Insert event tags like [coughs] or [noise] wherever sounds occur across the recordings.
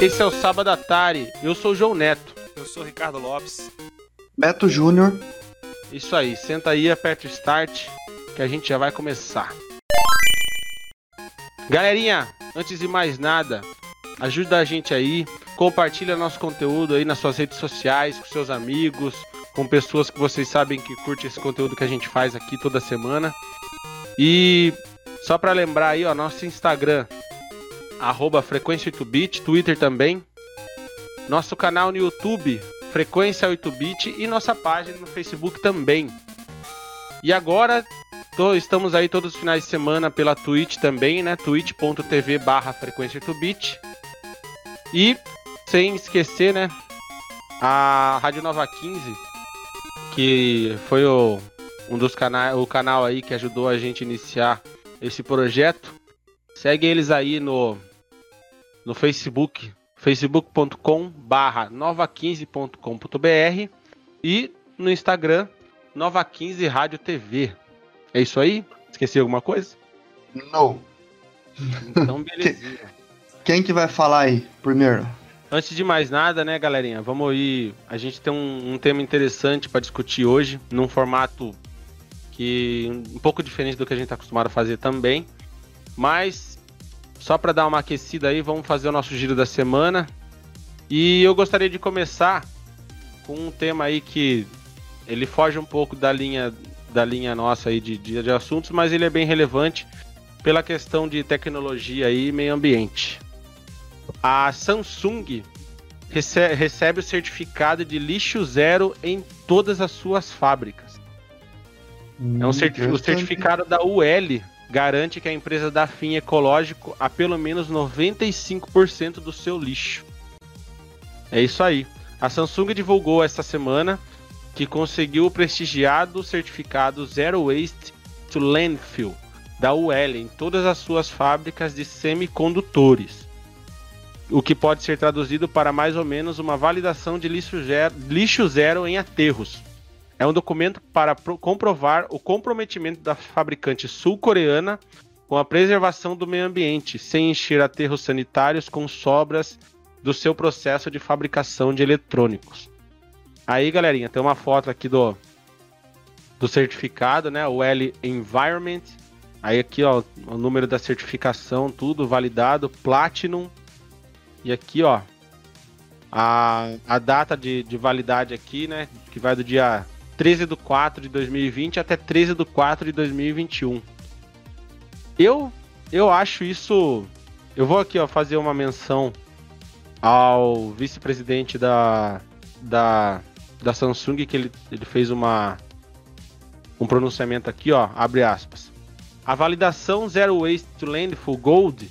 Esse é o Sábado Atari. Eu sou o João Neto. Eu sou o Ricardo Lopes. Beto Júnior. Isso aí, senta aí, aperta o start que a gente já vai começar. Galerinha, antes de mais nada, ajuda a gente aí, compartilha nosso conteúdo aí nas suas redes sociais, com seus amigos, com pessoas que vocês sabem que curte esse conteúdo que a gente faz aqui toda semana. E só para lembrar aí, ó, nosso Instagram, arroba Frequência 8bit, Twitter também. Nosso canal no YouTube, Frequência 8bit e nossa página no Facebook também. E agora tô, estamos aí todos os finais de semana pela Twitch também, né? twitch.tv barra Frequência 8bit. E sem esquecer, né? A Rádio Nova 15, que foi o, um dos canais, o canal aí que ajudou a gente a iniciar esse projeto. Segue eles aí no no Facebook, facebook.com barra nova15.com.br e no Instagram, Nova15 Rádio TV. É isso aí? Esqueci alguma coisa? Não. Então, [laughs] belezinha. Quem que vai falar aí primeiro? Antes de mais nada, né, galerinha? Vamos ir. A gente tem um, um tema interessante para discutir hoje, num formato que um pouco diferente do que a gente está acostumado a fazer também. Mas só para dar uma aquecida aí, vamos fazer o nosso giro da semana. E eu gostaria de começar com um tema aí que ele foge um pouco da linha da linha nossa aí de, de, de assuntos, mas ele é bem relevante pela questão de tecnologia e meio ambiente. A Samsung recebe, recebe o certificado de lixo zero em todas as suas fábricas. Hum, é um certi o certificado da UL garante que a empresa dá fim ecológico a pelo menos 95% do seu lixo. É isso aí. A Samsung divulgou esta semana que conseguiu o prestigiado certificado Zero Waste to Landfill da UL em todas as suas fábricas de semicondutores. O que pode ser traduzido para mais ou menos uma validação de lixo lixo zero em aterros, é um documento para comprovar o comprometimento da fabricante sul-coreana com a preservação do meio ambiente, sem encher aterros sanitários com sobras do seu processo de fabricação de eletrônicos. Aí, galerinha, tem uma foto aqui do, do certificado, né? O L Environment. Aí aqui, ó, o número da certificação, tudo validado, Platinum. E aqui, ó, a, a data de, de validade aqui, né? Que vai do dia 13 de 4 de 2020 até 13 de 4 de 2021. Eu, eu acho isso. Eu vou aqui ó, fazer uma menção ao vice-presidente da, da, da Samsung, que ele, ele fez uma, um pronunciamento aqui, ó, abre aspas. A validação Zero Waste to Landfill Gold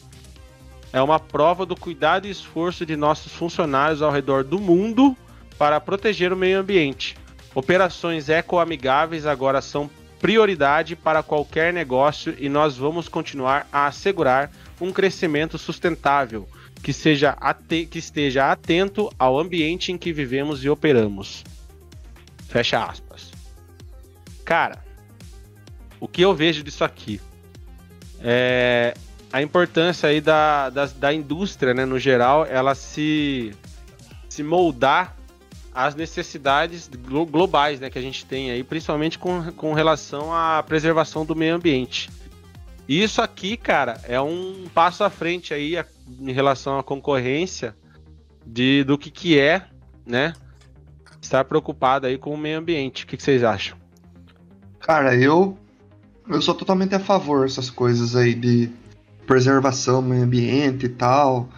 é uma prova do cuidado e esforço de nossos funcionários ao redor do mundo para proteger o meio ambiente Operações ecoamigáveis agora são prioridade para qualquer negócio e nós vamos continuar a assegurar um crescimento sustentável que, seja que esteja atento ao ambiente em que vivemos e operamos. Fecha aspas. Cara, o que eu vejo disso aqui é a importância aí da, da, da indústria, né, no geral, ela se, se moldar as necessidades globais né, que a gente tem aí, principalmente com, com relação à preservação do meio ambiente. Isso aqui, cara, é um passo à frente aí a, em relação à concorrência de, do que, que é, né? Estar preocupado aí com o meio ambiente. O que, que vocês acham? Cara, eu eu sou totalmente a favor dessas coisas aí de preservação do meio ambiente e tal.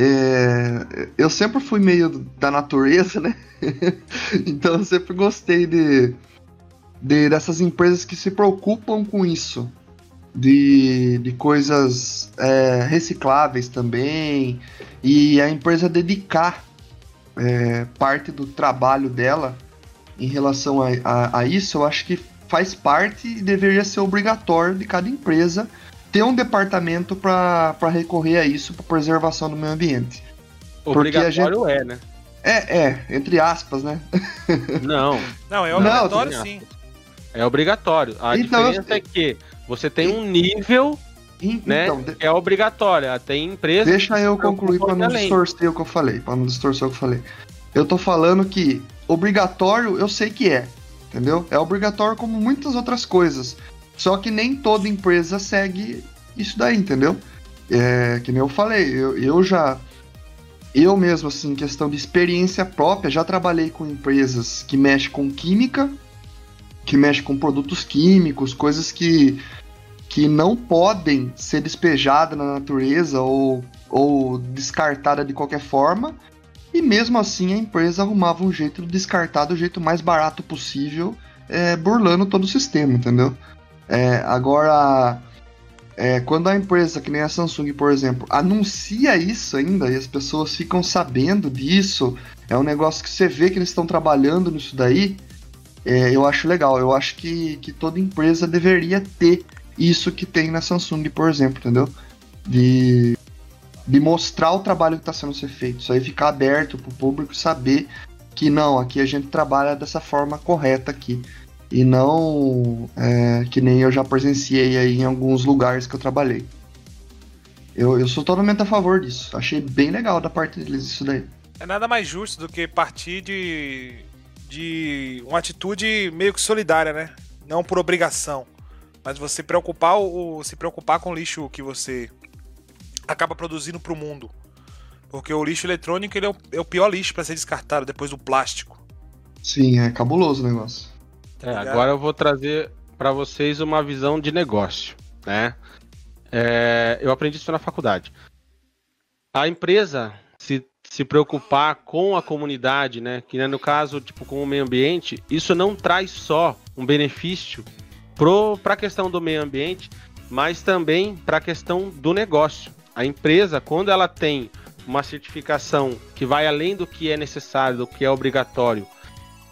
É, eu sempre fui meio da natureza, né? [laughs] então eu sempre gostei de, de, dessas empresas que se preocupam com isso. De, de coisas é, recicláveis também. E a empresa dedicar é, parte do trabalho dela em relação a, a, a isso, eu acho que faz parte e deveria ser obrigatório de cada empresa ter um departamento para recorrer a isso, para preservação do meio ambiente. Obrigatório gente... é, né? É, é, entre aspas, né? [laughs] Não. Não, é obrigatório Não, sim. É obrigatório. A então, diferença eu... é que você tem um nível né? Então, de... É obrigatória. Tem empresa. Deixa eu concluir para não distorcer o que eu falei. Para não distorcer o que eu falei. Eu tô falando que obrigatório eu sei que é. Entendeu? É obrigatório como muitas outras coisas. Só que nem toda empresa segue isso daí, entendeu? É, que nem eu falei, eu, eu já. Eu mesmo, assim, questão de experiência própria, já trabalhei com empresas que mexem com química, que mexem com produtos químicos, coisas que que não podem ser despejadas na natureza ou, ou descartada de qualquer forma. E mesmo assim a empresa arrumava um jeito de descartar do jeito mais barato possível, é, burlando todo o sistema, entendeu? É, agora, é, quando a empresa, que nem a Samsung, por exemplo, anuncia isso ainda e as pessoas ficam sabendo disso, é um negócio que você vê que eles estão trabalhando nisso daí, é, eu acho legal. Eu acho que, que toda empresa deveria ter isso que tem na Samsung, por exemplo, entendeu? De, de mostrar o trabalho que está sendo feito. Isso aí ficar aberto para o público saber que não, aqui a gente trabalha dessa forma correta aqui. E não é, que nem eu já presenciei aí em alguns lugares que eu trabalhei. Eu, eu sou totalmente a favor disso. Achei bem legal da parte deles isso daí. É nada mais justo do que partir de, de uma atitude meio que solidária, né? Não por obrigação mas você preocupar o, se preocupar com o lixo que você acaba produzindo para o mundo. Porque o lixo eletrônico ele é, o, é o pior lixo para ser descartado depois do plástico. Sim, é cabuloso o negócio. É, agora eu vou trazer para vocês uma visão de negócio, né? É, eu aprendi isso na faculdade. A empresa se, se preocupar com a comunidade, né? Que né, no caso, tipo, com o meio ambiente, isso não traz só um benefício para a questão do meio ambiente, mas também para a questão do negócio. A empresa, quando ela tem uma certificação que vai além do que é necessário, do que é obrigatório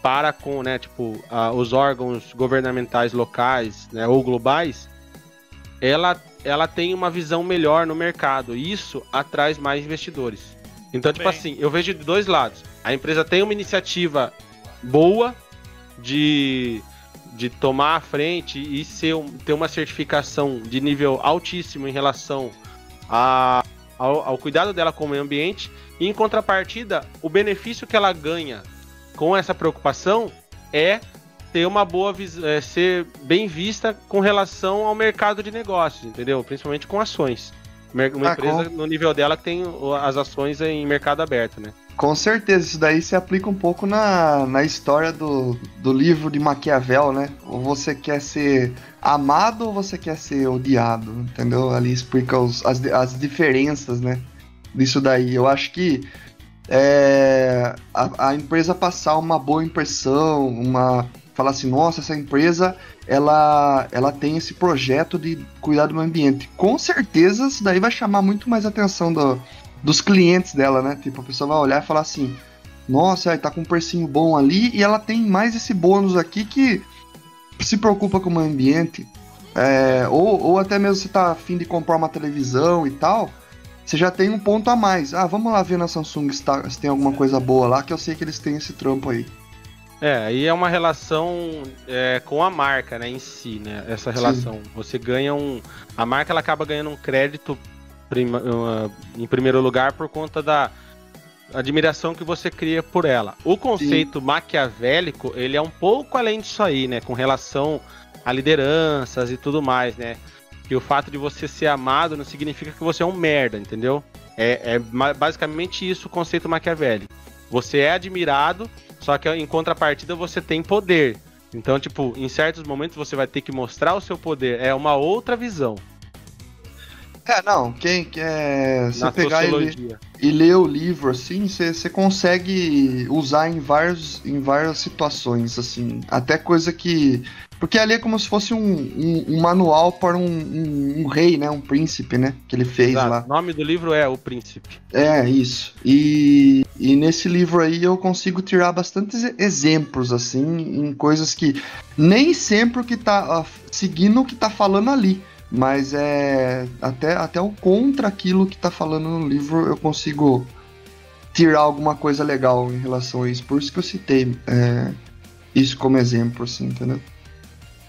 para com, né, tipo, os órgãos governamentais locais, né, ou globais, ela, ela tem uma visão melhor no mercado. E isso atrai mais investidores. Então, tipo assim, eu vejo de dois lados. A empresa tem uma iniciativa boa de de tomar a frente e ser, ter uma certificação de nível altíssimo em relação a, ao, ao cuidado dela com o meio ambiente, e em contrapartida, o benefício que ela ganha com essa preocupação é ter uma boa é, ser bem vista com relação ao mercado de negócios, entendeu? Principalmente com ações. Uma ah, empresa com... no nível dela que tem as ações em mercado aberto, né? Com certeza, isso daí se aplica um pouco na, na história do, do livro de Maquiavel, né? Ou você quer ser amado ou você quer ser odiado, entendeu? Ali explica os, as, as diferenças, né? Disso daí. Eu acho que é, a, a empresa passar uma boa impressão, uma falar assim, nossa, essa empresa ela, ela tem esse projeto de cuidar do meio ambiente. Com certeza isso daí vai chamar muito mais atenção do, dos clientes dela, né? Tipo, a pessoa vai olhar e falar assim: nossa, tá com um precinho bom ali e ela tem mais esse bônus aqui que se preocupa com o meio ambiente. É, ou, ou até mesmo se tá afim de comprar uma televisão e tal, você já tem um ponto a mais. Ah, vamos lá ver na Samsung se, tá, se tem alguma coisa boa lá, que eu sei que eles têm esse trampo aí. É, aí é uma relação é, com a marca, né, em si, né? Essa relação. Sim. Você ganha um. A marca ela acaba ganhando um crédito prima, uh, em primeiro lugar por conta da admiração que você cria por ela. O conceito Sim. maquiavélico, ele é um pouco além disso aí, né? Com relação a lideranças e tudo mais, né? Que o fato de você ser amado não significa que você é um merda, entendeu? É, é basicamente isso o conceito maquiavélico. Você é admirado, só que em contrapartida você tem poder. Então, tipo, em certos momentos você vai ter que mostrar o seu poder. É uma outra visão. É, não, quem quer você pegar e ler, e ler, o livro assim, você consegue usar em, vários, em várias situações, assim, até coisa que. Porque ali é como se fosse um, um, um manual para um, um, um, rei, né? Um príncipe, né? Que ele fez Exato. lá. O nome do livro é O Príncipe. É, isso. E, e nesse livro aí eu consigo tirar bastantes exemplos, assim, em coisas que nem sempre o que tá uh, seguindo o que tá falando ali mas é até, até o contra aquilo que tá falando no livro eu consigo tirar alguma coisa legal em relação a isso. Por isso que eu citei é, isso como exemplo, assim, entendeu?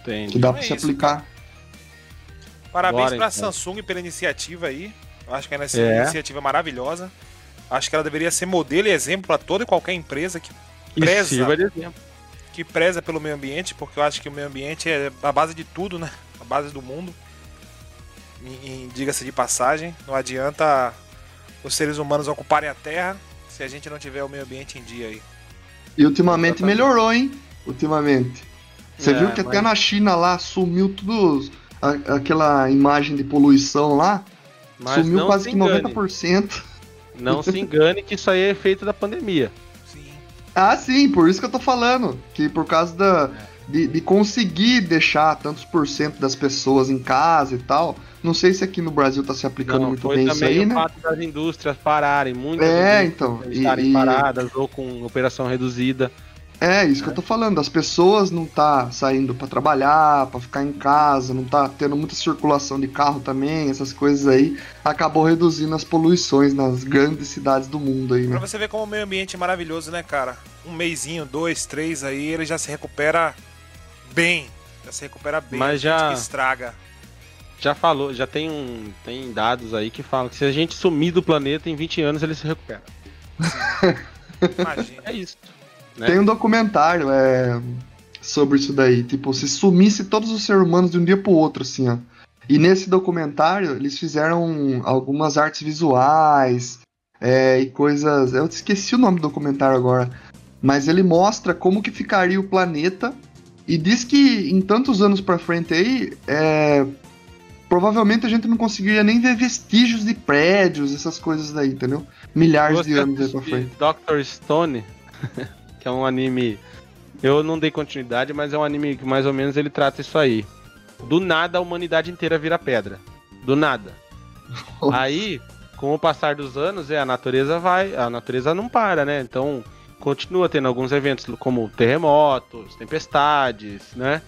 Entendi. Que dá pra é se isso, aplicar. Parabéns Bora, pra então. Samsung pela iniciativa aí. Eu acho que essa É. iniciativa é maravilhosa. Acho que ela deveria ser modelo e exemplo para toda e qualquer empresa que, Preza. sirva de exemplo. que preza pelo meio ambiente, porque eu acho que o meio ambiente é a base de tudo, né? A base do mundo. Diga-se de passagem, não adianta os seres humanos ocuparem a Terra se a gente não tiver o meio ambiente em dia aí. E ultimamente Exatamente. melhorou, hein? Ultimamente. Você É, viu que mas- até na China lá sumiu tudo. a- aquela imagem de poluição lá. Mas sumiu quase se que engane. 90%. Não se engane que isso aí é efeito da pandemia. Sim. Ah, sim, por isso que eu tô falando. Que por causa da, de, de conseguir deixar tantos por cento das pessoas em casa e tal. Não sei se aqui no Brasil tá se aplicando Não, muito foi bem isso aí, o né? fato das indústrias pararem, muitas É, indústrias então. E, estarem e- paradas ou com operação reduzida. é isso que eu tô falando. As pessoas não tá saindo pra trabalhar, pra ficar em casa, não tá tendo muita circulação de carro também, essas coisas aí. Acabou reduzindo as poluições nas grandes cidades do mundo aí, Pra né? você ver como o meio ambiente é maravilhoso, né, cara? Um mêsinho, dois, três aí, ele já se recupera bem. Já se recupera bem. Mas já- estraga. Já falou, já tem um, tem dados aí que falam que se a gente sumir do planeta em 20 anos ele se recupera. Imagina. É isso. né? Tem um documentário é, sobre isso daí. Tipo, se sumisse todos os seres humanos de um dia pro outro, assim, ó. E nesse documentário, eles fizeram algumas artes visuais é, e coisas. Eu esqueci o nome do documentário agora. Mas ele mostra como que ficaria o planeta. E diz que em tantos anos pra frente aí, é, provavelmente a gente não conseguiria nem ver vestígios de prédios, essas coisas daí, entendeu? Milhares de anos aí pra frente. Dr. Stone, [laughs] que é um anime. Eu não dei continuidade, mas é um anime que mais ou menos ele trata isso aí. Do nada a humanidade inteira vira pedra. Do nada. [laughs] Aí, com o passar dos anos, é, a natureza vai. A natureza não para, né? Então continua tendo alguns eventos como terremotos, tempestades, né?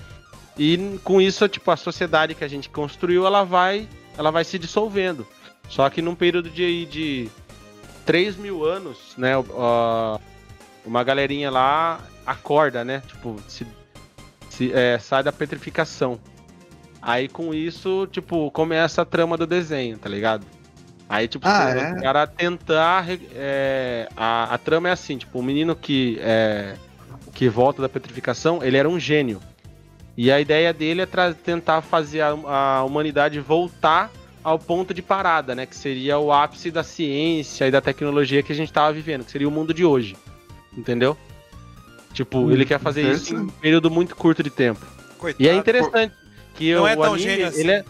E com isso, tipo, a sociedade que a gente construiu, ela vai, ela vai se dissolvendo. Só que num período de, de 3 mil anos, né? ó, uma galerinha lá acorda, né? Tipo, se, se- é, sai da petrificação. Aí com isso, tipo, começa a trama do desenho, tá ligado? Aí, tipo, Ah, você- é? o cara tentar. é, a, a trama é assim, tipo, o menino que, é, que volta da petrificação, ele era um gênio. E a ideia dele é tra- tentar fazer a, a humanidade voltar ao ponto de parada, né? Que seria o ápice da ciência e da tecnologia que a gente tava vivendo, que seria o mundo de hoje. Entendeu? Tipo, Hum, ele quer fazer isso em um período muito curto de tempo. Coitado. E é interessante que Não o, é tão anime, gênio assim. ele é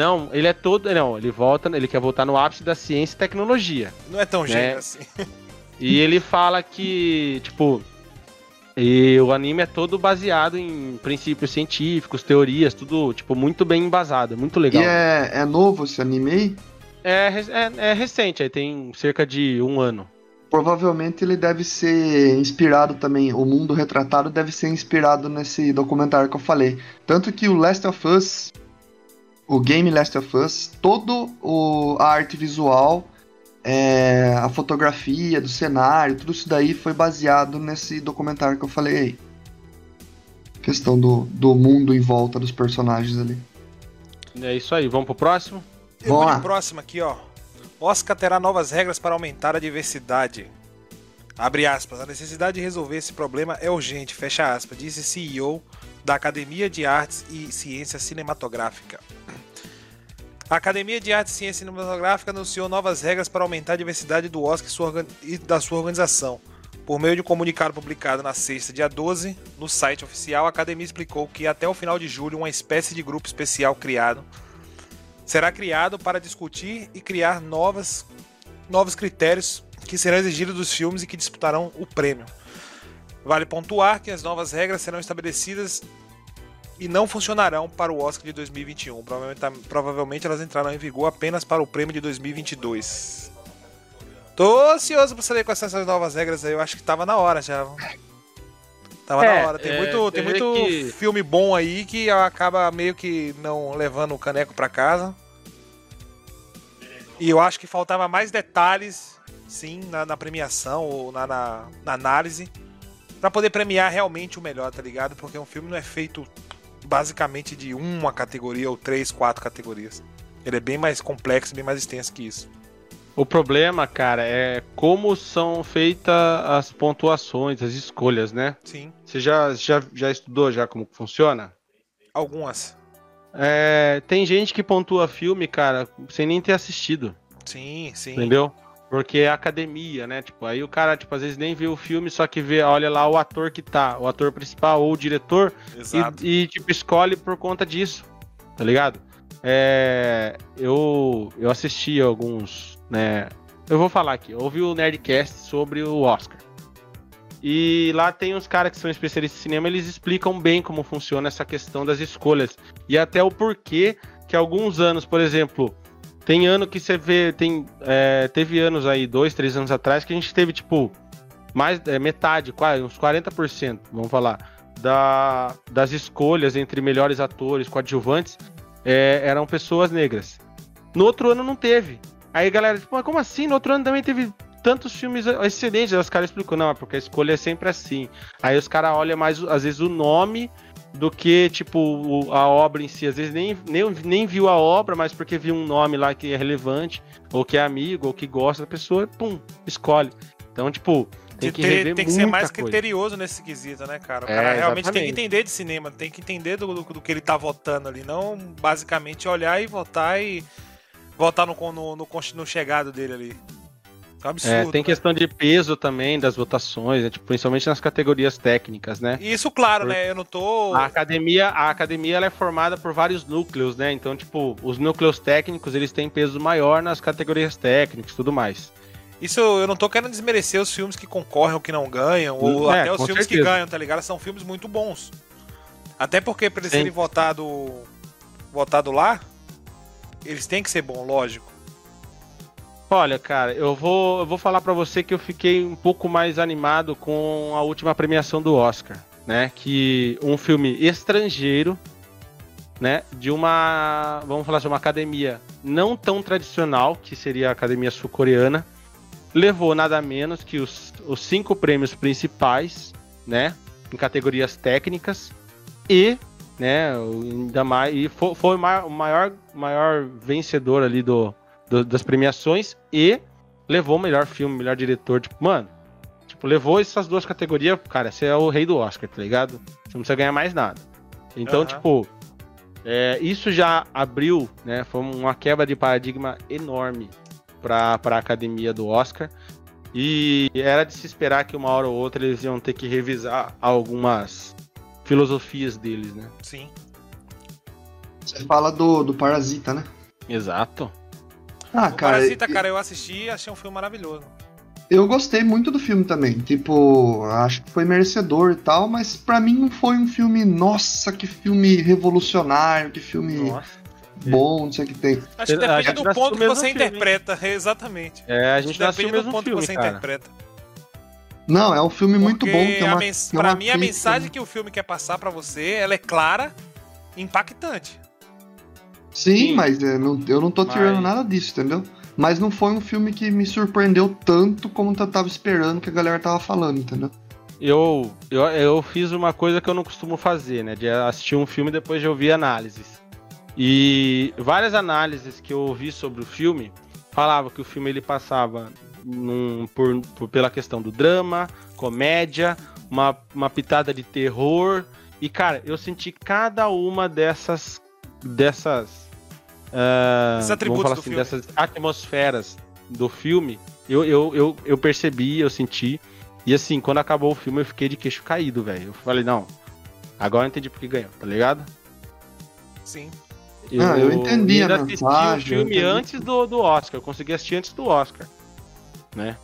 não, ele é todo, não, ele volta, ele quer voltar no ápice da ciência e tecnologia. Não é tão gênio É. assim. E ele fala que, tipo, e o anime é todo baseado em princípios científicos, teorias, tudo, tipo, muito bem embasado, muito E legal. é, é novo esse anime aí? É, é, é recente, aí tem cerca de um ano. Provavelmente ele deve ser inspirado também, o mundo retratado deve ser inspirado nesse documentário que eu falei. Tanto que o Last of Us, o game Last of Us, todo o, a arte visual, é, a fotografia do cenário, tudo isso daí foi baseado nesse documentário que eu falei aí. Questão do, do mundo em volta dos personagens ali. É isso aí, vamos pro próximo? Eu Vamos vou próximo aqui, ó. Oscar terá novas regras para aumentar a diversidade. Abre aspas. A necessidade de resolver esse problema é urgente, fecha aspas, disse CEO da Academia de Artes e Ciência Cinematográfica. A Academia de Artes e Ciência Cinematográfica anunciou novas regras para aumentar a diversidade do Oscar e, e da sua organização. Por meio de um comunicado publicado na sexta, dia 12, no site oficial, a academia explicou que até o final de julho uma espécie de grupo especial criado será criado para discutir e criar novas, novos critérios que serão exigidos dos filmes e que disputarão o prêmio. Vale pontuar que as novas regras serão estabelecidas e não funcionarão para o Oscar de 2021. Provavelmente, provavelmente elas entrarão em vigor apenas para o prêmio de 2022. Tô ansioso para saber quais são essas novas regras aí. Eu acho que tava na hora já. Tava É, na hora. Tem é, muito, tem muito que- filme bom aí que acaba meio que não levando o caneco para casa. E eu acho que faltava mais detalhes, sim, na, na premiação ou na, na, na análise, para poder premiar realmente o melhor, tá ligado? Porque um filme não é feito basicamente de uma categoria ou três, quatro categorias. Ele é bem mais complexo, bem mais extenso que isso. O problema, cara, é como são feitas as pontuações, as escolhas, né? Sim. Você já, já, já estudou já como funciona? Algumas. É, tem gente que pontua filme, cara, sem nem ter assistido. Sim, sim. Entendeu? Porque é academia, né? Tipo, aí o cara, tipo, às vezes nem vê o filme, só que vê, olha lá o ator que tá, o ator principal ou o diretor, Exato. e, e, tipo, escolhe por conta disso, tá ligado? É, eu, eu assisti alguns, né? Eu vou falar aqui, eu ouvi o Nerdcast sobre o Oscar. E lá tem uns caras que são especialistas em cinema, eles explicam bem como funciona essa questão das escolhas. E até o porquê que alguns anos, por exemplo, tem ano que você vê, tem, é, teve anos aí, dois, três anos atrás, que a gente teve, tipo, mais é, metade, quase, uns 40%, vamos falar, da, das escolhas entre melhores atores, coadjuvantes, é, eram pessoas negras. No outro ano não teve. Aí galera, tipo, mas como assim? No outro ano também teve tantos filmes excelentes. Aí os caras explicam, não, é porque a escolha é sempre assim. Aí os caras olham mais, às vezes, o nome do que, tipo, a obra em si. Às vezes nem, nem, nem viu a obra, mas porque viu um nome lá que é relevante, ou que é amigo, ou que gosta da pessoa, pum, escolhe. Então, tipo, tem que, ter, tem que ser mais coisa. criterioso nesse quesito, né, cara? O É, cara realmente tem que exatamente. entender de cinema, tem que entender do, do, do que ele tá votando ali, não basicamente olhar e votar e votar no, no, no, no chegado dele ali. É um absurdo. É, tem né? questão de peso também das votações, né? tipo, principalmente nas categorias técnicas, né? Isso, claro, né? Eu não tô. A academia, a academia ela é formada por vários núcleos, né? Então, tipo, os núcleos técnicos, eles têm peso maior nas categorias técnicas e tudo mais. Isso eu não tô querendo desmerecer os filmes que concorrem ou que não ganham, ou É, até os filmes que certeza. ganham, tá ligado? São filmes muito bons. Até porque pra eles Sim. serem votado, votado lá, eles têm que ser bom, lógico. Olha, cara, eu vou, eu vou falar pra você que eu fiquei um pouco mais animado com a última premiação do Oscar, né? Que um filme estrangeiro, né? De uma, vamos falar assim, uma academia não tão tradicional, que seria a academia sul-coreana, levou nada menos que os, os cinco prêmios principais, né? Em categorias técnicas e, né? Ainda mais e foi, o maior, maior vencedor ali do, do- das premiações e levou o melhor filme, melhor diretor. Tipo, mano, tipo, levou essas duas categorias, cara, você é o rei do Oscar, tá ligado? Você não precisa ganhar mais nada. Então, Aham. tipo, é, isso já abriu, né? Foi uma quebra de paradigma enorme para a academia do Oscar. E era de se esperar que uma hora ou outra eles iam ter que revisar algumas filosofias deles, né? Sim. Você fala do, do Parasita, né? Exato. Ah, o cara, Parasita, cara, eu assisti e achei um filme maravilhoso. eu gostei muito do filme também. Tipo, acho que foi merecedor e tal, mas pra mim não foi um filme, nossa, que filme revolucionário, que filme Nossa. bom, não sei o que tem. Acho que A depende gente do ponto que você filme, hein? interpreta, [laughs] exatamente. É, a gente Depende do mesmo ponto filme, que você cara. interpreta. Não, é um filme muito Porque bom. Tem a uma, mens- tem pra uma mim, a mensagem que o filme quer passar pra você, ela é clara e impactante. Sim, Sim. mas é, não- eu não tô tirando Mas- nada disso, entendeu? Mas não foi um filme que me surpreendeu tanto como eu tava esperando que a galera tava falando, entendeu? Eu, eu, eu fiz uma coisa que eu não costumo fazer, né? De assistir um filme e depois de ouvir análises. E várias análises que eu ouvi sobre o filme falavam que o filme ele passava num- por, por- pela questão do drama, comédia, uma, uma pitada de terror. E, cara, eu senti cada uma dessas. Dessas. ah, Esses vamos atributos falar assim, dessas atmosferas do filme. Eu, eu, eu, eu percebi, eu senti. E assim, quando acabou o filme, eu fiquei de queixo caído, velho. Eu falei, não, agora eu entendi por que ganhou, tá ligado? Sim. Ah, eu entendi e ainda a assisti mensagem, o eu filme antes do, do Oscar. Eu consegui assistir antes do Oscar. Né?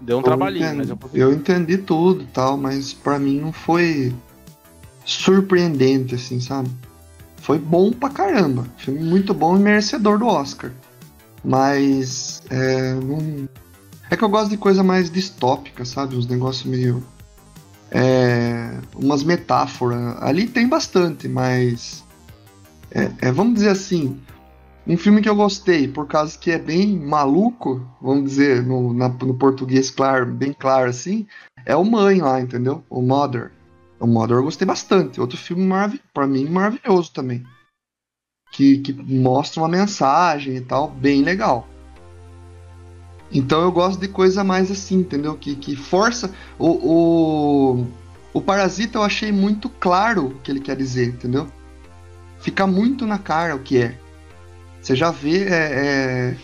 Deu um trabalhinho, eu mas entendi, eu consegui. eu entendi tudo e tal, mas pra mim não foi surpreendente, assim, sabe? Foi bom pra caramba. Filme muito bom e merecedor do Oscar. Mas é, não... é que eu gosto de coisa mais distópica, sabe? Uns negócios meio. É, umas metáforas. Ali tem bastante, mas. é- é, vamos dizer assim. Um filme que eu gostei, por causa que é bem maluco, vamos dizer, no, na- no português claro, bem claro assim, é o Mãe lá, entendeu? O Mother. O Mother eu gostei bastante. Outro filme para mim maravilhoso também. Que, que mostra uma mensagem e tal, bem legal. Então eu gosto de coisa mais assim, entendeu? Que, que força. O, o, o Parasita eu achei muito claro o que ele quer dizer, entendeu? Fica muito na cara o que é. Você já vê, é,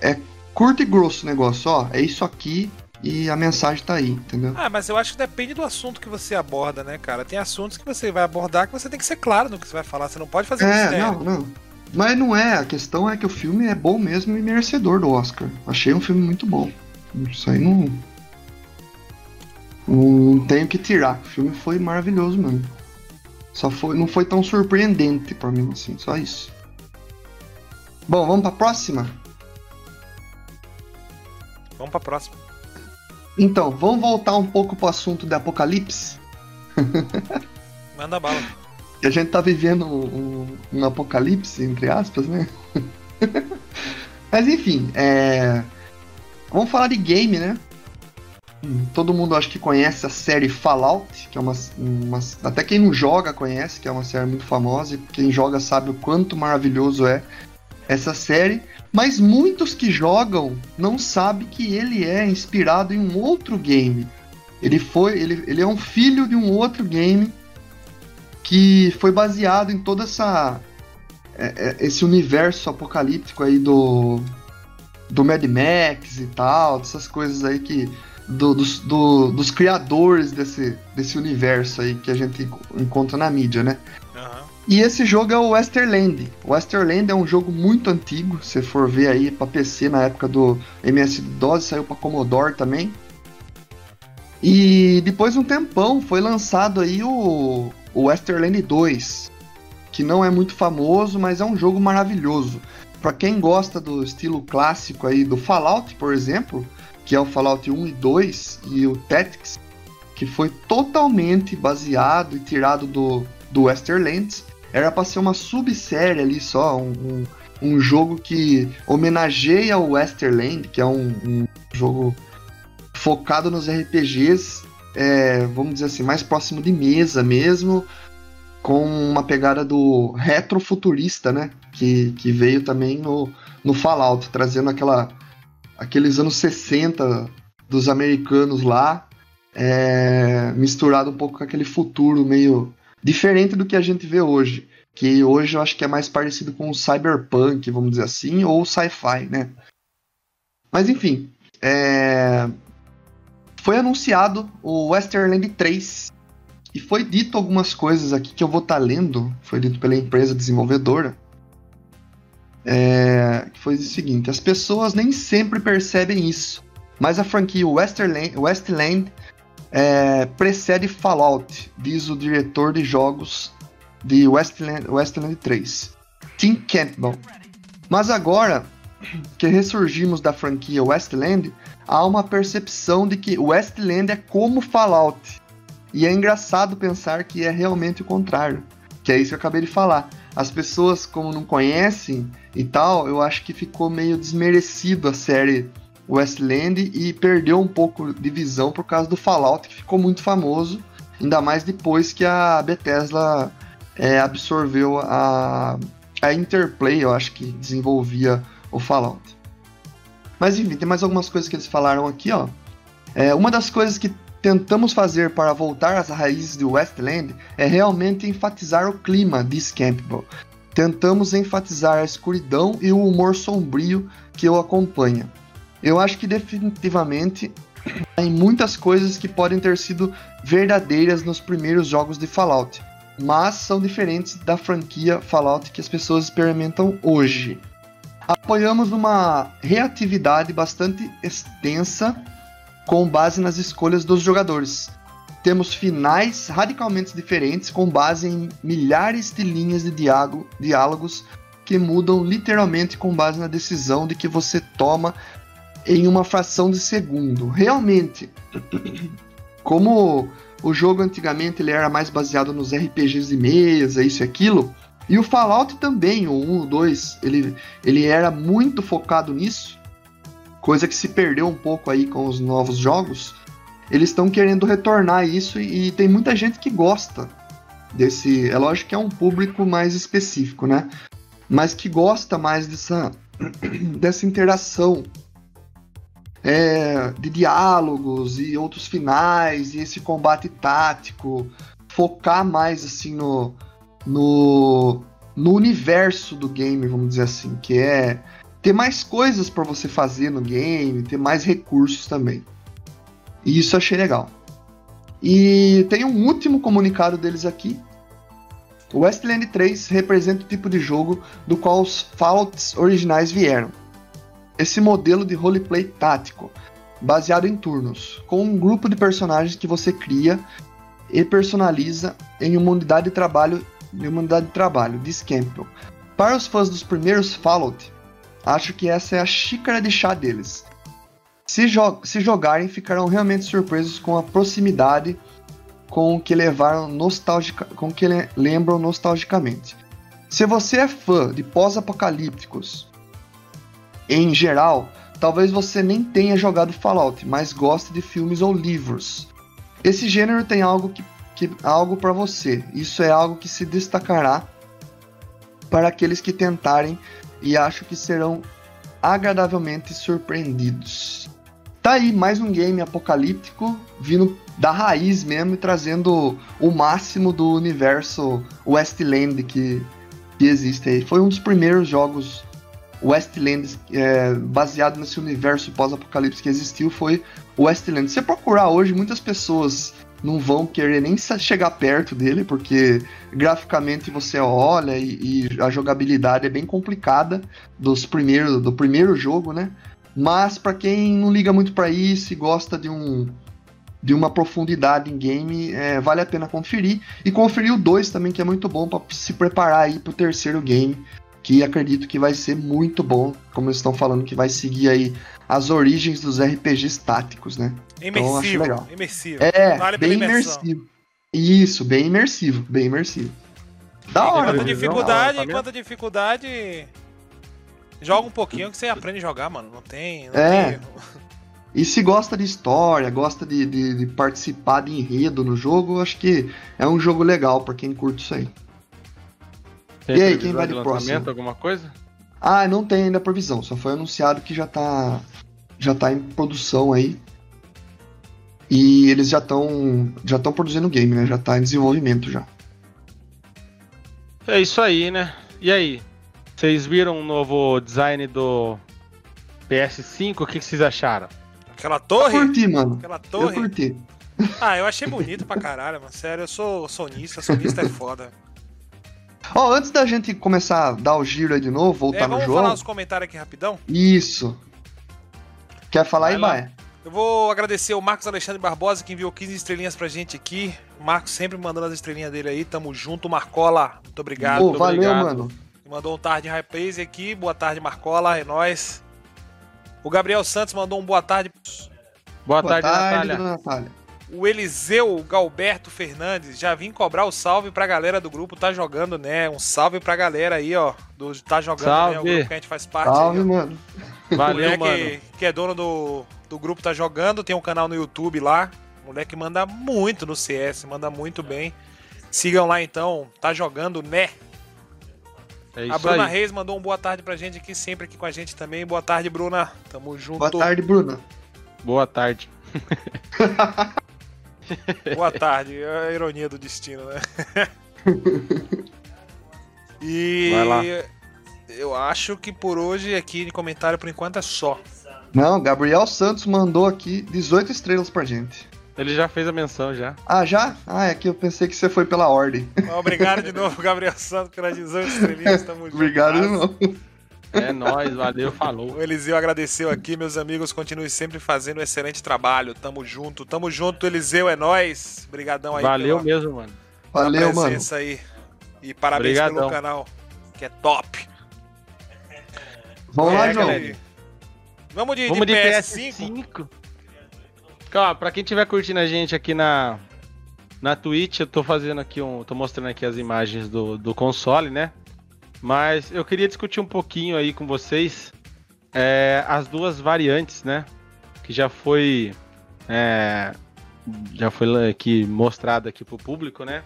é, é curto e grosso o negócio, ó. É isso aqui, e a mensagem tá aí, entendeu? Ah, mas eu acho que depende do assunto que você aborda, né, cara? Tem assuntos que você vai abordar que você tem que ser claro no que você vai falar, você não pode fazer É, não, não. Mas não é, a questão é que o filme é bom mesmo e merecedor do Oscar. Achei um filme muito bom. Isso aí não. Não tenho que tirar. O filme foi maravilhoso mesmo. Só foi, não foi tão surpreendente para mim assim, só isso. Bom, vamos para próxima. Vamos para próxima. Então, vamos voltar um pouco pro assunto do apocalipse? [laughs] Manda bala. Que a gente tá vivendo um, um apocalipse, entre aspas, né? [laughs] Mas enfim, é... vamos falar de game, né? Todo mundo acho que conhece a série Fallout, que é uma, uma, Até quem não joga conhece, que é uma série muito famosa, e quem joga sabe o quanto maravilhoso é essa série. Mas muitos que jogam não sabem que ele é inspirado em um outro game. Ele foi, ele, ele é um filho de um outro game que foi baseado em toda essa é, é, esse universo apocalíptico aí do do Mad Max e tal, dessas coisas aí que do, dos, do, dos criadores desse, desse universo aí que a gente encontra na mídia, né? E esse jogo é o Westerland. O Westerland é um jogo muito antigo, se for ver aí para PC na época do MS-DOS, saiu para Commodore também. E depois de um tempão foi lançado aí o, o Westerland 2, que não é muito famoso, mas é um jogo maravilhoso. Para quem gosta do estilo clássico aí do Fallout, por exemplo, que é o Fallout 1 e 2 e o Tactics, que foi totalmente baseado e tirado do, do Westerlands, era para ser uma subsérie ali só, um, um, um, jogo que homenageia o Westerland, que é um, um jogo focado nos RPGs, é, vamos dizer assim, mais próximo de mesa mesmo, com uma pegada do retrofuturista, né? Que, que veio também no, no Fallout, trazendo aquela, aqueles anos 60 dos americanos lá, é, misturado um pouco com aquele futuro meio Diferente do que a gente vê hoje, que hoje eu acho que é mais parecido com o cyberpunk, vamos dizer assim, ou sci-fi, né? Mas enfim, é... foi anunciado o Westerland 3 e foi dito algumas coisas aqui que eu vou estar tá lendo, foi dito pela empresa desenvolvedora. É... foi o seguinte: as pessoas nem sempre percebem isso, mas a franquia Westerland, Westland é, precede Fallout, diz o diretor de jogos de Westland, Westland 3, Tim Campbell. Mas agora que ressurgimos da franquia Westland, há uma percepção de que Westland é como Fallout. E é engraçado pensar que é realmente o contrário, que é isso que eu acabei de falar. As pessoas, como não conhecem e tal, eu acho que ficou meio desmerecido a série Westland e perdeu um pouco de visão por causa do Fallout, que ficou muito famoso, ainda mais depois que a Bethesda é, absorveu a, a Interplay, eu acho que desenvolvia o Fallout. Mas enfim, tem mais algumas coisas que eles falaram aqui, ó. É, uma das coisas que tentamos fazer para voltar às raízes de Westland é realmente enfatizar o clima, diz Campbell. Tentamos enfatizar a escuridão e o humor sombrio que o acompanha. Eu acho que definitivamente tem muitas coisas que podem ter sido verdadeiras nos primeiros jogos de Fallout, mas são diferentes da franquia Fallout que as pessoas experimentam hoje. Apoiamos uma reatividade bastante extensa com base nas escolhas dos jogadores. Temos finais radicalmente diferentes com base em milhares de linhas de diálogos que mudam literalmente com base na decisão de que você toma em uma fração de segundo. Realmente, [clears throat] como o jogo antigamente ele era mais baseado nos RPGs de mesa, isso e aquilo, e o Fallout também, o 1, o 2, ele, ele era muito focado nisso, coisa que se perdeu um pouco aí com os novos jogos. eles estão querendo retornar isso e, e tem muita gente que gosta desse. É lógico que é um público mais específico, né? Mas que gosta mais dessa, [clears throat] dessa interação é, de diálogos e outros finais e esse combate tático, focar mais assim no, no, no universo do game, vamos dizer assim, que é ter mais coisas para você fazer no game, ter mais recursos também. E isso achei legal. E tem um último comunicado deles aqui. O Westland 3 representa o tipo de jogo do qual os Fallouts originais vieram esse modelo de roleplay tático, baseado em turnos, com um grupo de personagens que você cria e personaliza em uma unidade de trabalho, em uma unidade de trabalho, diz Campbell. Para os fãs dos primeiros Fallout, acho que essa é a xícara de chá deles. Se, jo se jogarem, ficarão realmente surpresos com a proximidade com que levaram nostalgica com que le lembram nostalgicamente. Se você é fã de pós-apocalípticos em geral, talvez você nem tenha jogado Fallout, mas goste de filmes ou livros. Esse gênero tem algo que, que algo para você. Isso é algo que se destacará para aqueles que tentarem e acho que serão agradavelmente surpreendidos. Tá aí mais um game apocalíptico vindo da raiz mesmo e trazendo o máximo do universo Westland que, que existe aí. Foi um dos primeiros jogos Westland, é, baseado nesse universo pós-apocalipse que existiu, foi o Westland. Se você procurar hoje, muitas pessoas não vão querer nem chegar perto dele, porque graficamente você olha e, e a jogabilidade é bem complicada dos primeiros, do primeiro jogo, né? Mas para quem não liga muito para isso e gosta de um de uma profundidade em game, é, vale a pena conferir. E conferir o 2 também, que é muito bom para se preparar aí pro terceiro game, que acredito que vai ser muito bom, como eles estão falando que vai seguir aí as origens dos RPGs táticos, né? Imersivo, então, acho legal. imersivo. É, vale bem imersivo. Isso, bem imersivo, bem imersivo. Da hora. Quanta dificuldade, hora, quanta dificuldade. Joga um pouquinho que você aprende a jogar, mano. Não tem. Não é. Tem... E se gosta de história, gosta de, de, de, participar de enredo no jogo, acho que é um jogo legal para quem curte isso aí. Tem e aí, quem vai de, de próximo? alguma coisa? Ah, não tem ainda previsão, só foi anunciado que já tá já tá em produção aí. E eles já estão já estão produzindo o game, né? Já tá em desenvolvimento já. É isso aí, né? E aí? Vocês viram o novo design do PS5? O que, vocês acharam? Aquela torre? Eu curti, mano. Aquela torre? Eu curti. Ah, eu achei bonito pra caralho, mano. Sério, eu sou sonista, sonista é foda. Ó, oh, antes da gente começar a dar o giro aí de novo, voltar é, no jogo. Vamos falar os comentários aqui rapidão? Isso. Quer falar Vai aí, Baia? Eu vou agradecer o Marcos Alexandre Barbosa, que enviou 15 estrelinhas pra gente aqui. O Marcos sempre mandando as estrelinhas dele aí. Tamo junto, Marcola. Muito obrigado. Pô, muito valeu, obrigado. mano. Mandou um tarde High Pace aqui. Boa tarde, Marcola. É nóis. O Gabriel Santos mandou um boa tarde. Boa, boa tarde, tarde, Natália. Natália o Eliseu Galberto Fernandes já vim cobrar o salve pra galera do grupo Tá Jogando, né? Um salve pra galera aí, ó, do Tá Jogando, salve. né? O grupo que a gente faz parte. Salve, aí, mano. Valeu, mano. Que, que é dono do, do grupo Tá Jogando, tem um canal no YouTube lá. O moleque manda muito no CS, manda muito bem. Sigam lá então, Tá Jogando, né? É a Bruna aí. Reis mandou um boa tarde pra gente aqui, sempre aqui com a gente também. Boa tarde, Bruna. Tamo junto. Boa tarde, Bruna. Boa tarde. [laughs] [laughs] Boa tarde, é a ironia do destino, né? [laughs] e eu acho que por hoje aqui de comentário por enquanto é só. Não, Gabriel Santos mandou aqui 18 estrelas pra gente. Ele já fez a menção já. Ah, já? Ah, é que eu pensei que você foi pela ordem. Obrigado de novo, Gabriel Santos, pelas 18 estrelinhas. Tamo [laughs] junto. Obrigado de novo. É nóis, valeu, falou. O Eliseu agradeceu aqui, meus amigos. Continue sempre fazendo um excelente trabalho. Tamo junto, tamo junto, Eliseu, é nóis. Obrigadão aí. Valeu pela, mesmo, mano. Valeu, mano. aí. E parabéns Obrigadão. pelo canal, que é top. Vamos é, lá, João. Vamos de, Vamos de, de PS5. PS5. Calma, pra quem tiver curtindo a gente aqui na, na Twitch, eu tô fazendo aqui um. tô mostrando aqui as imagens do, do console, né? Mas eu queria discutir um pouquinho aí com vocês é, as duas variantes, né? Que já foi é, já foi aqui mostrado aqui pro público, né?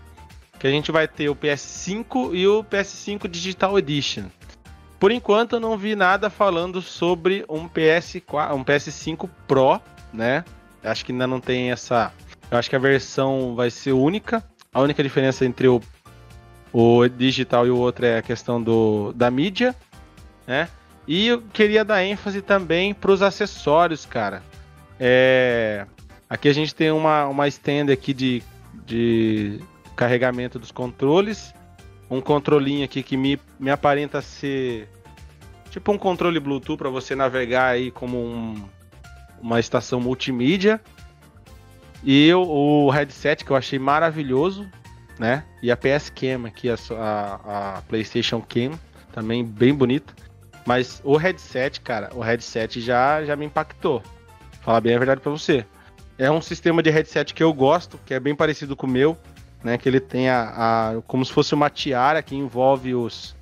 Que a gente vai ter o PS5 e o PS5 Digital Edition. Por enquanto eu não vi nada falando sobre um PS4, um PS5 Pro, né? Acho que ainda não tem essa. Eu acho que a versão vai ser única. A única diferença entre o, o digital e o outro é a questão do, da mídia, né? E eu queria dar ênfase também para os acessórios, cara. É, aqui a gente tem uma, uma stand aqui de, de carregamento dos controles. Um controlinho aqui que me, me aparenta ser tipo um controle Bluetooth para você navegar aí como um, uma estação multimídia. E o, o headset que eu achei maravilhoso, né? E a PS Cam aqui, a, a, a PlayStation Cam, também bem bonita. Mas o headset, cara, o headset já, já me impactou. Falar bem a verdade para você. É um sistema de headset que eu gosto, que é bem parecido com o meu, né? Que ele tem a, a como se fosse uma tiara que envolve os,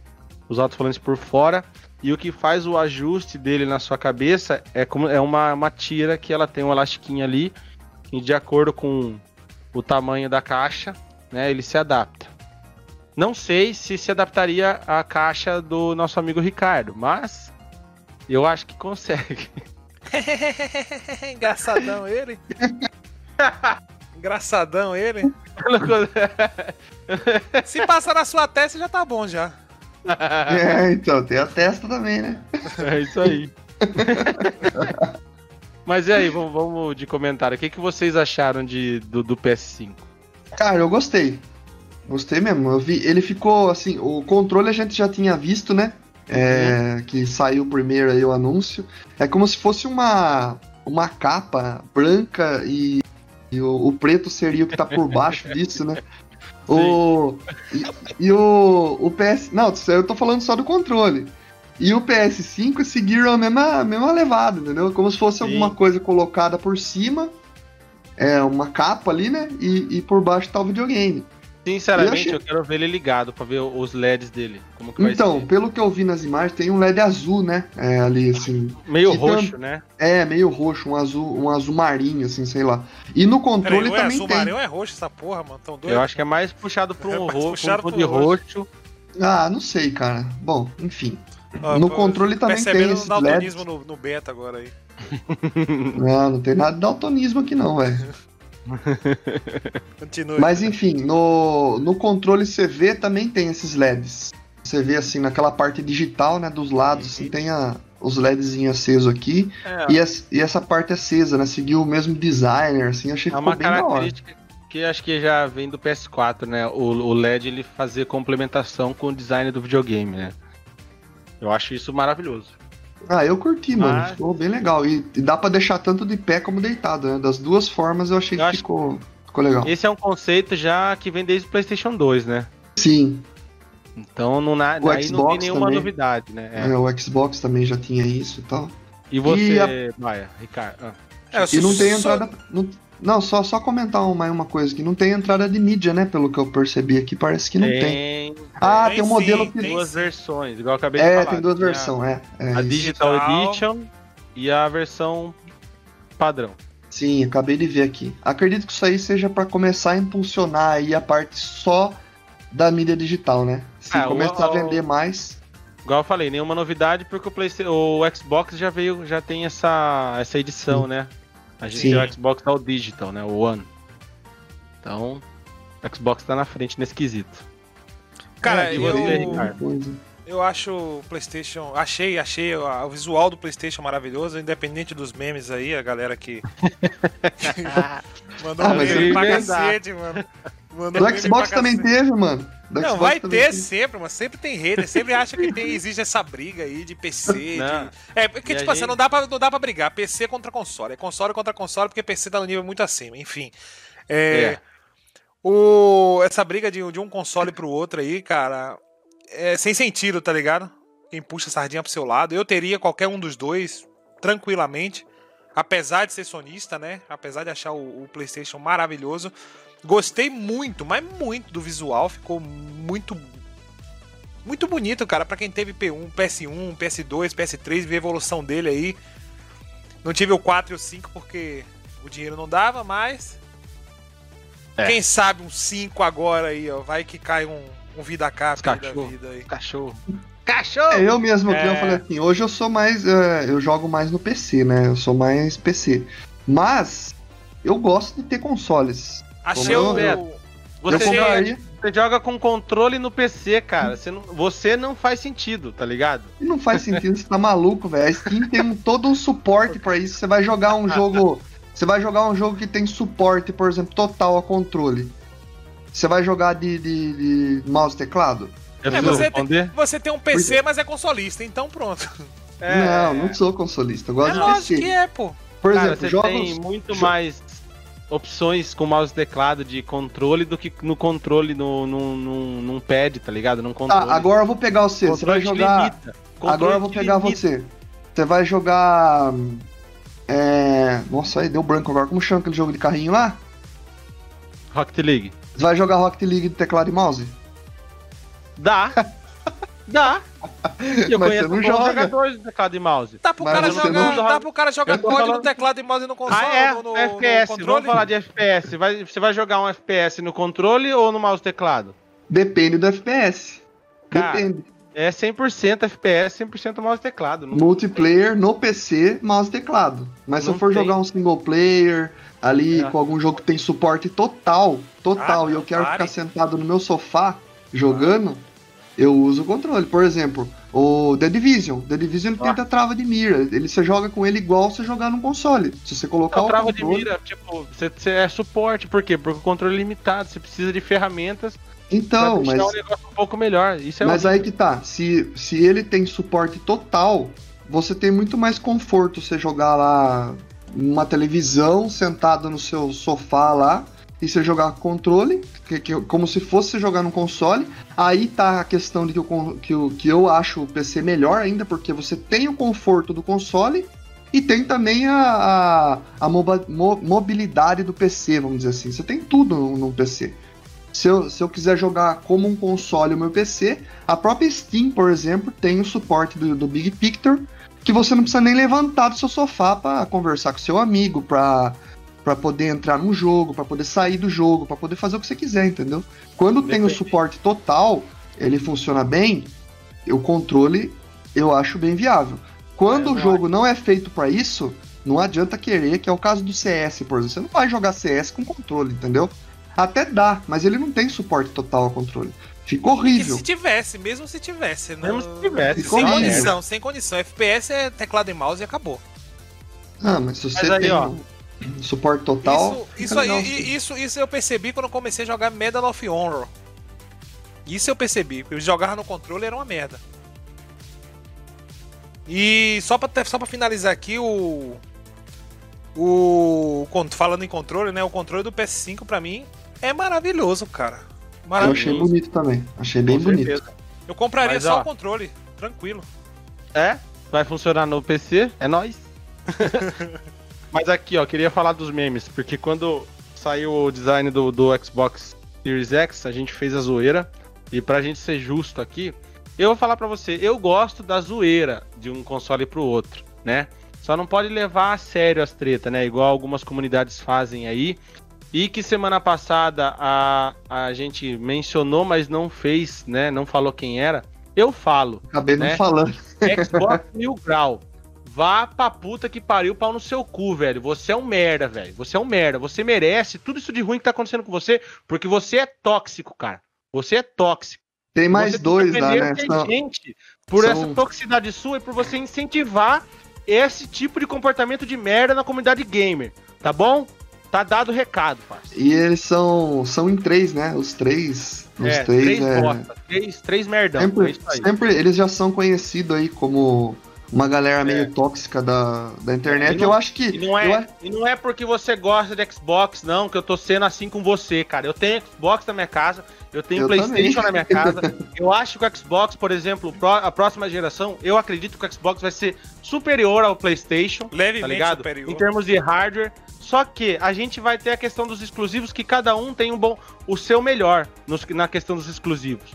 os alto-falantes por fora. E o que faz o ajuste dele na sua cabeça é como é uma, uma tira que ela tem um elastiquinho ali, e de acordo com o tamanho da caixa, né, ele se adapta. Não sei se se adaptaria à caixa do nosso amigo Ricardo, mas eu acho que consegue. [laughs] Engraçadão ele. [laughs] Engraçadão ele. [laughs] se passar na sua testa já tá bom já. É, então, tem a testa também, né? É isso aí. Mas e aí, vamos, vamos de comentário. O que, que vocês acharam de, do, do PS5? Cara, eu gostei. Gostei mesmo. Eu vi, ele ficou assim, o controle a gente já tinha visto, né? É, uhum. Que saiu primeiro aí o anúncio. É como se fosse uma, uma capa branca e, e o, o, preto seria o que tá por baixo [laughs] disso, né? O, e, e, o, o PS. Não, eu tô falando só do controle. E o PS5 seguiram a mesma, a mesma levada, entendeu? Como se fosse Sim. alguma coisa colocada por cima, é uma capa ali, né? E, e por baixo tá o videogame. Sinceramente, eu, achei... eu, quero ver ele ligado pra ver os LEDs dele. então, pelo que eu vi nas imagens, tem um LED azul, né? É, ali, assim. Meio roxo, tam... né? É, meio roxo, um azul, um azul marinho, assim, sei lá. E no controle Peraí, também é azul tem. marinho é roxo essa porra, mano? Tão doido? Eu acho que é mais puxado [laughs] pro é um roxo, um de roxo. roxo. Ah, não sei, cara. Bom, enfim. Ah, no controle também tem esse LED. no, no beta agora aí. [laughs] não, não tem nada de daltonismo aqui não, velho. [laughs] Continue. Mas enfim, no, no controle CV também tem esses LEDs. Você vê assim, naquela parte digital, né, dos lados, assim, tem a, os LEDs acesos aqui. É. E, as, e, essa parte acesa, né? Seguiu o mesmo designer, assim, achei que é ficou bem da hora. Que acho que já vem do PS4, né? O, o LED ele fazer complementação com o design do videogame, né? Eu acho isso maravilhoso. Ah, eu curti, mano. Ficou bem legal. E, e dá para deixar tanto de pé como deitado, né? Das duas formas eu achei eu que ficou, ficou legal. Esse é um conceito já que vem desde o PlayStation 2, né? Sim. Então não, na, o Xbox não tem nenhuma também, novidade, né? É. é. o Xbox também já tinha isso e tal. E você, e a... Maia, Ricardo? Ah. É, e não tem entrada. Não, não, só, só comentar uma, uma coisa, que não tem entrada de mídia, né? Pelo que eu percebi aqui, parece que não tem. tem. Ah, tem, tem um modelo que. Tem duas versões, igual eu acabei é, de falar. É, tem duas versões, é, é. A Digital, Edition e a versão padrão. Sim, acabei de ver aqui. Acredito que isso aí seja para começar a impulsionar aí a parte só da mídia digital, né? Se é, começar o, a vender mais. Igual eu falei, nenhuma novidade porque o, PlayStation, o Xbox já veio, já tem essa, essa edição, Sim. né? A gente Sim. tem o Xbox All Digital, né? O One. Então, o Xbox tá na frente nesse quesito. Cara, é, eu, eu acho o PlayStation. Achei, achei o visual do PlayStation maravilhoso, independente dos memes aí, a galera que. [laughs] [laughs] mandou ah, meme pra cacete, mano. Mandou o Xbox também teve, mano. não, Xbox vai ter teve. sempre, mas sempre tem hater, sempre acha que tem, existe essa briga aí de PC. De... É, porque, e tipo assim, gente... não, dá pra, não dá pra brigar. PC contra console. É console contra console, porque PC tá no nível muito acima. Enfim. É. é. O, essa briga de, de um console pro outro aí, cara, é sem sentido, tá ligado? Quem puxa a sardinha pro seu lado. Eu teria qualquer um dos dois, tranquilamente. Apesar de ser sonista, né? Apesar de achar o, o PlayStation maravilhoso. Gostei muito, mas muito do visual, ficou muito muito bonito, cara, para quem teve P1, PS1, PS2, PS3, ver a evolução dele aí. Não tive o 4 e o 5 porque o dinheiro não dava, mas É. Quem sabe um 5 agora aí, ó. Vai que cai um, um vida cap da Cachorro. vida aí. Cachorro. Cachorro! É, eu mesmo É. eu falei assim, hoje eu sou mais. é, eu jogo mais no PC, né? Eu sou mais PC. Mas eu gosto de ter consoles. Achei o. eu Você, você joga com controle no PC, cara. Você não, você não faz sentido, tá ligado? Não faz sentido, você tá maluco, velho. A Steam tem um- todo um suporte pra isso. Você vai jogar um jogo. Você vai jogar um jogo que tem suporte, por exemplo, total a controle. Você vai jogar de, de, de mouse e teclado? Eu É, preciso você responder? Você tem um PC, mas é consolista, então pronto. É. Não, não sou consolista. Eu É gosto de lógico PC. que é, pô. Por Cara, exemplo, você jogos. tem muito jo- mais opções com mouse e teclado de controle do que no controle no, no, no, num pad, tá ligado? Num controle. Tá, agora eu vou pegar você. Você vai jogar. Agora eu vou pegar limita. você. Você vai jogar. É. Nossa, aí deu branco agora. Como chama aquele jogo de carrinho lá? Rocket League. Você vai jogar Rocket League de teclado e mouse? Dá. [laughs] Dá. [laughs] Eu Mas conheço você não bons joga. jogadores de teclado e mouse. Dá pro Mas cara jogar, não- dá pro cara jogar código no falando- teclado e mouse no console, Ah, é? no, no, FPS. no Vamos controle. falar de FPS. Vai, você vai jogar um FPS no controle ou no mouse e teclado? Depende do FPS. Cara, Depende. É 100% FPS, 100% mouse e teclado. Não- Multiplayer no PC, mouse e teclado. Mas se Não eu for tem. jogar um single player ali É. com algum jogo que tem suporte total, total, Ah, e eu quero pare. ficar sentado no meu sofá jogando, eu uso o controle. Por exemplo, o The Division. The Division ele Ah. tem a trava de mira. Ele, você joga com ele igual você jogar num console. Se você colocar o trava de controle... mira, tipo, você, você é suporte, por quê? Porque o controle é limitado, você precisa de ferramentas Então, pra mas... o negócio um pouco melhor. Isso é Mas horrível. aí que tá, se, se ele tem suporte total, você tem muito mais conforto você jogar lá uma televisão sentado no seu sofá lá e você jogar controle, que, que- como se fosse jogar no console. Aí tá a questão de que, o que, o- que eu acho o PC melhor ainda, porque você tem o conforto do console e tem também a, a, a moba- mo- mobilidade do PC, vamos dizer assim. Você tem tudo no, no PC. Se eu, se eu quiser jogar como um console o meu PC, a própria Steam, por exemplo, tem o suporte do, do Big Picture, que você não precisa nem levantar do seu sofá para conversar com seu amigo, para para poder entrar num jogo, para poder sair do jogo, para poder fazer o que você quiser, entendeu? Quando tem o Depende. suporte total, ele funciona bem, o controle eu acho bem viável. Quando É, o jogo não é feito para isso, não adianta querer, que é o caso do CS, por exemplo. Você não vai jogar CS com controle, entendeu? Até dá, mas ele não tem suporte total ao controle. Fica E horrível. se tivesse, mesmo se tivesse. Mesmo não- se tivesse, Sem ficou condição, sem condição. FPS é teclado e mouse e acabou. Ah, mas se você Mas aí, tem ó. Suporte total. Isso, isso, aí, isso, isso eu percebi quando eu comecei a jogar Medal of Honor. Isso eu percebi. Eu jogava no controle era uma merda. E só pra, só pra finalizar aqui, o. O. Falando em controle, né? O controle do PS5 pra mim é maravilhoso, cara. Eu Maravilhoso. achei bonito também. Achei bem Com bonito. certeza. Eu compraria Mas, só ó. o controle, tranquilo. É? Vai funcionar no PC? É nóis. [laughs] Mas aqui, ó, queria falar dos memes, porque quando saiu o design do, do Xbox Series X, a gente fez a zoeira. E pra gente ser justo aqui, eu vou falar pra você, eu gosto da zoeira de um console pro outro, né? Só não pode levar a sério as tretas, né? Igual algumas comunidades fazem aí. E que semana passada a, a gente mencionou, mas não fez, né? Não falou quem era. Eu falo. Acabei não Né? falando. Xbox Mil Grau. Vá pra puta que pariu, pau no seu cu, velho. Você é um merda, velho. Você é um merda. Você merece tudo isso de ruim que tá acontecendo com você, porque você é tóxico, cara. Você é tóxico. Tem mais você dois lá, né? São- gente por são- essa toxicidade sua e por você incentivar esse tipo de comportamento de merda na comunidade gamer. Tá bom? Tá dado o recado, parceiro. E eles são, são em três, né? Os três. Os É, três, três é. bosta, três, três merdão. é sempre, aí. sempre eles já são conhecidos aí como uma galera meio É. tóxica da, da internet. E não- eu acho que. E não, eu é, acho- e não é porque você gosta de Xbox, não, que eu tô sendo assim com você, cara. Eu tenho Xbox na minha casa, eu tenho Eu PlayStation também. na minha casa. [laughs] eu acho que o Xbox, por exemplo, a próxima geração, eu acredito que o Xbox vai ser superior ao PlayStation, tá Levemente ligado? superior. Em termos de hardware. Só que a gente vai ter a questão dos exclusivos, que cada um tem um bom, o seu melhor nos- na questão dos exclusivos.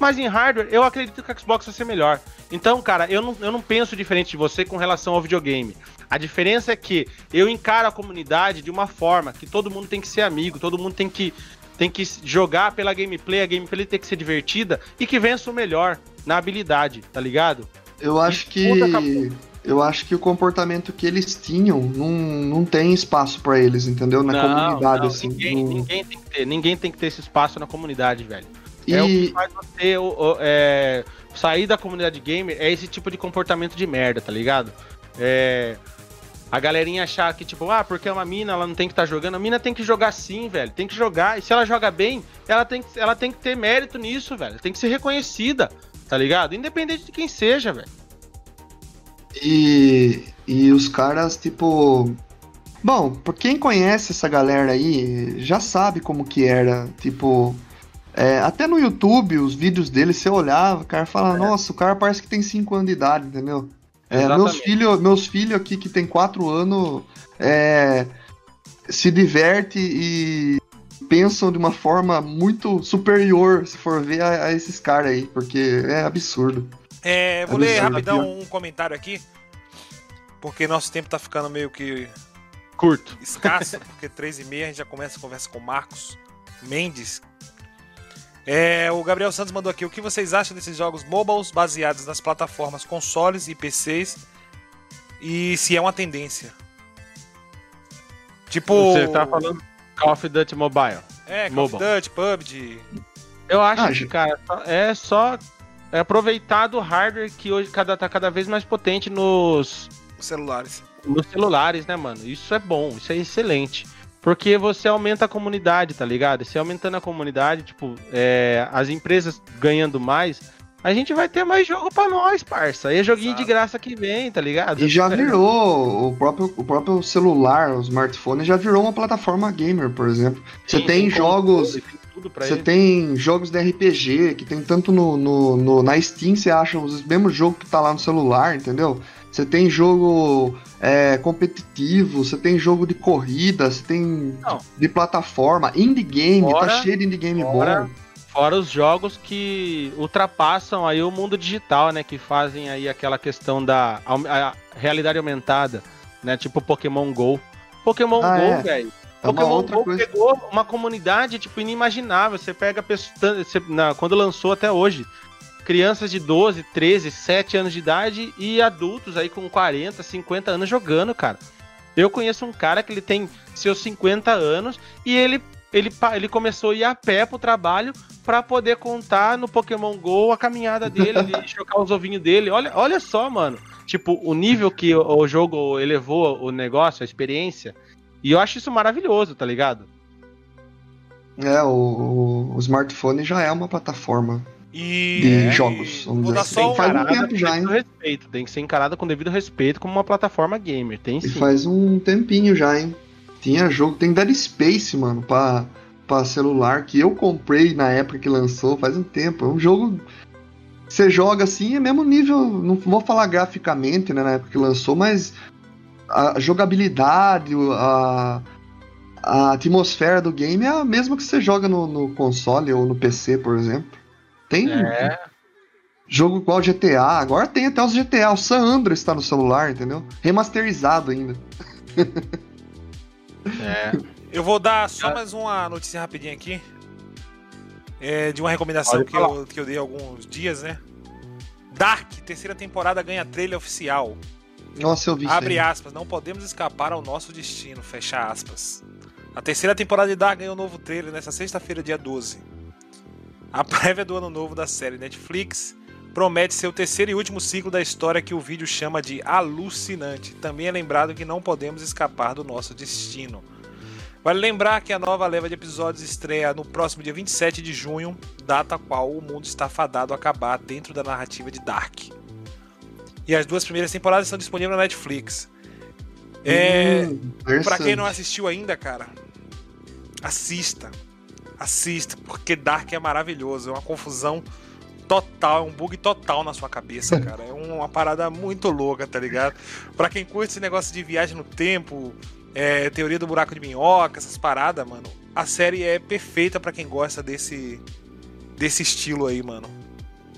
Mas em hardware, eu acredito que o Xbox vai ser melhor. Então, cara, eu não, eu não penso diferente de você com relação ao videogame. A diferença é que eu encaro a comunidade de uma forma que todo mundo tem que ser amigo, todo mundo tem que, tem que jogar pela gameplay, a gameplay tem que ser divertida e que vença o melhor na habilidade, tá ligado? Eu acho que. Eu acho que o comportamento que eles tinham não, não tem espaço para eles, entendeu? Na não, comunidade, não, assim. Ninguém, no... ninguém, tem que ter, ninguém tem que ter esse espaço na comunidade, velho. E... É o que faz você é, sair da comunidade gamer, é esse tipo de comportamento de merda, tá ligado? É, a galerinha achar que, tipo, ah, porque é uma mina, ela não tem que estar tá jogando. A mina tem que jogar sim, velho. Tem que jogar. E se ela joga bem, ela tem, que, ela tem que ter mérito nisso, velho. Tem que ser reconhecida, tá ligado? Independente de quem seja, velho. E, e os caras, tipo. Bom, por quem conhece essa galera aí, já sabe como que era. Tipo. É, até no YouTube, os vídeos dele, você olhava, o cara fala, é. nossa, o cara parece que tem 5 anos de idade, entendeu? É, meus filhos meus filho aqui que tem 4 anos é, se diverte e pensam de uma forma muito superior, se for ver, a, a esses caras aí, porque é absurdo. É, vou ler rapidão um comentário aqui, porque nosso tempo tá ficando meio que curto, escasso, porque três e meia a gente já começa a conversa com o Marcos Mendes. É, o Gabriel Santos mandou aqui, o que vocês acham desses jogos mobiles baseados nas plataformas consoles e PCs e se é uma tendência? Tipo... Você tá falando Call of Duty Mobile. É, Call Mobile. of Duty, PUBG. Eu acho ah, que, cara, é só é aproveitar do hardware que hoje cada, tá cada vez mais potente nos celulares. Nos celulares, né, mano? Isso é bom, isso é excelente. Porque você aumenta a comunidade, tá ligado? Se aumentando a comunidade, tipo, é, as empresas ganhando mais, a gente vai ter mais jogo pra nós, parça. Aí é joguinho Exato. de graça que vem, tá ligado? E já virou, o próprio, o próprio celular, o smartphone, já virou uma plataforma gamer, por exemplo. Você tem, tem jogos. Você ele. tem jogos de RPG que tem tanto no, no, no, na Steam, você acha os mesmos jogos que tá lá no celular, entendeu? Você tem jogo é, competitivo, você tem jogo de corrida, você tem Não. de plataforma, indie game, tá fora, tá cheio de indie game fora, bom. Fora os jogos que ultrapassam aí o mundo digital, né? Que fazem aí aquela questão da realidade aumentada, né? Tipo Pokémon GO. Pokémon ah, GO, é. velho é Pokémon Go coisa. pegou uma comunidade, tipo, inimaginável. Você pega pessoas, você, na, quando lançou até hoje, crianças de 12, 13, 7 anos de idade e adultos aí com 40, 50 anos jogando, cara. Eu conheço um cara que ele tem seus 50 anos e ele, ele, ele começou a ir a pé pro trabalho para poder contar no Pokémon GO a caminhada dele, e [laughs] chocar os ovinhos dele. Olha, olha só, mano. Tipo, o nível que o, o jogo elevou o negócio, a experiência. E eu acho isso maravilhoso, tá ligado? É, o, o, o smartphone já é uma plataforma e... de é, jogos. Vamos dizer assim. Tem faz um tempo já, hein? Respeito, tem que ser encarada com devido respeito como uma plataforma gamer. Tem sim. E faz um tempinho já, hein? Tinha jogo, tem Dead Space, mano, pra, pra celular, que eu comprei na época que lançou, faz um tempo. É um jogo. Você joga assim, é mesmo nível. Não vou falar graficamente, né, na época que lançou, mas a jogabilidade, a, a atmosfera do game é a mesma que você joga no, no console ou no PC, por exemplo. Tem é. jogo igual GTA, agora tem até os GTA, o San Andreas está no celular, entendeu? Remasterizado ainda. É. [laughs] Eu vou dar só mais uma notícia rapidinha aqui. É, de uma recomendação que eu, que eu dei há alguns dias, né? Dark, terceira temporada ganha trailer oficial. Nossa, eu vi Abre aspas, não podemos escapar ao nosso destino, fecha aspas. A terceira temporada de Dark ganhou um novo trailer nesta sexta-feira, dia 12. A prévia do ano novo da série Netflix promete ser o terceiro e último ciclo da história que o vídeo chama de alucinante. Também é lembrado que não podemos escapar do nosso destino. Vale lembrar que a nova leva de episódios estreia no próximo dia 27 de junho, data a qual o mundo está fadado a acabar dentro da narrativa de Dark. E as duas primeiras temporadas estão disponíveis na Netflix. É, hum, para quem não assistiu ainda, cara, assista. Assista, porque Dark é maravilhoso. É uma confusão total, é um bug total na sua cabeça, [laughs] cara. É uma parada muito louca, tá ligado? Pra quem curte esse negócio de viagem no tempo, é, teoria do buraco de minhoca, essas paradas, mano. A série é perfeita para quem gosta desse, desse estilo aí, mano.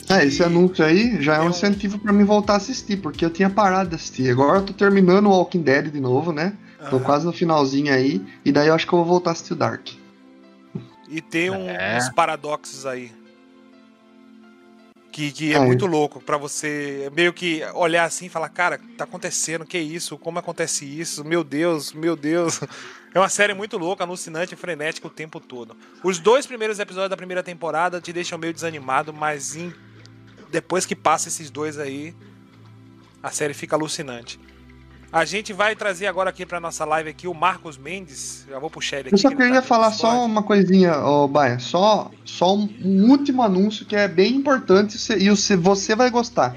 É, esse anúncio aí já é um incentivo para mim voltar a assistir, porque eu tinha parado de assistir. Agora eu tô terminando o Walking Dead de novo, né? Tô Aham. quase no finalzinho aí, e daí eu acho que eu vou voltar a assistir o Dark. E tem um- É. uns paradoxos aí. Que, que é Ah, muito louco pra você meio que olhar assim e falar, cara, tá acontecendo, que isso? Como acontece isso? Meu Deus, meu Deus. [laughs] É uma série muito louca, alucinante e frenética o tempo todo. Os dois primeiros episódios da primeira temporada te deixam meio desanimado, mas em- depois que passa esses dois aí, a série fica alucinante. A gente vai trazer agora aqui pra nossa live aqui o Marcos Mendes. Já vou puxar ele aqui. Eu só que queria tá falar só uma coisinha, ô Baia. Só, só um, um último anúncio que é bem importante e você- você vai gostar.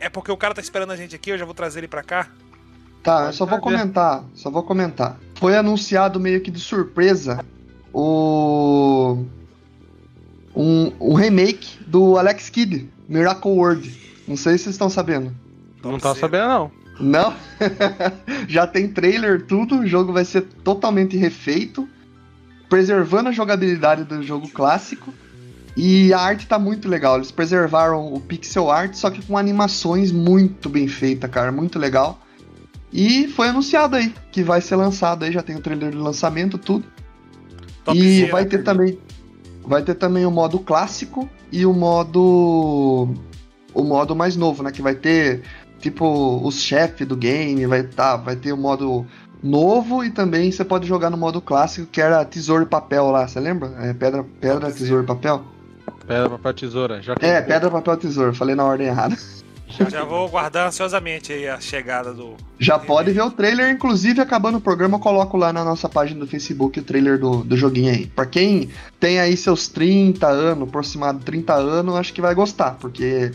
É porque o cara tá esperando a gente aqui, eu já vou trazer ele pra cá. Tá, eu só vou comentar, só vou comentar. Foi anunciado meio que de surpresa o um, um remake do Alex Kidd, Miracle World. Não sei se vocês estão sabendo. Não ver. sabendo, não. Não? [laughs] Já tem trailer, tudo. O jogo vai ser totalmente refeito, preservando a jogabilidade do jogo clássico. E a arte tá muito legal. Eles preservaram o pixel art, só que com animações muito bem feitas, cara. Muito legal. E foi anunciado aí que vai ser lançado aí, já tem o trailer de lançamento, tudo. e Topzera. vai ter também vai ter também o modo clássico e o modo o modo mais novo, né, que vai ter tipo os chefes do game, vai tá, vai ter o modo novo e também você pode jogar no modo clássico, que era tesouro e papel lá, você lembra? É pedra, pedra, tesouro e papel. Pedra, papel, tesoura. Já É, pedra, papel, tesouro, falei na ordem errada. Já vou guardar ansiosamente aí a chegada do. Já pode ver o trailer, inclusive acabando o programa eu coloco lá na nossa página do Facebook o trailer do, do joguinho aí. Pra quem tem aí seus 30 anos, aproximado 30 anos, acho que vai gostar, porque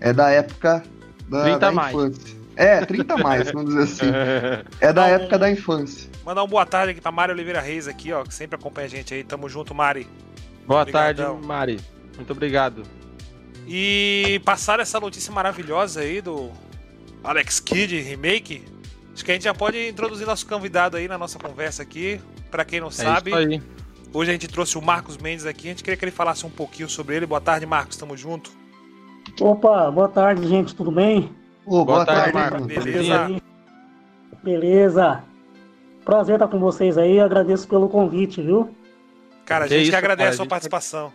é da época da, 30 da mais. infância. É, 30 mais, vamos dizer assim. [laughs] É da época da infância. Mandar um boa tarde aqui pra Mário Oliveira Reis aqui, ó, que sempre acompanha a gente aí. Tamo junto, Mari. Boa Obrigadão. tarde, Mari. Muito obrigado. E passar essa notícia maravilhosa aí do Alex Kidd Remake. Acho que a gente já pode introduzir nosso convidado aí na nossa conversa aqui. Pra quem não É sabe, isso aí. hoje a gente trouxe o Marcos Mendes aqui. A gente queria que ele falasse um pouquinho sobre ele. Boa tarde, Marcos. Tamo junto. Opa, boa tarde, gente, tudo bem? Ô, boa, Boa tarde, tarde, Marco. Beleza. Beleza. Prazer estar com vocês aí, agradeço pelo convite, viu? Cara, a gente isso, que agradece cara, a a sua gente- participação.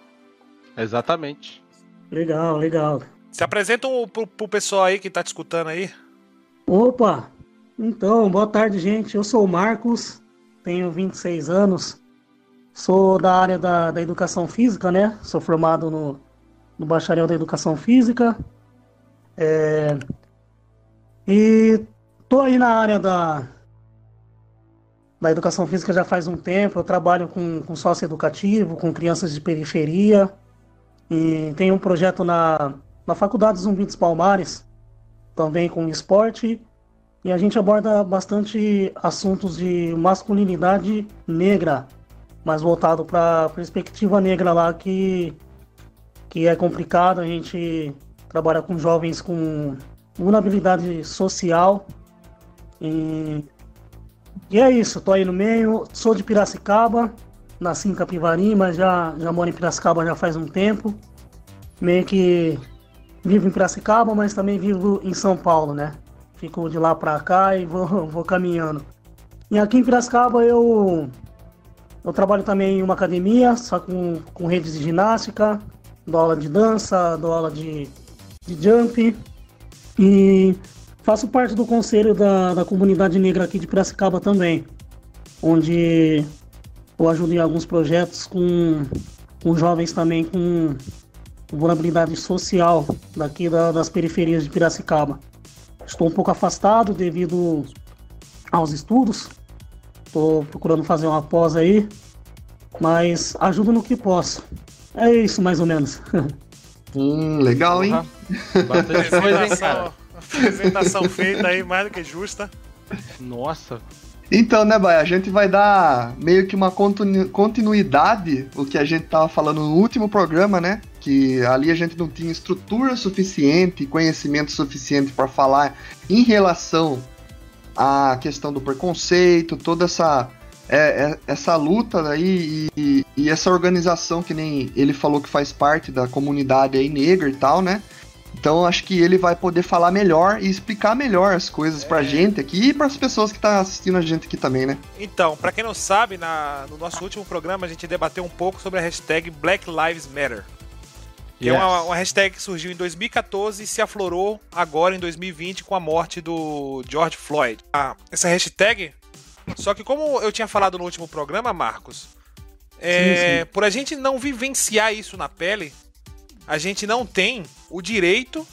Exatamente. Legal, legal. Se apresenta um, pro, pro pessoal aí que tá te escutando aí. Opa, então, boa tarde, gente. Eu sou o Marcos, tenho 26 anos, sou da área da, da educação física, né? Sou formado no, no bacharel da educação física. É, E tô aí na área da, da educação física já faz um tempo. Eu trabalho com, com sócio educativo, com crianças de periferia. E tenho um projeto na, na Faculdade Zumbi dos Palmares, também com esporte. E a gente aborda bastante assuntos de masculinidade negra, mais voltado para a perspectiva negra lá, que, que é complicado. A gente trabalha com jovens com vulnerabilidade social. E, e é isso, tô aí no meio. Sou de Piracicaba, nasci em Capivari, mas já, já moro em Piracicaba já faz um tempo. Meio que vivo em Piracicaba, mas também vivo em São Paulo, né? Fico de lá pra cá e vou, [laughs] vou caminhando. E aqui em Piracicaba eu, eu trabalho também em uma academia, só com, com redes de ginástica, dou aula de dança, dou aula de, de jump. E faço parte do conselho da, da comunidade negra aqui de Piracicaba também, onde eu ajudo em alguns projetos com, com jovens também com vulnerabilidade social daqui da- das periferias de Piracicaba. Estou um pouco afastado devido aos estudos. Estou procurando fazer uma pós aí, mas ajudo no que posso. É isso, mais ou menos. [laughs] Hum, legal, hein? Porra. Bastante coisa, hein, cara? Apresentação, [laughs] apresentação feita aí, mais do que justa. Nossa. Então, né, Baia, a gente vai dar meio que uma continu- continuidade o que a gente tava falando no último programa, né? Que ali a gente não tinha estrutura suficiente, conhecimento suficiente para falar em relação à questão do preconceito, toda essa é, é, essa luta aí e, e, essa organização que nem ele falou que faz parte da comunidade aí negra e tal, né? Então acho que ele vai poder falar melhor e explicar melhor as coisas é. pra gente aqui e para as pessoas que estão tá assistindo a gente aqui também, né? Então, para quem não sabe, na, no nosso último programa a gente debateu um pouco sobre a hashtag Black Lives Matter. Que yes. é uma, uma, hashtag que surgiu em 2014 e se aflorou agora em 2020 com a morte do George Floyd. Ah, essa hashtag só que como eu tinha falado no último programa, Marcos, é, sim, sim. por a gente não vivenciar isso na pele, a gente não tem o direito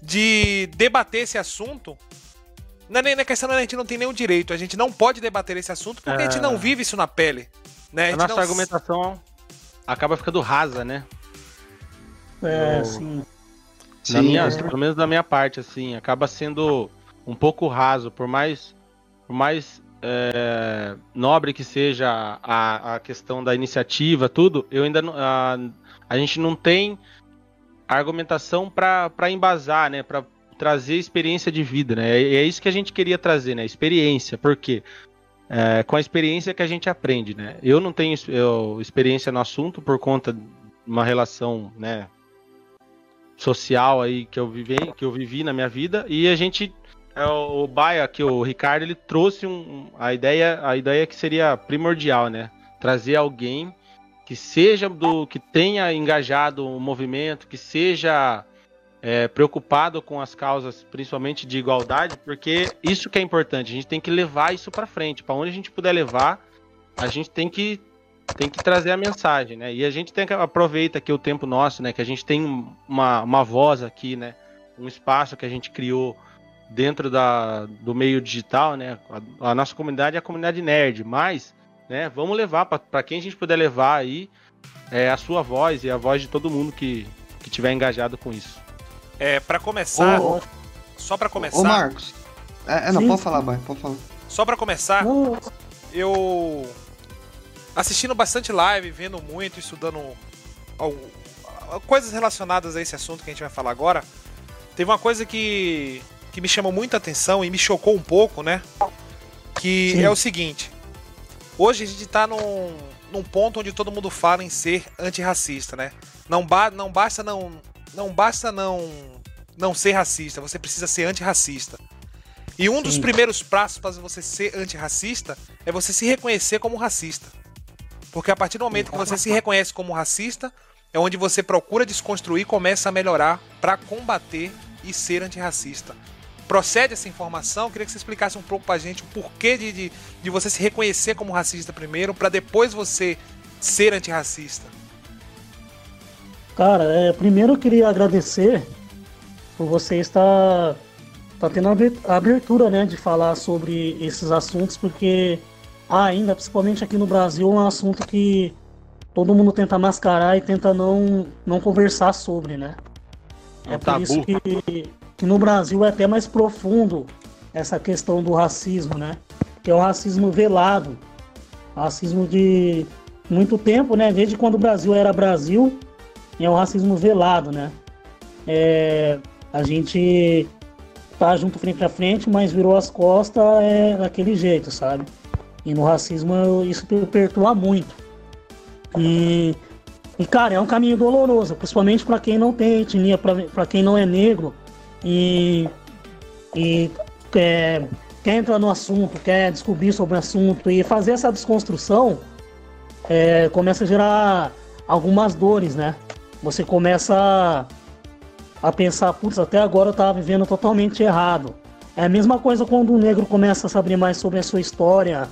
de debater esse assunto. Não é, na questão a gente não tem nenhum direito, a gente não pode debater esse assunto porque é... a gente não é. vive isso na pele. Né? A, a nossa não... argumentação acaba ficando rasa, né? É, Eu... sim. Na sim, minha, é. Pelo menos da minha parte, assim, acaba sendo um pouco raso, por mais por mais é, nobre que seja a, a questão da iniciativa, tudo, eu ainda a, a gente não tem argumentação para embasar, né, para trazer experiência de vida, né? E é isso que a gente queria trazer, né? Experiência, porque é, com a experiência que a gente aprende, né? Eu não tenho eu, experiência no assunto por conta de uma relação, né, social aí que eu vivi, que eu vivi na minha vida e a gente é o, Baia, que o Ricardo, ele trouxe um, a ideia, a ideia que seria primordial, né? Trazer alguém que seja do que tenha engajado o movimento, que seja é, preocupado com as causas, principalmente de igualdade, porque isso que é importante. A gente tem que levar isso para frente. Para onde a gente puder levar, a gente tem que tem que trazer a mensagem, né? E a gente tem que aproveita aqui o tempo nosso, né? Que a gente tem uma, uma voz aqui, né? Um espaço que a gente criou dentro da, do meio digital, né? A, a, nossa comunidade é a comunidade nerd, mas, né? Vamos levar para quem a gente puder levar aí é, a sua voz e a voz de todo mundo que que tiver engajado com isso. É para começar, ô, só para começar. Ô Marcos, é, é não Sim. pode falar, mãe, pode falar. Só para começar, eu assistindo bastante live, vendo muito, estudando coisas relacionadas a esse assunto que a gente vai falar agora. Teve uma coisa que que me chamou muita atenção e me chocou um pouco, né? Que Sim. é o seguinte: hoje a gente tá num, num ponto onde todo mundo fala em ser antirracista, né? Não, ba não basta não não basta não não ser racista, você precisa ser antirracista. E um Sim. dos primeiros passos para você ser antirracista é você se reconhecer como racista. Porque a partir do momento que você se reconhece como racista, é onde você procura desconstruir e começa a melhorar para combater e ser antirracista procede essa informação. Eu queria que você explicasse um pouco pra gente o porquê de, de, de você se reconhecer como racista primeiro, para depois você ser antirracista. Cara, é, primeiro eu queria agradecer por você estar tá tendo a abertura né, de falar sobre esses assuntos, porque ainda, principalmente aqui no Brasil, é um assunto que todo mundo tenta mascarar e tenta não, não conversar sobre, né? É, é por tabu. isso que que no Brasil é até mais profundo essa questão do racismo, né? Que é um racismo velado, racismo de muito tempo, né? Desde quando o Brasil era Brasil, é um racismo velado, né? É, a gente tá junto frente a frente, mas virou as costas é daquele jeito, sabe? E no racismo isso perturba muito. E, e cara, é um caminho doloroso, principalmente para quem não tem etnia, para quem não é negro, e, e é, quer entrar no assunto, quer descobrir sobre o assunto e fazer essa desconstrução, é, começa a gerar algumas dores, né? Você começa a pensar, putz, até agora eu estava vivendo totalmente errado. É a mesma coisa quando um negro começa a saber mais sobre a sua história,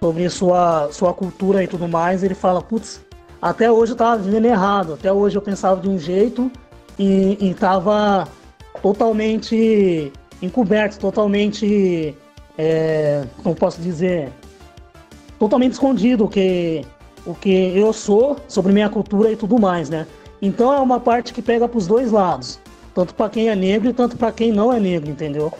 sobre sua, sua cultura e tudo mais, ele fala, putz, até hoje eu estava vivendo errado, até hoje eu pensava de um jeito e, estava totalmente encoberto, totalmente, é, como posso dizer, totalmente escondido o que, o que eu sou sobre minha cultura e tudo mais, né? Então é uma parte que pega para os dois lados, tanto para quem é negro e tanto para quem não é negro, entendeu?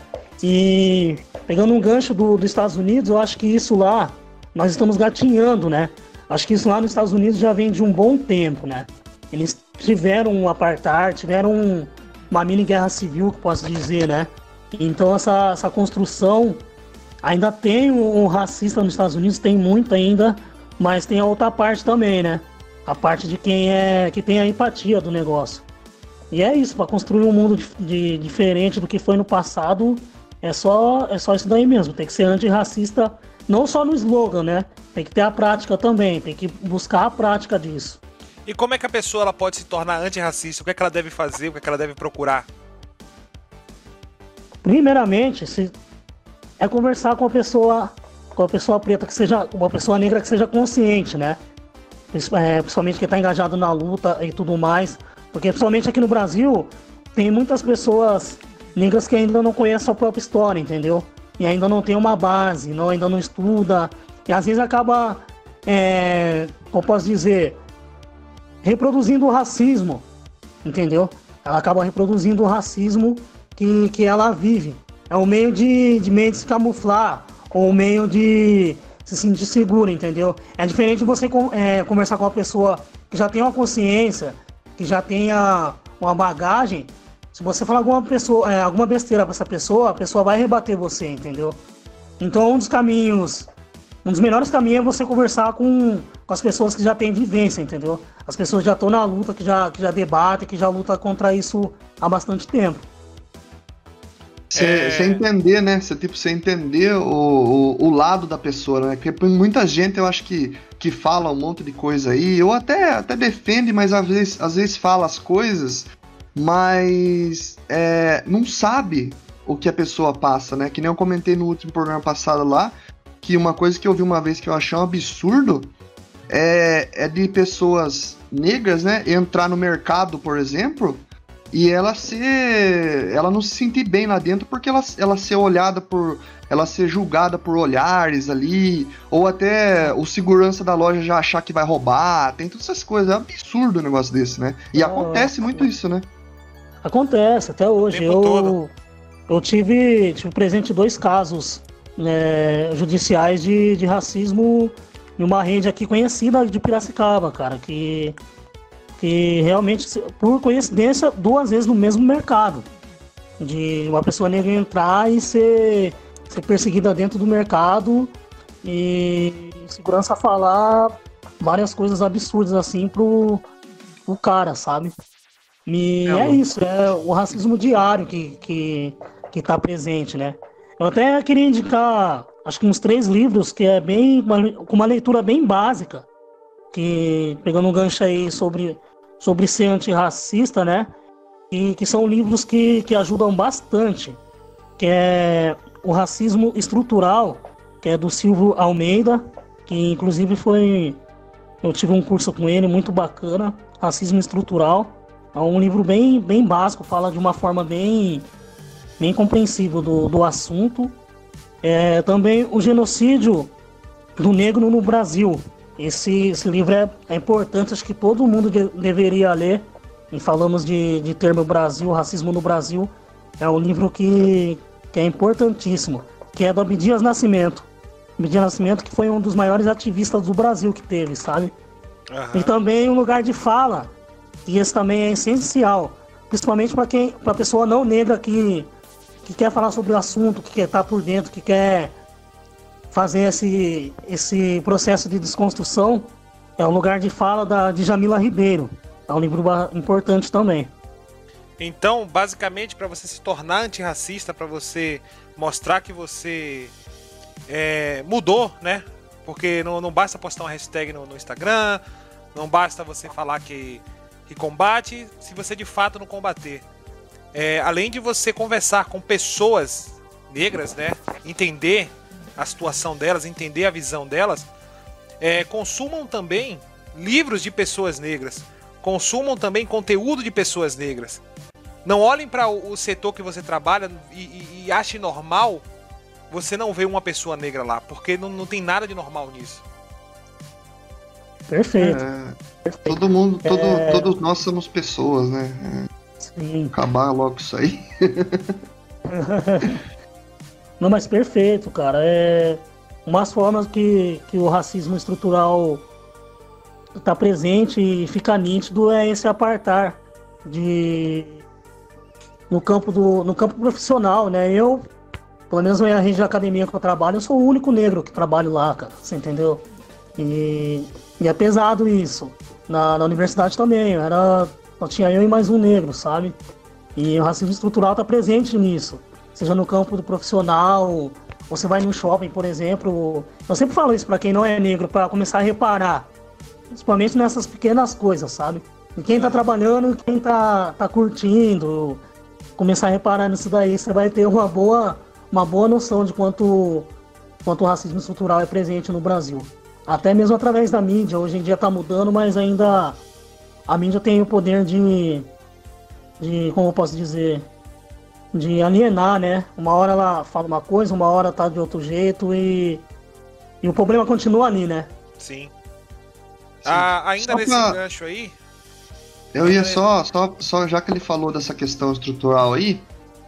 E pegando um gancho do, dos Estados Unidos, eu acho que isso lá nós estamos gatinhando, né? Acho que isso lá nos Estados Unidos já vem de um bom tempo, né? Eles tiveram um apartheid, tiveram um, uma mini guerra civil, que posso dizer, né? Então essa, essa construção ainda tem um, racista nos Estados Unidos, tem muito ainda, mas tem a outra parte também, né? A parte de quem é que tem a empatia do negócio. E é isso, para construir um mundo de, de, diferente do que foi no passado, é só, é só isso daí mesmo. Tem que ser antirracista, não só no slogan, né? Tem que ter a prática também, tem que buscar a prática disso. E como é que a pessoa ela pode se tornar antirracista? O que é que ela deve fazer? O que é que ela deve procurar? Primeiramente, se é conversar com a pessoa, com a pessoa preta que seja, uma pessoa negra que seja consciente, né? É, principalmente que está engajado na luta e tudo mais, porque principalmente aqui no Brasil tem muitas pessoas negras que ainda não conhecem a própria história, entendeu? E ainda não tem uma base, não, ainda não estuda, e às vezes acaba, é, como posso dizer, reproduzindo o racismo, entendeu? Ela acaba reproduzindo o racismo que, que ela vive. É um meio de, de meio de se camuflar, ou um meio de se sentir segura, entendeu? É diferente você é, conversar com uma pessoa que já tem uma consciência, que já tenha uma bagagem. Se você falar alguma, pessoa, é, alguma besteira para essa pessoa, a pessoa vai rebater você, entendeu? Então, um dos caminhos um dos melhores caminhos é você conversar com, com as pessoas que já têm vivência, entendeu? As pessoas já estão na luta, que já, que já debatem, que já lutam contra isso há bastante tempo. Você é... entender, né? Você tipo, você entender o, o, o, lado da pessoa, né? Porque muita gente eu acho que, que fala um monte de coisa aí, ou até, até defende, mas às vezes, às vezes fala as coisas, mas é, não sabe o que a pessoa passa, né? Que nem eu comentei no último programa passado lá, que uma coisa que eu vi uma vez que eu achei um absurdo é, é de pessoas negras, né, entrar no mercado, por exemplo, e ela ser, ela não se sentir bem lá dentro porque ela, ela ser olhada por, ela ser julgada por olhares ali, ou até o segurança da loja já achar que vai roubar, tem todas essas coisas, é um absurdo um negócio desse, né? E acontece muito isso, né? Acontece, até hoje. Eu, todo. eu tive, tive presente dois casos né, judiciais de, de racismo em uma rede aqui conhecida de Piracicaba, cara, que, que realmente, por coincidência, duas vezes no mesmo mercado. De uma pessoa negra entrar e ser, ser perseguida dentro do mercado e segurança falar várias coisas absurdas assim pro, pro cara, sabe? E é, é isso, é o racismo diário que, que, que tá presente, né? Eu até queria indicar, acho que uns três livros que é bem com uma leitura bem básica, que pegando um gancho aí sobre sobre ser antirracista, né? E que são livros que, que ajudam bastante, que é o racismo estrutural, que é do Silvio Almeida, que inclusive foi eu tive um curso com ele muito bacana, racismo estrutural. É um livro bem bem básico, fala de uma forma bem bem compreensível do, do assunto. É, também o genocídio do negro no Brasil. Esse, esse livro é, é importante, acho que todo mundo de, deveria ler. E falamos de, de termo Brasil, racismo no Brasil. É um livro que, que é importantíssimo, que é do Abdias Nascimento. Abdias Nascimento que foi um dos maiores ativistas do Brasil que teve, sabe? Uhum. E também um lugar de fala, e esse também é essencial, principalmente para quem, para pessoa não negra que que quer falar sobre o assunto, que quer estar por dentro, que quer fazer esse, esse processo de desconstrução, é um lugar de fala da, de Jamila Ribeiro. É um livro importante também. Então, basicamente, para você se tornar antirracista, para você mostrar que você é, mudou, né? Porque não, não basta postar uma hashtag no, no Instagram, não basta você falar que, que combate, se você de fato não combater é, além de você conversar com pessoas negras, né, entender a situação delas, entender a visão delas, é, consumam também livros de pessoas negras, consumam também conteúdo de pessoas negras. Não olhem para o, o, setor que você trabalha e, e, e achem normal você não ver uma pessoa negra lá, porque não, não tem nada de normal nisso. Perfeito. É, Perfeito. Todo mundo, todo, é... todos nós somos pessoas, né? Sim. Acabar logo isso aí. [laughs] Não, mas perfeito, cara. É umas formas que, que o racismo estrutural está presente e fica nítido é esse apartar de no campo do no campo profissional, né? Eu pelo menos na rede de academia que eu trabalho, eu sou o único negro que trabalho lá, cara. Você entendeu? E, e é pesado isso. Na, na universidade também, era. Só tinha eu e mais um negro, sabe? E o racismo estrutural tá presente nisso. Seja no campo do profissional, você vai no shopping, por exemplo. Eu sempre falo isso para quem não é negro, para começar a reparar. Principalmente nessas pequenas coisas, sabe? E quem tá trabalhando, quem tá, tá curtindo, começar a reparar nisso daí, você vai ter uma boa, uma boa noção de quanto, quanto o racismo estrutural é presente no Brasil. Até mesmo através da mídia. Hoje em dia tá mudando, mas ainda a mídia tem o poder de. de como eu posso dizer? de alienar, né? Uma hora ela fala uma coisa, uma hora tá de outro jeito e. E o problema continua ali, né? Sim. Sim. Ah, ainda só nesse pra... gancho aí. Eu ia só, só, só, já que ele falou dessa questão estrutural aí,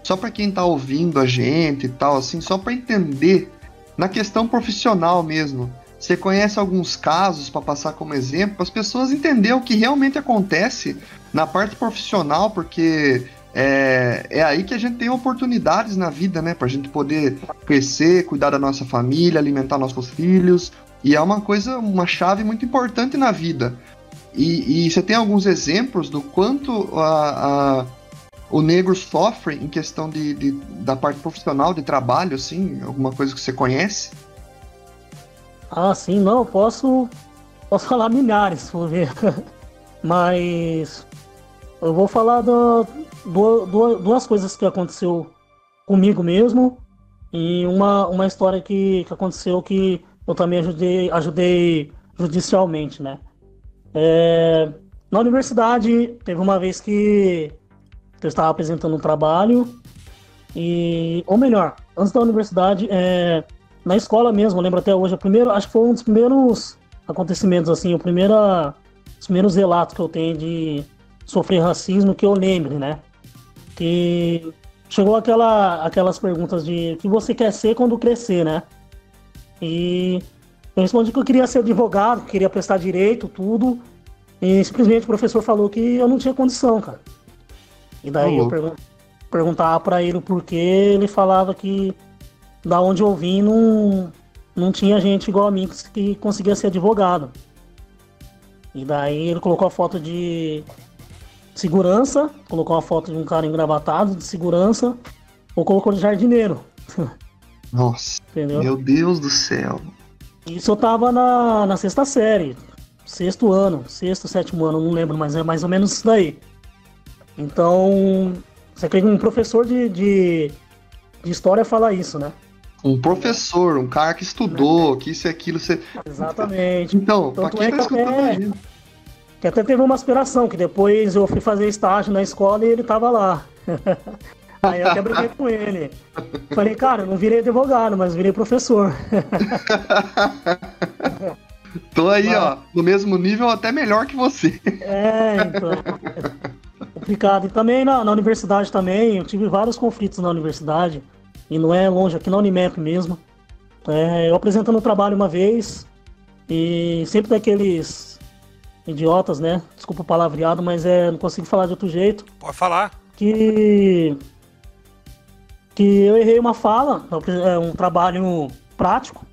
só para quem tá ouvindo a gente e tal, assim, só para entender, na questão profissional mesmo, você conhece alguns casos para passar como exemplo, para as pessoas entenderem o que realmente acontece na parte profissional, porque é, é aí que a gente tem oportunidades na vida, né? Pra gente poder crescer, cuidar da nossa família, alimentar nossos filhos. E é uma coisa, uma chave muito importante na vida. E, e você tem alguns exemplos do quanto a, a, o negro sofre em questão de, de, da parte profissional, de trabalho, assim? Alguma coisa que você conhece? Ah, sim, não, posso, posso falar milhares, por ver. [laughs] Mas eu vou falar do, duas, duas coisas que aconteceu comigo mesmo e uma, uma história que, que aconteceu que eu também ajudei, ajudei judicialmente, né? É, na universidade, teve uma vez que eu estava apresentando um trabalho e, ou melhor, antes da universidade, é, na escola mesmo, lembro até hoje, o primeiro, acho que foi um dos primeiros acontecimentos, assim, o primeiro, os primeiros relatos que eu tenho de sofrer racismo que eu lembre, né? que chegou aquela, aquelas perguntas de o que você quer ser quando crescer, né? E eu respondi que eu queria ser advogado, que queria prestar direito, tudo. E simplesmente o professor falou que eu não tinha condição, cara. E daí uhum. eu pergun perguntava para ele o porquê, ele falava que da onde eu vim não, não tinha gente igual a mim que conseguia ser advogado. E daí ele colocou a foto de segurança, colocou uma foto de um cara engravatado de segurança, ou colocou de jardineiro. [laughs] Nossa, Entendeu? meu Deus do céu. Isso eu tava na, na sexta série, sexto ano, sexto, sétimo ano, não lembro, mas é mais ou menos isso daí. Então, você que um professor de, de, de, história fala isso, né? Um professor, um cara que estudou, que isso e aquilo. Você... Exatamente. Então, Tanto pra quem é tá escutando até... Que até teve uma aspiração, que depois eu fui fazer estágio na escola e ele tava lá. [laughs] Aí eu até brinquei com ele. Falei, cara, eu não virei advogado, mas virei professor. [laughs] Tô aí, mas... ó, no mesmo nível, até melhor que você. É, então. É complicado. E também na, na universidade também, eu tive vários conflitos na universidade. E não é longe, aqui na Unimap mesmo. É, eu apresentando o trabalho uma vez, e sempre daqueles idiotas, né? Desculpa o palavreado, mas é, não consigo falar de outro jeito. Pode falar. Que que eu errei uma fala, é um trabalho prático.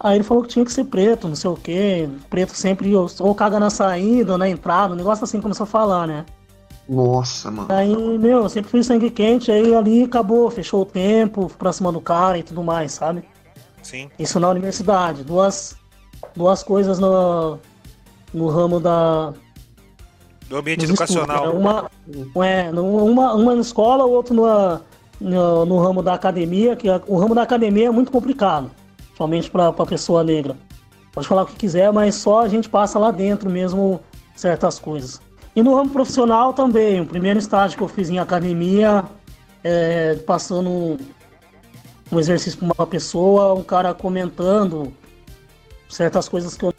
Aí ele falou que tinha que ser preto, não sei o quê. Preto sempre ou caga na saída ou na entrada, um negócio assim começou a falar, né? Nossa, mano. Aí, meu, eu sempre fui sangue quente, aí ali acabou, fechou o tempo, pra cima do cara e tudo mais, sabe? Sim. Isso na universidade. Duas, duas coisas no, no ramo da. Do ambiente educacional. Estudos, né? uma, é, uma, uma na escola, o outro no, no, no, ramo da academia, que o ramo da academia é muito complicado, somente para a pessoa negra. Pode falar o que quiser, mas só a gente passa lá dentro mesmo certas coisas. E no ramo profissional também, o primeiro estágio que eu fiz em academia, é, passando um, exercício para uma pessoa, um cara comentando certas coisas que eu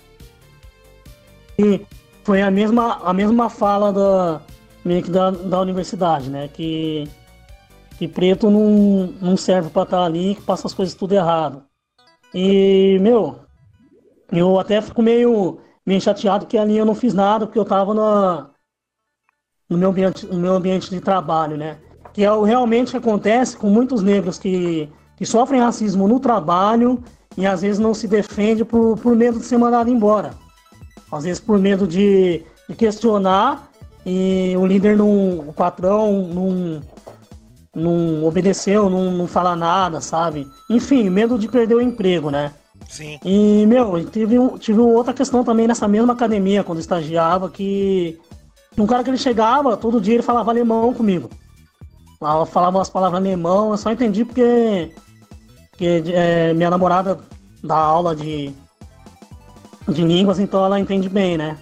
e foi a mesma, a mesma fala da, meio que da, da universidade, né? Que, que preto não, não serve para estar tá ali, que passa as coisas tudo errado. E, meu, eu até fico meio, meio chateado que ali eu não fiz nada, porque eu tava na, no, meu ambiente, no meu ambiente de trabalho, né? que é o realmente acontece com muitos negros que, que sofrem racismo no trabalho e às vezes não se defende por, por medo de ser mandado embora. Às vezes por medo de, de questionar e o líder não, o patrão não, não obedeceu, não, não fala nada, sabe? Enfim, medo de perder o emprego, né? Sim. E, meu, tive, tive outra questão também nessa mesma academia, quando estagiava, que um cara que ele chegava, todo dia ele falava alemão comigo. Falava umas palavras alemão, eu só entendi porque, porque é, minha namorada dá aula de, de línguas, então ela entende bem, né?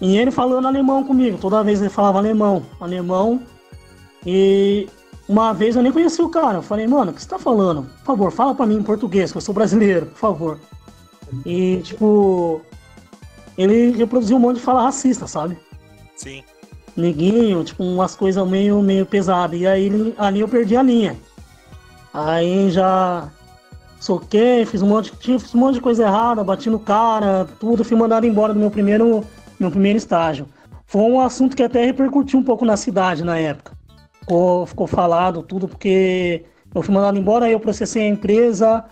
E ele falando alemão comigo, toda vez ele falava alemão, alemão. E uma vez eu nem conheci o cara, eu falei, mano, o que você tá falando? Por favor, fala pra mim em português, que eu sou brasileiro, por favor. E, tipo, ele reproduziu um monte de fala racista, sabe? Sim. Neguinho, tipo, umas coisas meio, meio pesadas. E aí ali eu perdi a linha. Aí já soquei, fiz um monte, fiz um monte de coisa errada, bati no cara, tudo, fui mandado embora do meu primeiro, meu primeiro estágio. Foi um assunto que até repercutiu um pouco na cidade na época. Ficou, ficou falado tudo, porque eu fui mandado embora, aí eu processei a empresa,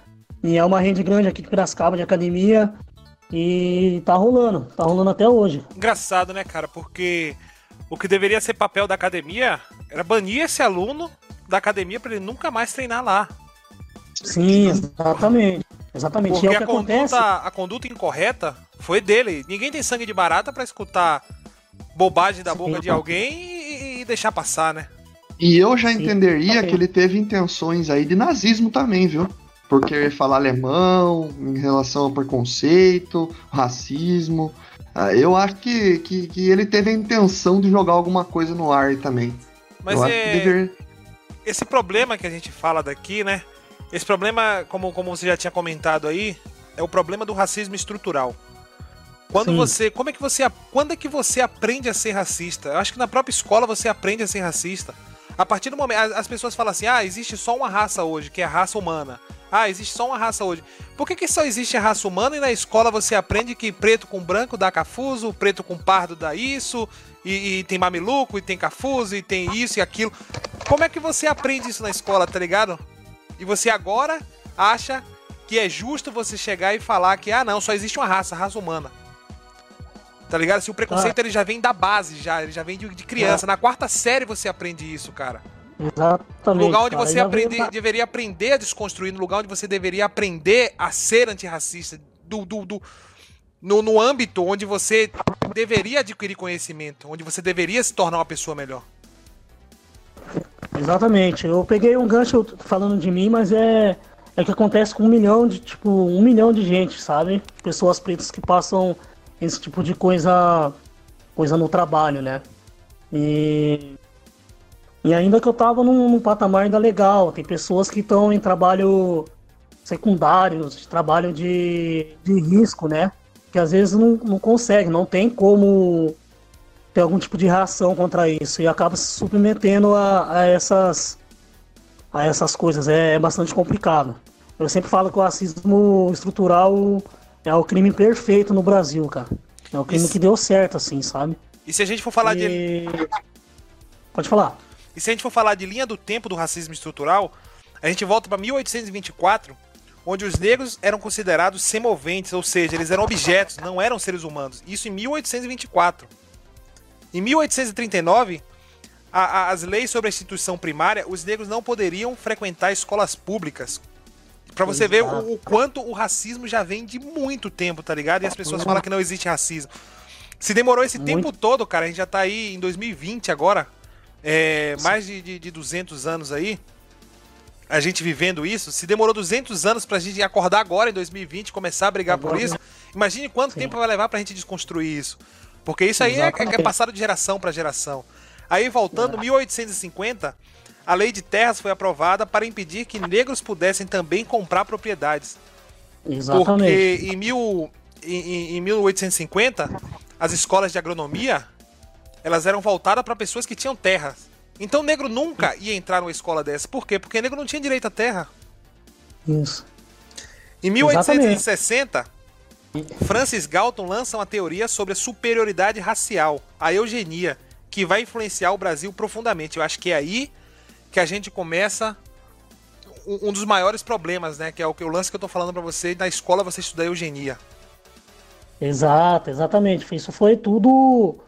e é uma rede grande aqui de Piracicaba, de academia, e tá rolando, tá rolando até hoje. Engraçado, né, cara? Porque o que deveria ser papel da academia era banir esse aluno da academia para ele nunca mais treinar lá. Sim, exatamente. Exatamente. Porque é o a, que conduta, acontece. a conduta incorreta foi dele. Ninguém tem sangue de barata para escutar bobagem da Sim. boca de alguém e, e deixar passar, né? E eu já Sim, entenderia que ele teve intenções aí de nazismo também, viu? Porque falar alemão em relação ao preconceito, racismo. Ah, Eu acho que, que, que ele teve a intenção de jogar alguma coisa no ar também. Mas eu é, que deveria... esse problema que a gente fala daqui, né? Esse problema, como, como você já tinha comentado aí, é o problema do racismo estrutural. Quando Sim. você, como é que você, quando é que você aprende a ser racista? Eu acho que na própria escola você aprende a ser racista. A partir do momento, as, as pessoas falam assim: "Ah, existe só uma raça hoje, que é a raça humana". Ah, existe só uma raça hoje. Por que, que só existe a raça humana e na escola você aprende que preto com branco dá cafuso, preto com pardo dá isso, e, e tem mameluco, e tem cafuso, e tem isso e aquilo? Como é que você aprende isso na escola, tá ligado? E você agora acha que é justo você chegar e falar que, ah, não, só existe uma raça, raça humana. Tá ligado? Se o preconceito ele já vem da base, já, ele já vem de, de criança. Na quarta série você aprende isso, cara. No Exatamente. lugar onde cara. você aprende, deveria aprender a desconstruir, no lugar onde você deveria aprender a ser antirracista, do, do, do- no, no âmbito onde você deveria adquirir conhecimento, onde você deveria se tornar uma pessoa melhor. Exatamente. Eu peguei um gancho falando de mim, mas é é o que acontece com um milhão de tipo um milhão de gente, sabe? Pessoas pretas que passam esse tipo de coisa coisa no trabalho, né? E e ainda que eu tava num, num patamar ainda legal, tem pessoas que estão em trabalho secundários, de trabalho de, de risco, né? Que às vezes não, não consegue, não tem como ter algum tipo de reação contra isso e acaba se submetendo a, a essas a essas coisas. É, é bastante complicado. Eu sempre falo que o racismo estrutural é o crime perfeito no Brasil, cara. É o crime Isso. que deu certo, assim, sabe? E se a gente for falar de E- Pode falar. E se a gente for falar de linha do tempo do racismo estrutural, a gente volta para 1824, onde os negros eram considerados semoventes, ou seja, eles eram objetos, não eram seres humanos. Isso em 1824. Em 1839, a- a- as leis sobre a instituição primária, os negros não poderiam frequentar escolas públicas. Pra você ver o, o quanto o racismo já vem de muito tempo, tá ligado? E as pessoas falam que não existe racismo. Se demorou esse Muito. tempo todo, cara, a gente já tá aí em 2020 agora, é, mais de, de, de 200 anos aí, a gente vivendo isso. Se demorou 200 anos pra gente acordar agora em 2020, começar a brigar por Agora, isso, imagine quanto Sim. tempo vai levar pra gente desconstruir isso. Porque isso aí é, é, é passado de geração pra geração. Aí voltando, 1850, a lei de terras foi aprovada para impedir que negros pudessem também comprar propriedades. Exatamente. Porque em, mil, em- em 1850, as escolas de agronomia elas eram voltadas para pessoas que tinham terras. Então negro nunca ia entrar numa escola dessa. Por quê? Porque negro não tinha direito à terra. Isso. Em 1860, Francis Galton lança uma teoria sobre a superioridade racial, a eugenia, que vai influenciar o Brasil profundamente. Eu acho que é aí que a gente começa um, dos maiores problemas, né? Que é o, lance que eu tô falando para você, na escola você estuda eugenia. Exato, exatamente. Isso foi tudo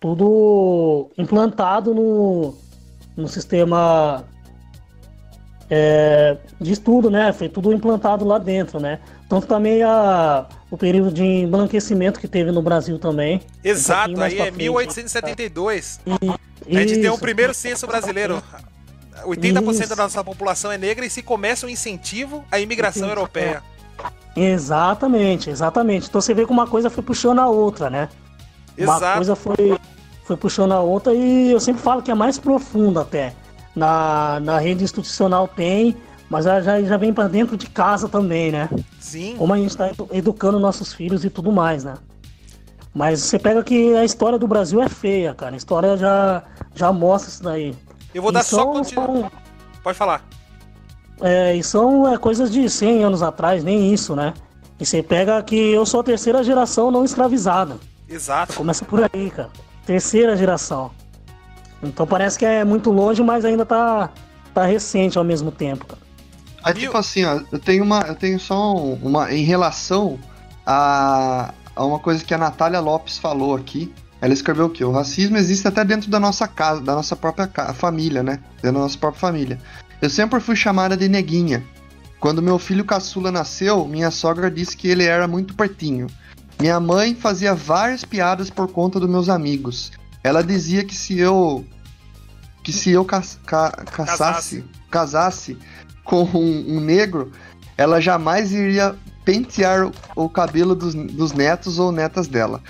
tudo implantado no, no sistema é, de estudo, né? Foi tudo implantado lá dentro, né? Tanto também a, o período de embranquecimento que teve no Brasil também. Exato, um aí é frente, 1872. E, a gente isso, tem o primeiro censo brasileiro. 80% isso. da nossa população é negra e se começa um incentivo à imigração europeia. Exatamente, exatamente. Então você vê que uma coisa foi puxando a outra, né? Exato. Uma coisa foi, foi puxando a outra e eu sempre falo que é mais profundo até. Na, na rede institucional tem, mas já, já vem para dentro de casa também, né? Sim. Como a gente está educando nossos filhos e tudo mais, né? Mas você pega que a história do Brasil é feia, cara. A história já, já mostra isso daí. Eu vou dar só continuidade. Pode falar. É, e são é, coisas de 100 anos atrás, nem isso, né? E você pega que eu sou a terceira geração não escravizada. Exato. Começa por aí, cara. Terceira geração. Então parece que é muito longe, mas ainda tá, tá recente ao mesmo tempo, cara. Aí, tipo assim, ó, eu tenho uma. Eu tenho só uma. Em relação a, a uma coisa que a Natália Lopes falou aqui. Ela escreveu o quê? O racismo existe até dentro da nossa casa, da nossa própria família, né? Dentro da nossa própria família. Eu sempre fui chamada de neguinha. Quando meu filho caçula nasceu, minha sogra disse que ele era muito pertinho. Minha mãe fazia várias piadas por conta dos meus amigos. Ela dizia que se eu que se eu ca, ca, caçasse, casasse com um, um, negro, ela jamais iria pentear o, o cabelo dos, dos, netos ou netas dela.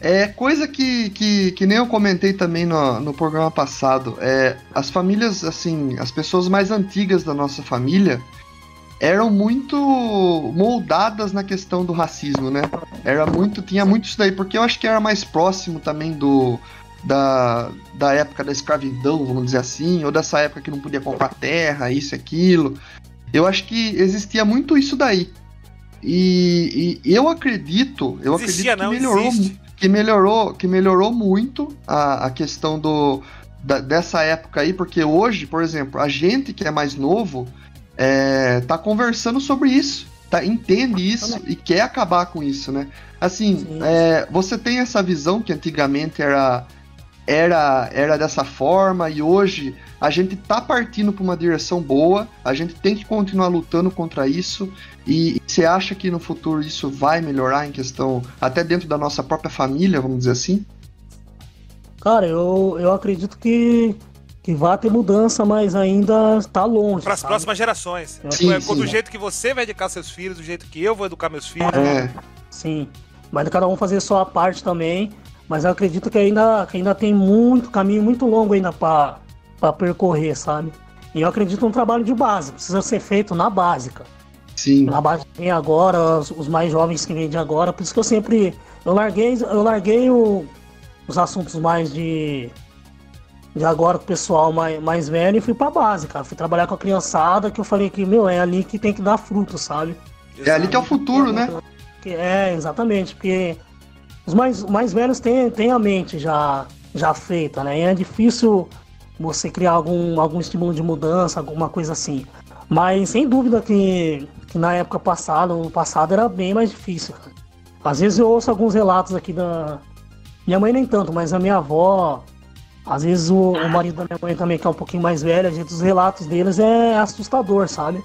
É coisa que, que, que nem eu comentei também no, no programa passado. É, as famílias, assim, as pessoas mais antigas da nossa família, eram muito moldadas na questão do racismo, né? Era muito, tinha muito isso daí, porque eu acho que era mais próximo também do da, da época da escravidão, vamos dizer assim, ou dessa época que não podia comprar terra, isso e aquilo. Eu acho que existia muito isso daí. E, e eu acredito, eu Existia, acredito que melhorou, que melhorou, que melhorou muito a, a questão do da, dessa época aí, porque hoje, por exemplo, a gente que é mais novo, é, tá conversando sobre isso, tá, entende isso e quer acabar com isso, né? Assim, é, você tem essa visão que antigamente era, era, era dessa forma e hoje a gente tá partindo para uma direção boa, a gente tem que continuar lutando contra isso e você acha que no futuro isso vai melhorar em questão, até dentro da nossa própria família, vamos dizer assim? Cara, eu, eu acredito que que vai ter mudança, mas ainda está longe. Para as próximas gerações. Sim, é, sim. Do jeito que você vai educar seus filhos, do jeito que eu vou educar meus filhos. É. Sim. Mas cada um fazer sua parte também. Mas eu acredito que ainda, que ainda tem muito caminho muito longo ainda para percorrer, sabe? E eu acredito num trabalho de base, precisa ser feito na básica. Sim. Na base vem agora, os, os, mais jovens que vêm de agora, por isso que eu sempre. Eu larguei, eu larguei o, os assuntos mais de de agora com o pessoal mais, mais velho e fui pra base, cara. Fui trabalhar com a criançada que eu falei que, meu, é ali que tem que dar fruto, sabe? É ali que é o futuro, né? É, exatamente, porque os mais, mais velhos têm, têm a mente já, já feita, né? E é difícil você criar algum, algum estímulo de mudança, alguma coisa assim. Mas sem dúvida que, que na época passada, no passado era bem mais difícil. Cara. Às vezes eu ouço alguns relatos aqui da. Minha mãe nem tanto, mas a minha avó, às vezes o, o, marido da minha mãe também, que é um pouquinho mais velho, a gente, os relatos deles é assustador, sabe?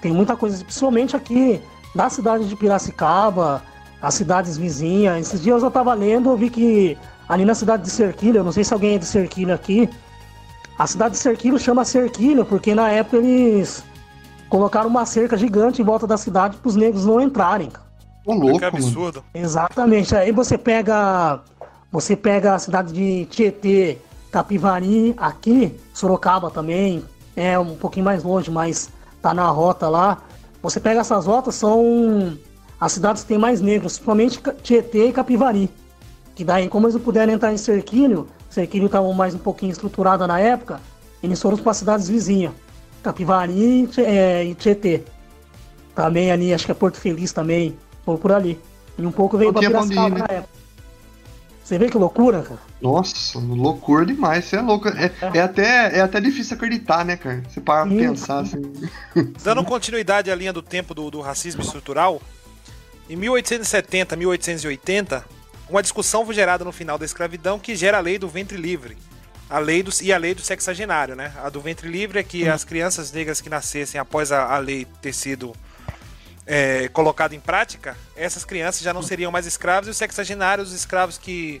Tem muita coisa, principalmente aqui da cidade de Piracicaba, as cidades vizinhas. Esses dias eu tava lendo, eu vi que ali na cidade de Cerquilho, eu não sei se alguém é de Cerquilho aqui, a cidade de Cerquilho chama Cerquilho porque na época eles colocaram uma cerca gigante em volta da cidade para os negros não entrarem. Ô, louco, que absurdo. Exatamente. Aí você pega você pega a cidade de Tietê, Capivari, aqui, Sorocaba também, é um pouquinho mais longe, mas tá na rota lá. Você pega essas rotas, são as cidades que tem mais negros, principalmente Tietê e Capivari. Que daí, como eles não puderam entrar em Cerquilho, Cerquilho estava mais um pouquinho estruturada na época, eles foram para cidades vizinhas, Capivari é, e Tietê. Também ali, acho que é Porto Feliz também, ou por ali. E um pouco veio para Piracicaba né? na época. Você vê que loucura, cara? Nossa, loucura demais. Você é louco. É, é, até, é até difícil acreditar, né, cara? Você para pra pensar assim. [laughs] Dando continuidade à linha do tempo do, do racismo estrutural, em 1870, 1880, uma discussão foi gerada no final da escravidão que gera a lei do ventre livre. A lei do, e a lei do sexagenário, né? A do ventre livre é que as crianças negras que nascessem após a, a lei ter sido é, colocado em prática, essas crianças já não seriam mais escravos e os sexagenários, os escravos que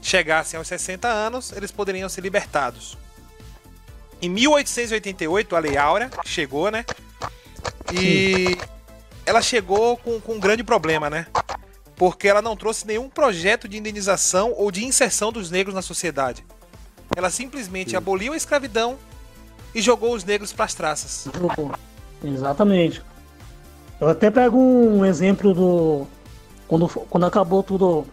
chegassem aos 60 anos, eles poderiam ser libertados. Em 1888, a Lei Áurea chegou, né? E ela chegou com, com um grande problema, né? Porque ela não trouxe nenhum projeto de indenização ou de inserção dos negros na sociedade. Ela simplesmente aboliu a escravidão e jogou os negros para as traças. Exatamente. Eu até pego um exemplo do. Quando, quando acabou tudo.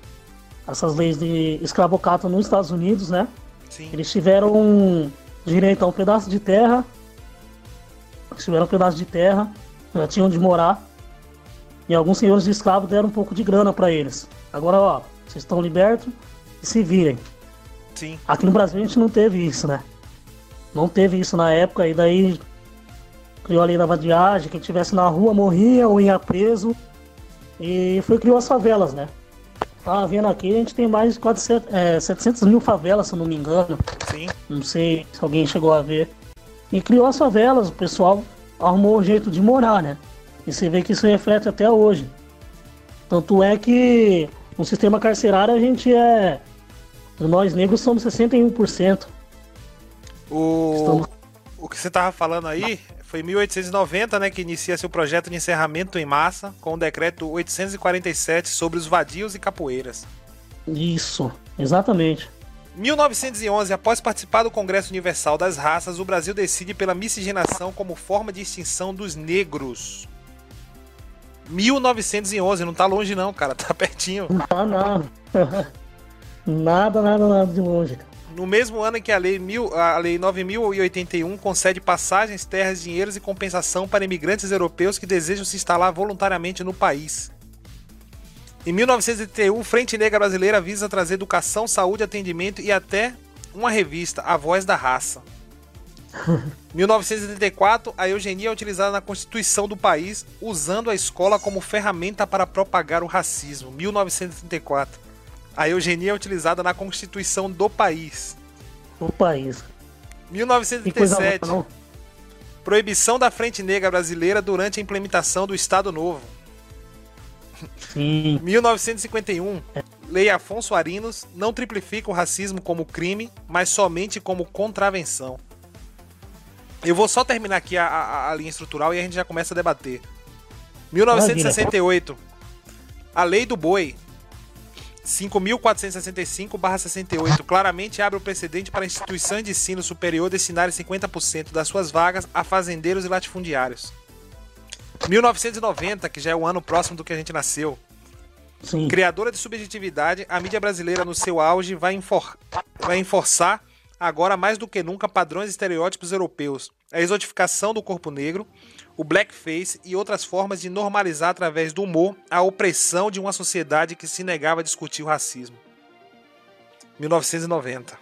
Essas leis de escravocato nos Estados Unidos, né? Sim. Eles tiveram um direito a um pedaço de terra. Eles tiveram um pedaço de terra, já tinham onde morar. E alguns senhores de escravos deram um pouco de grana para eles. Agora, ó, vocês estão libertos e se virem. Sim. Aqui no Brasil a gente não teve isso, né? Não teve isso na época, e daí criou a lei da vadiagem, quem estivesse na rua morria ou ia preso. E foi criou as favelas, né? Tava vendo aqui, a gente tem mais de quase é, 700 mil favelas, se eu não me engano. Sim. Não sei se alguém chegou a ver. E criou as favelas, o pessoal arrumou um jeito de morar, né? E você vê que isso reflete até hoje. Tanto é que no sistema carcerário a gente é. Nós negros somos 61%. O, Estamos... o que você tava falando aí foi em 1890 né, que inicia-se o projeto de encerramento em massa com o decreto 847 sobre os vadios e capoeiras. Isso, exatamente. 1911, após participar do Congresso Universal das Raças, o Brasil decide pela miscigenação como forma de extinção dos negros. 1911, não tá longe não, cara, tá pertinho. Não tá nada. [laughs] nada, nada, nada de longe, cara no mesmo ano em que a Lei, mil, a lei 9081 concede passagens, terras, dinheiros e compensação para imigrantes europeus que desejam se instalar voluntariamente no país. Em 1981, Frente Negra Brasileira visa trazer educação, saúde, atendimento e até uma revista, A Voz da Raça. [laughs] 1984, a eugenia é utilizada na Constituição do país, usando a escola como ferramenta para propagar o racismo. 1934. A eugenia é utilizada na Constituição do país. Do país. 1937. Proibição da Frente Negra Brasileira durante a implementação do Estado Novo. Sim. 1951. Lei Afonso Arinos não triplifica o racismo como crime, mas somente como contravenção. Eu vou só terminar aqui a, a, a linha estrutural e a gente já começa a debater. 1968. A Lei do Boi 5.465-68 claramente abre o precedente para instituições de ensino superior destinarem 50% das suas vagas a fazendeiros e latifundiários. 1990, que já é o ano próximo do que a gente nasceu. Sim. Criadora de subjetividade, a mídia brasileira no seu auge vai, enfor vai enforçar, agora mais do que nunca, padrões estereótipos europeus. A exotificação do corpo negro, o blackface e outras formas de normalizar através do humor a opressão de uma sociedade que se negava a discutir o racismo. 1990.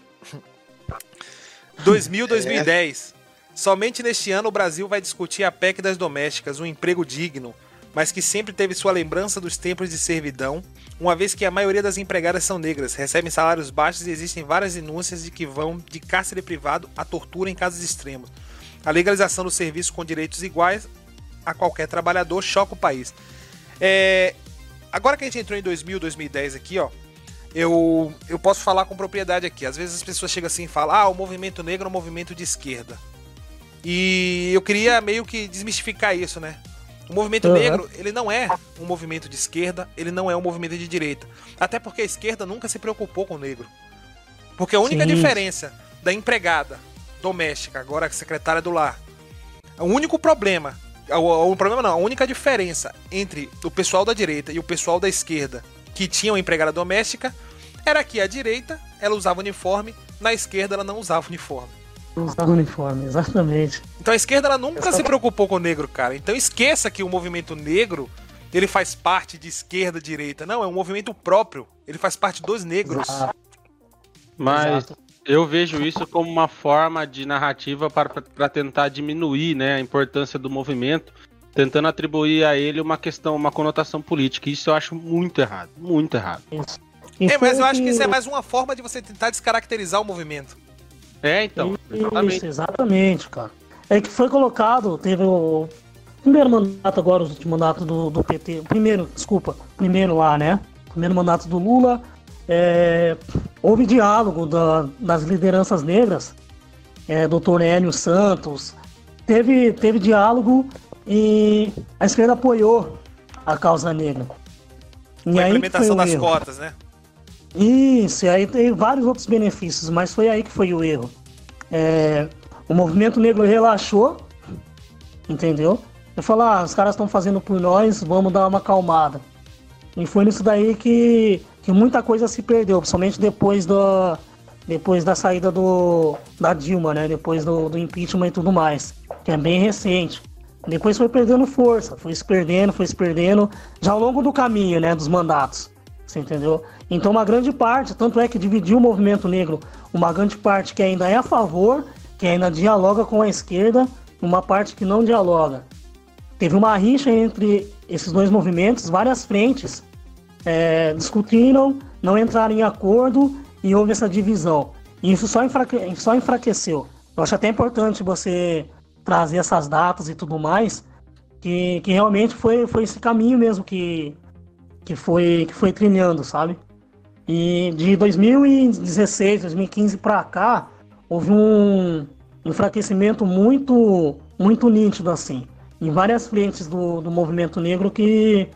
2000, 2010. Somente neste ano o Brasil vai discutir a PEC das domésticas, um emprego digno, mas que sempre teve sua lembrança dos tempos de servidão, uma vez que a maioria das empregadas são negras, recebem salários baixos e existem várias denúncias de que vão de cárcere privado a tortura em casos extremos. A legalização do serviço com direitos iguais a qualquer trabalhador choca o país. É, agora que a gente entrou em 2000, 2010 aqui, ó, eu, eu posso falar com propriedade aqui. Às vezes as pessoas chegam assim e falam: ah, o movimento negro é um movimento de esquerda. E eu queria meio que desmistificar isso, né? O movimento uhum. negro, ele não é um movimento de esquerda, ele não é um movimento de direita. Até porque a esquerda nunca se preocupou com o negro. Porque a única Sim. diferença da empregada doméstica, agora secretária do lar. O único problema, o, o, problema não, a única diferença entre o pessoal da direita e o pessoal da esquerda que tinham empregada doméstica era que a direita ela usava uniforme, na esquerda ela não usava uniforme. Não usava uniforme, exatamente. Então a esquerda ela nunca se preocupou com o negro, cara. Então esqueça que o movimento negro ele faz parte de esquerda, direita. Não, é um movimento próprio. Ele faz parte dos negros. Exato. Mas Exato. Eu vejo isso como uma forma de narrativa para, para tentar diminuir né, a importância do movimento, tentando atribuir a ele uma questão, uma conotação política. Isso eu acho muito errado, muito errado. Isso. É, mas eu acho que o isso é mais uma forma de você tentar descaracterizar o movimento. É, então, Isso, exatamente. exatamente, cara. É que foi colocado, teve o primeiro mandato agora, os últimos mandatos do, do PT. o Primeiro, desculpa, primeiro lá, né? Primeiro mandato do Lula. é, houve diálogo da- das lideranças negras, é, doutor Hélio Santos. Teve, teve diálogo e a esquerda apoiou a causa negra. E a implementação das erro. cotas, né? Isso, e aí tem vários outros benefícios, mas foi aí que foi o erro. É, o movimento negro relaxou, entendeu? Eu falei, ah, os caras estão fazendo por nós, vamos dar uma acalmada. E foi nisso daí que, que muita coisa se perdeu, principalmente depois da, depois da saída do, da Dilma, né? Depois do, do impeachment e tudo mais, que é bem recente. Depois foi perdendo força, foi se perdendo, foi se perdendo, já ao longo do caminho, né? Dos mandatos. Você entendeu? Então uma grande parte, tanto é que dividiu o movimento negro, uma grande parte que ainda é a favor, que ainda dialoga com a esquerda, uma parte que não dialoga. Teve uma rixa entre esses dois movimentos, várias frentes é, discutiram, não entraram em acordo e houve essa divisão. E isso só, enfraque- só enfraqueceu. Eu acho até importante você trazer essas datas e tudo mais, que, que realmente foi, foi esse caminho mesmo que, que, foi, que foi trilhando, sabe? E de 2016, 2015 para cá, houve um enfraquecimento muito, muito nítido, assim, em várias frentes do, do movimento negro que,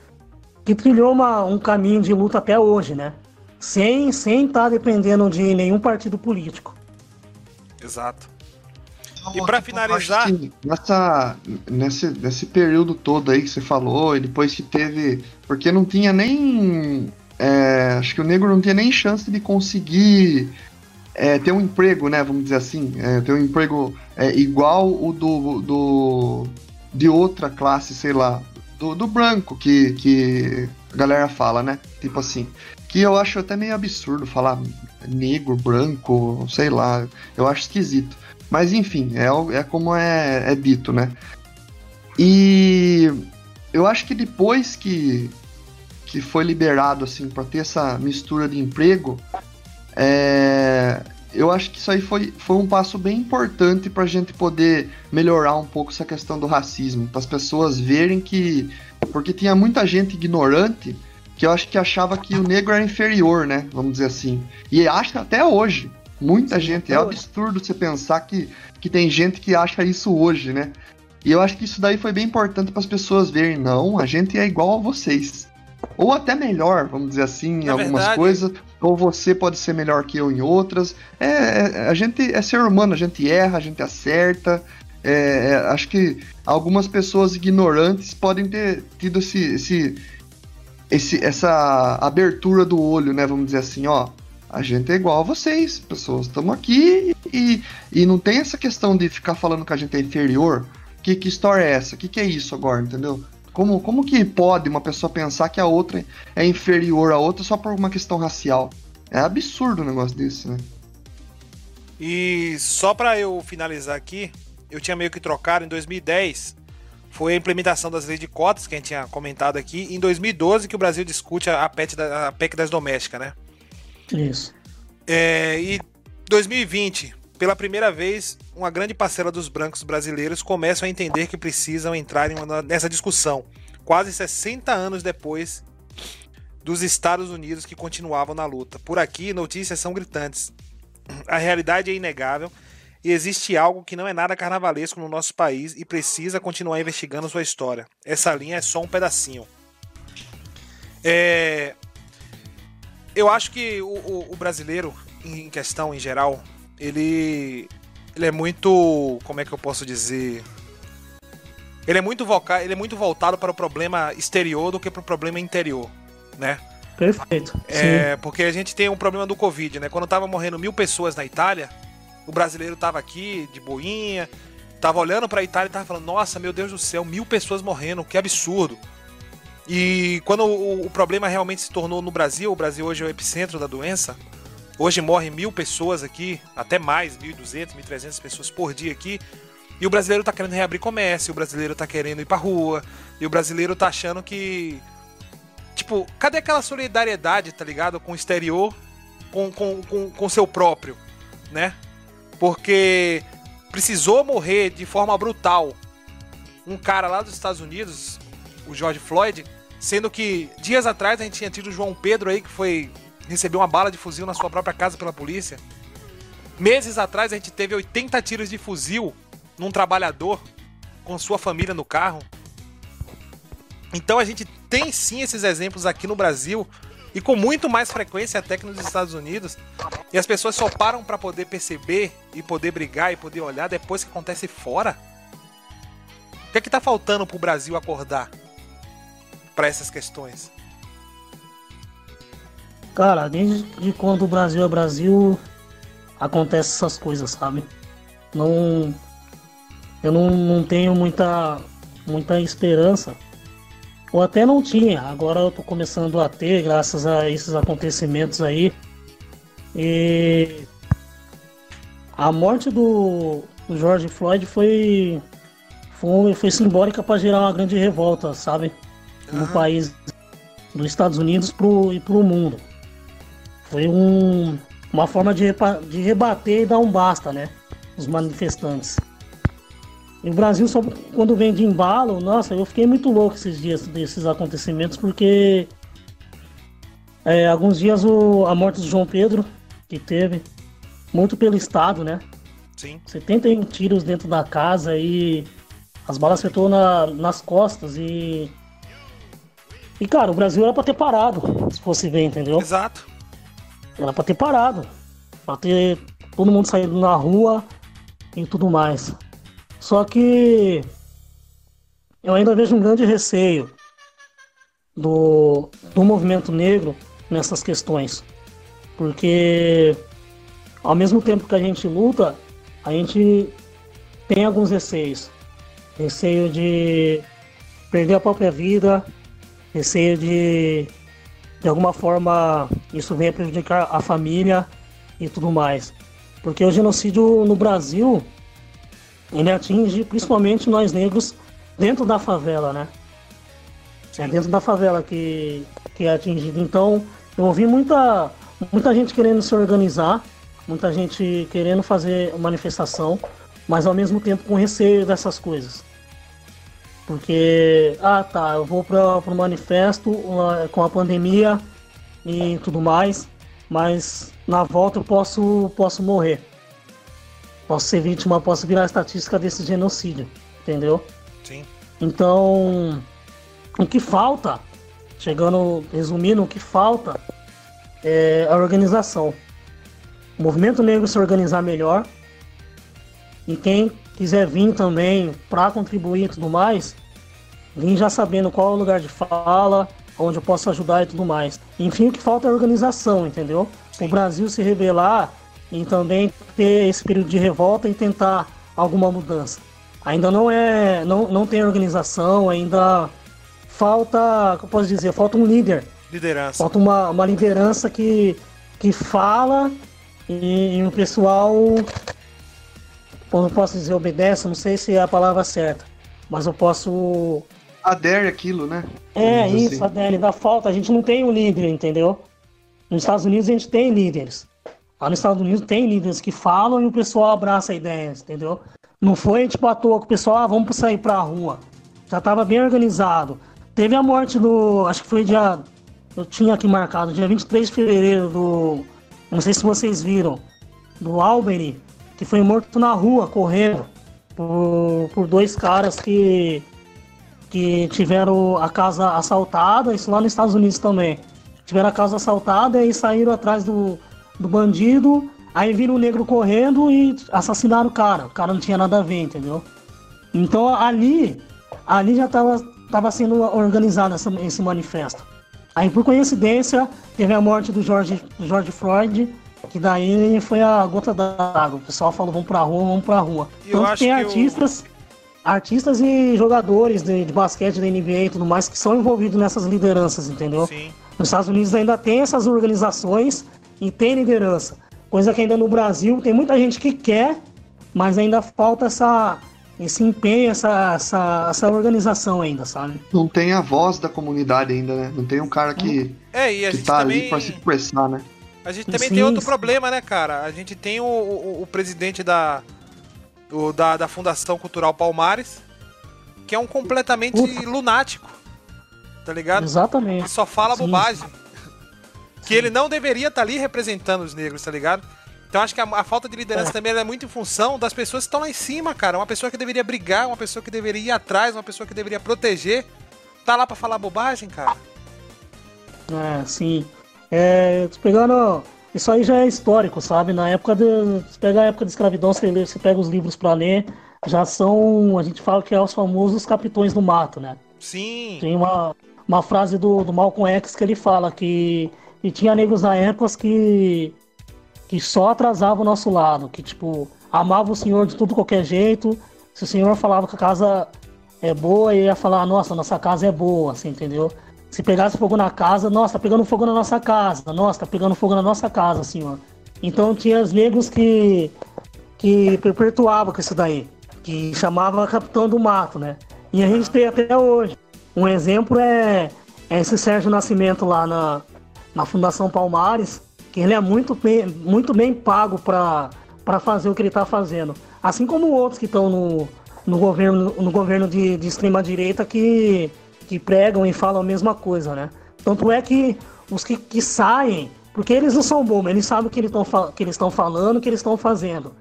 que trilhou uma, um caminho de luta até hoje, né? Sem estar sem tá dependendo de nenhum partido político. Exato. Então, E pra tipo, finalizar- Nessa, nesse, nesse período todo aí que você falou, e depois que teve. Porque não tinha nem. é, acho que o negro não tinha nem chance de conseguir é, ter um emprego, né? Vamos dizer assim. é, ter um emprego é, igual o do, do. de outra classe, sei lá. Do, do branco que, que a galera fala, né? Tipo assim. Que eu acho até meio absurdo falar negro, branco, sei lá. Eu acho esquisito. Mas enfim, é, é como é, é dito, né? E eu acho que depois que, que foi liberado, assim, para ter essa mistura de emprego, é, eu acho que isso aí foi, foi um passo bem importante para a gente poder melhorar um pouco essa questão do racismo, para as pessoas verem que. Porque tinha muita gente ignorante que eu acho que achava que o negro era inferior, né? Vamos dizer assim. E acha até hoje. Muita gente. É hoje. absurdo você pensar que, que tem gente que acha isso hoje, né? E eu acho que isso daí foi bem importante para as pessoas verem, não, a gente é igual a vocês. Ou até melhor, vamos dizer assim, em Na algumas verdade- coisas. Ou você pode ser melhor que eu em outras. É, é- a gente é ser humano, a gente erra, a gente acerta. É, é, acho que algumas pessoas ignorantes podem ter tido esse, esse, esse- essa abertura do olho, né? Vamos dizer assim, ó. A gente é igual a vocês, pessoas. Estamos aqui e, e não tem essa questão de ficar falando que a gente é inferior. Que, que história é essa? Que que é isso agora, entendeu? Como, como que pode uma pessoa pensar que a outra é inferior à outra só por uma questão racial? É absurdo um negócio desse, né? E só pra eu finalizar aqui, eu tinha meio que trocado em 2010. Foi a implementação das leis de cotas que a gente tinha comentado aqui. Em 2012 que o Brasil discute a PEC, da, a PEC das domésticas, né? Isso. É, e 2020, pela primeira vez, uma grande parcela dos brancos brasileiros começam a entender que precisam entrar uma- nessa discussão, quase 60 anos depois dos Estados Unidos que continuavam na luta. Por aqui, notícias são gritantes. A realidade é inegável e existe algo que não é nada carnavalesco no nosso país e precisa continuar investigando sua história. Essa linha é só um pedacinho. É, eu acho que o, o- o brasileiro, em questão em geral, ele, ele é muito. Como é que eu posso dizer? Ele é muito, voca, ele é muito voltado para o problema exterior do que para o problema interior, né? Perfeito. Sim. É, porque a gente tem um problema do Covid, né? Quando tava morrendo mil pessoas na Itália, o brasileiro tava aqui de boinha, tava olhando pra Itália e tava falando: Nossa, meu Deus do céu, mil pessoas morrendo, que absurdo. E quando o, o, problema realmente se tornou no Brasil, o Brasil hoje é o epicentro da doença. Hoje morrem mil pessoas aqui, até mais, 1.200, 1.300 pessoas por dia aqui. E o brasileiro tá querendo reabrir comércio, o brasileiro tá querendo ir pra rua, e o brasileiro tá achando que. Tipo, cadê aquela solidariedade, tá ligado? Com o exterior, com, com, com, com seu próprio, né? Porque precisou morrer de forma brutal um cara lá dos Estados Unidos, o George Floyd, sendo que dias atrás a gente tinha tido o João Pedro aí que foi receber uma bala de fuzil na sua própria casa pela polícia. Meses atrás a gente teve 80 tiros de fuzil num trabalhador com sua família no carro. Então a gente tem sim esses exemplos aqui no Brasil e com muito mais frequência até que nos Estados Unidos. E as pessoas só param para poder perceber e poder brigar e poder olhar depois que acontece fora. O que é que tá faltando pro Brasil acordar para essas questões? Cara, desde quando o Brasil é Brasil, acontece essas coisas, sabe? Não eu não, não tenho muita, muita esperança. Ou até não tinha, agora eu tô começando a ter, graças a esses acontecimentos aí. E a morte do, George Floyd foi, foi, foi simbólica para gerar uma grande revolta, sabe? No país, dos Estados Unidos pro, e pro mundo. Foi um, uma forma de, de rebater e dar um basta, né? Os manifestantes. E o Brasil só quando vem de embalo, nossa, eu fiquei muito louco esses dias desses acontecimentos, porque é, alguns dias o, a morte do João Pedro, que teve, muito pelo Estado, né? Sim. 71 tiros dentro da casa e as balas acertou na, nas costas e. E cara, o Brasil era pra ter parado, se fosse ver, entendeu? Exato. Era pra ter parado. Pra ter todo mundo saindo na rua e tudo mais. Só que eu ainda vejo um grande receio do, do movimento negro nessas questões. Porque ao mesmo tempo que a gente luta, a gente tem alguns receios. Receio de perder a própria vida, receio de de alguma forma isso venha prejudicar a família e tudo mais. Porque o genocídio no Brasil ele atinge principalmente nós negros dentro da favela, né? É dentro da favela que, que é atingido. Então, eu ouvi muita, muita gente querendo se organizar, muita gente querendo fazer manifestação, mas ao mesmo tempo com receio dessas coisas. Porque, ah tá, eu vou para o manifesto com a pandemia e tudo mais, mas na volta eu posso, posso morrer posso ser vítima, posso virar estatística desse genocídio, entendeu? Sim. Então, o que falta, chegando, resumindo, o que falta é a organização. O movimento negro se organizar melhor e quem quiser vir também para contribuir e tudo mais, vir já sabendo qual é o lugar de fala, onde eu posso ajudar e tudo mais. Enfim, o que falta é organização, entendeu? Sim. O Brasil se revelar e também ter esse período de revolta e tentar alguma mudança. Ainda não é, não, não tem organização, ainda falta, como posso dizer, falta um líder. Liderança. Falta uma, uma liderança que, que fala e, e o pessoal, como posso dizer, obedece, não sei se é a palavra certa, mas eu posso... Adere aquilo, né? É, isso, assim. adere, dá falta, a gente não tem um líder, entendeu? Nos Estados Unidos a gente tem líderes. Lá nos Estados Unidos tem líderes que falam e o pessoal abraça a ideia, entendeu? Não foi tipo à toa que o pessoal, ah, vamos sair pra rua. Já estava bem organizado. Teve a morte do. Acho que foi dia. Eu tinha aqui marcado, dia 23 de fevereiro do. Não sei se vocês viram. Do Albany, que foi morto na rua, correndo. Por, por dois caras que. Que tiveram a casa assaltada, isso lá nos Estados Unidos também. Tiveram a casa assaltada e saíram atrás do, do bandido, aí vira o negro correndo e assassinaram o cara. O cara não tinha nada a ver, entendeu? Então ali, ali já estava tava sendo organizado essa, esse manifesto. Aí por coincidência teve a morte do George, George Floyd, que daí foi a gota d'água. O pessoal falou, vamos pra rua, vamos pra rua. Eu então tem artistas. Artistas e jogadores de, de, basquete da NBA e tudo mais que são envolvidos nessas lideranças, entendeu? Sim. Nos Estados Unidos ainda tem essas organizações e tem liderança. Coisa que ainda no Brasil tem muita gente que quer, mas ainda falta essa, esse empenho, essa, essa, essa organização ainda, sabe? Não tem a voz da comunidade ainda, né? Não tem um cara que, é, e a que gente tá também... ali pra se expressar, né? A gente também sim, tem outro sim. problema, né, cara? A gente tem o, o, o presidente da, o, da, da Fundação Cultural Palmares, que é um completamente Puta. lunático. Tá ligado? Exatamente. Que só fala sim, bobagem. Que ele não deveria estar tá ali representando os negros, tá ligado? Então acho que a, a falta de liderança é. também é muito em função das pessoas que estão lá em cima, cara. Uma pessoa que deveria brigar, uma pessoa que deveria ir atrás, uma pessoa que deveria proteger, tá lá para falar bobagem, cara. É, sim. É, pegando. Isso aí já é histórico, sabe? Na época de. Se pegar a época de escravidão, você, lê, você pega os livros para ler, já são. A gente fala que é os famosos capitões do mato, né? Sim. Tem uma, uma frase do, do Malcolm X que ele fala que. E tinha negros na época que. que só atrasavam o nosso lado, que tipo, amava o senhor de tudo qualquer jeito. Se o senhor falava que a casa é boa, ele ia falar, nossa, nossa casa é boa, assim, entendeu? Se pegasse fogo na casa, nossa, tá pegando fogo na nossa casa, nossa, tá pegando fogo na nossa casa, senhor. Então tinha os negros que, que perpetuavam com isso daí, que chamava Capitão do Mato, né? E a gente tem até hoje. Um exemplo é, é esse Sérgio Nascimento lá na, na Fundação Palmares, que ele é muito bem, muito bem pago para fazer o que ele está fazendo. Assim como outros que estão no, no governo, no governo de, de extrema direita que que pregam e falam a mesma coisa, né? Tanto é que os que, que saem, porque eles não são bobos, eles sabem o que eles estão que eles estão falando, o que eles estão fazendo.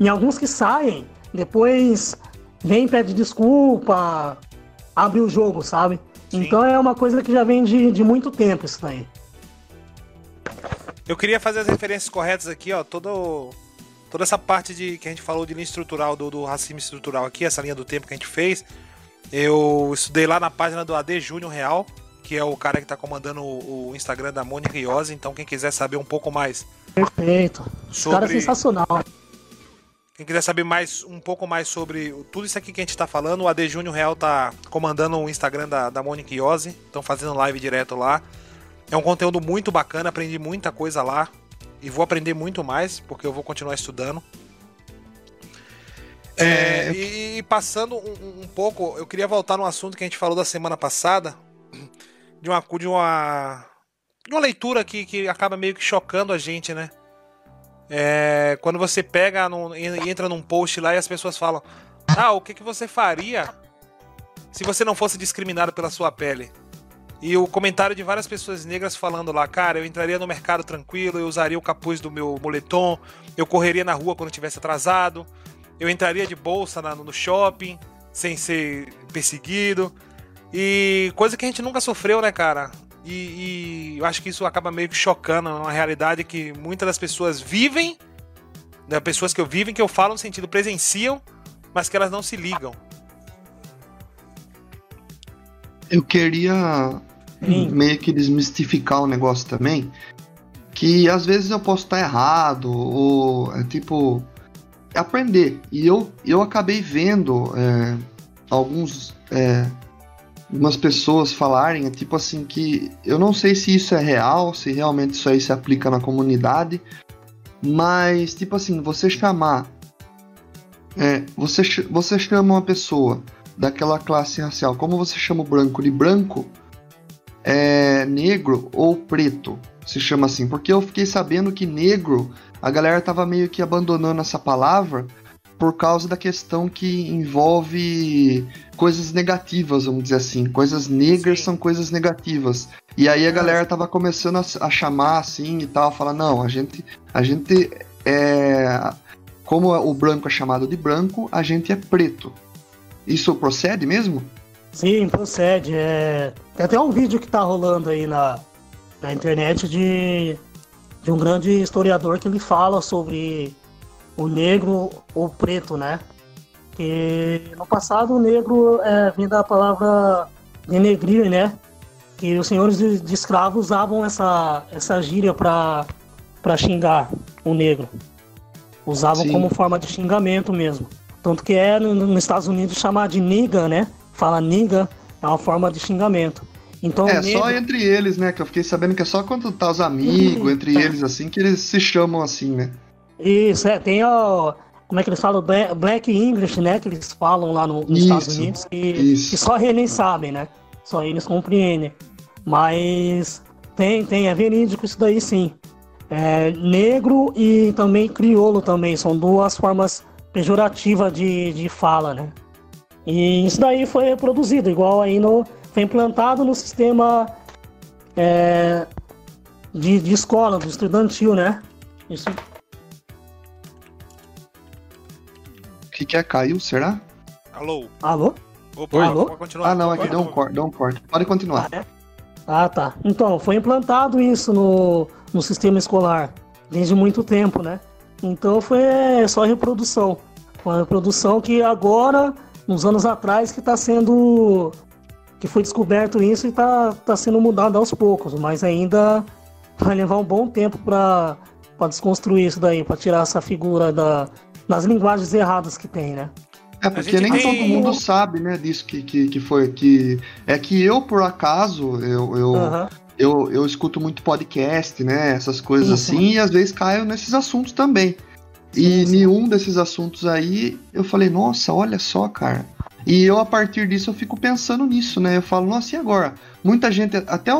E alguns que saem, depois vem pede desculpa, abre o jogo, sabe? Sim. Então é uma coisa que já vem de, de muito tempo isso daí. Eu queria fazer as referências corretas aqui, ó. Todo, toda essa parte de que a gente falou de linha estrutural, do, do racismo estrutural aqui, essa linha do tempo que a gente fez. Eu estudei lá na página do AD Júnior Real, que é o cara que está comandando o, o, Instagram da Mônica Iose. Então, quem quiser saber um pouco mais. Perfeito. Sobre... Cara sensacional. Quem quiser saber mais um pouco mais sobre tudo isso aqui que a gente está falando, o AD Júnior Real tá comandando o Instagram da, da Mônica Iose. Estão fazendo live direto lá. É um conteúdo muito bacana, aprendi muita coisa lá. E vou aprender muito mais, porque eu vou continuar estudando. É, e, e, passando um, um, pouco, eu queria voltar no assunto que a gente falou da semana passada, de uma, de uma, de uma leitura que, que acaba meio que chocando a gente, né? É, quando você pega entra num post lá e as pessoas falam: Ah, o que, que você faria se você não fosse discriminado pela sua pele? E o comentário de várias pessoas negras falando lá, cara, eu entraria no mercado tranquilo, eu usaria o capuz do meu moletom, eu correria na rua quando tivesse atrasado, eu entraria de bolsa na, no shopping, sem ser perseguido. E coisa que a gente nunca sofreu, né, cara? E, e eu acho que isso acaba meio que chocando, uma realidade que muitas das pessoas vivem, né, pessoas que eu vivem, que eu falo no sentido presenciam, mas que elas não se ligam. Eu queria Sim. meio que desmistificar o negócio também, que às vezes eu posso estar errado, ou é tipo, aprender. E eu, eu acabei vendo é, alguns. É, umas pessoas falarem, tipo assim, que eu não sei se isso é real, se realmente isso aí se aplica na comunidade, mas, tipo assim, você chamar. É, você, você chama uma pessoa daquela classe racial, como você chama o branco de branco, é, negro ou preto, se chama assim, porque eu fiquei sabendo que negro a galera tava meio que abandonando essa palavra por causa da questão que envolve coisas negativas, vamos dizer assim. Coisas negras Sim. são coisas negativas. E aí a galera tava começando a, a, chamar assim e tal, falar, não, a gente. A gente é. Como o branco é chamado de branco, a gente é preto. Isso procede mesmo? Sim, procede. É... Tem até um vídeo que tá rolando aí na, na internet de de um grande historiador que ele fala sobre o negro ou preto, né? Que no passado o negro é, vem da palavra denegrir, né? Que os senhores de, de escravos usavam essa, essa gíria para xingar o negro. Usavam Sim. como forma de xingamento mesmo. Tanto que é no- nos Estados Unidos chamar de nigga, né? Fala nigga, é uma forma de xingamento. Então, É, negro- só entre eles, né? Que eu fiquei sabendo que é só quando tá os amigos, entre eles, assim, que eles se chamam assim, né? Isso, é, tem o. Como é que eles falam? Bla- Black English, né? Que eles falam lá no- nos Isso, Estados Unidos. Que, isso. que só eles sabem, né? Só eles compreendem. Mas tem, tem, é verídico isso daí sim. É, negro e também crioulo também. São duas formas pejorativas de, de fala, né? E isso daí foi reproduzido, igual aí no. Foi implantado no sistema é, de, de escola, do estudantil, né? Isso O que que é? Caiu, será? Alô? Alô? Opa, Oi. continuar. Ah, não, aqui deu um corte, deu um corte. Pode continuar. Ah, tá. Então, foi implantado isso no, no sistema escolar desde muito tempo, né? Então foi só reprodução. Foi uma reprodução que agora, uns anos atrás, que está sendo. Que foi descoberto isso e está tá sendo mudado aos poucos, mas ainda vai levar um bom tempo para desconstruir isso daí, para tirar essa figura da, das linguagens erradas que tem, né? É, porque nem tem- todo mundo sabe, né, disso que, que, que foi. Que, é que eu, por acaso, eu, eu, Aham. eu, eu escuto muito podcast, né? Essas coisas Isso. assim, e às vezes caio nesses assuntos também. E Sim, sim. nenhum desses assuntos aí, eu falei, nossa, olha só, cara. E eu, a partir disso, eu fico pensando nisso, né? Eu falo, nossa, e agora? Muita gente, até o.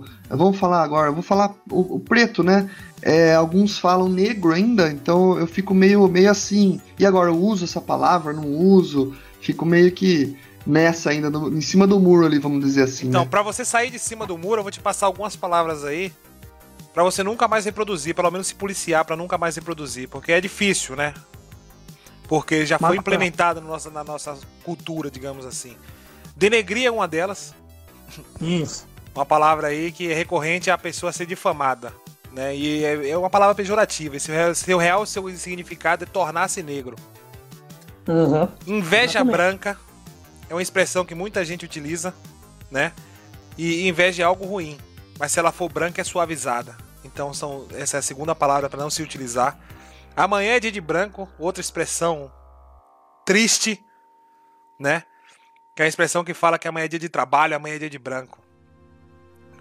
o- vamos falar agora, eu vou falar o, o preto, né? É, alguns falam negro ainda, então eu fico meio, meio assim. E agora, eu uso essa palavra, não uso? Fico meio que nessa ainda, no- em cima do muro ali, vamos dizer assim. Então, né? pra você sair de cima do muro, eu vou te passar algumas palavras aí pra você nunca mais reproduzir, pelo menos se policiar pra nunca mais reproduzir, porque é difícil, né? Porque já foi implementado na nossa, na nossa cultura, digamos assim. Denegrir é uma delas, Isso. uma palavra aí que é recorrente à pessoa ser difamada, né? E é, é uma palavra pejorativa. Seu real seu significado é tornar-se negro. Aham. Inveja Exatamente. branca é uma expressão que muita gente utiliza, né? E inveja é algo ruim, mas se ela for branca é suavizada. Então são, essa é a segunda palavra para não se utilizar. Amanhã é dia de branco, outra expressão triste, né? Que é a expressão que fala que amanhã é dia de trabalho, amanhã é dia de branco.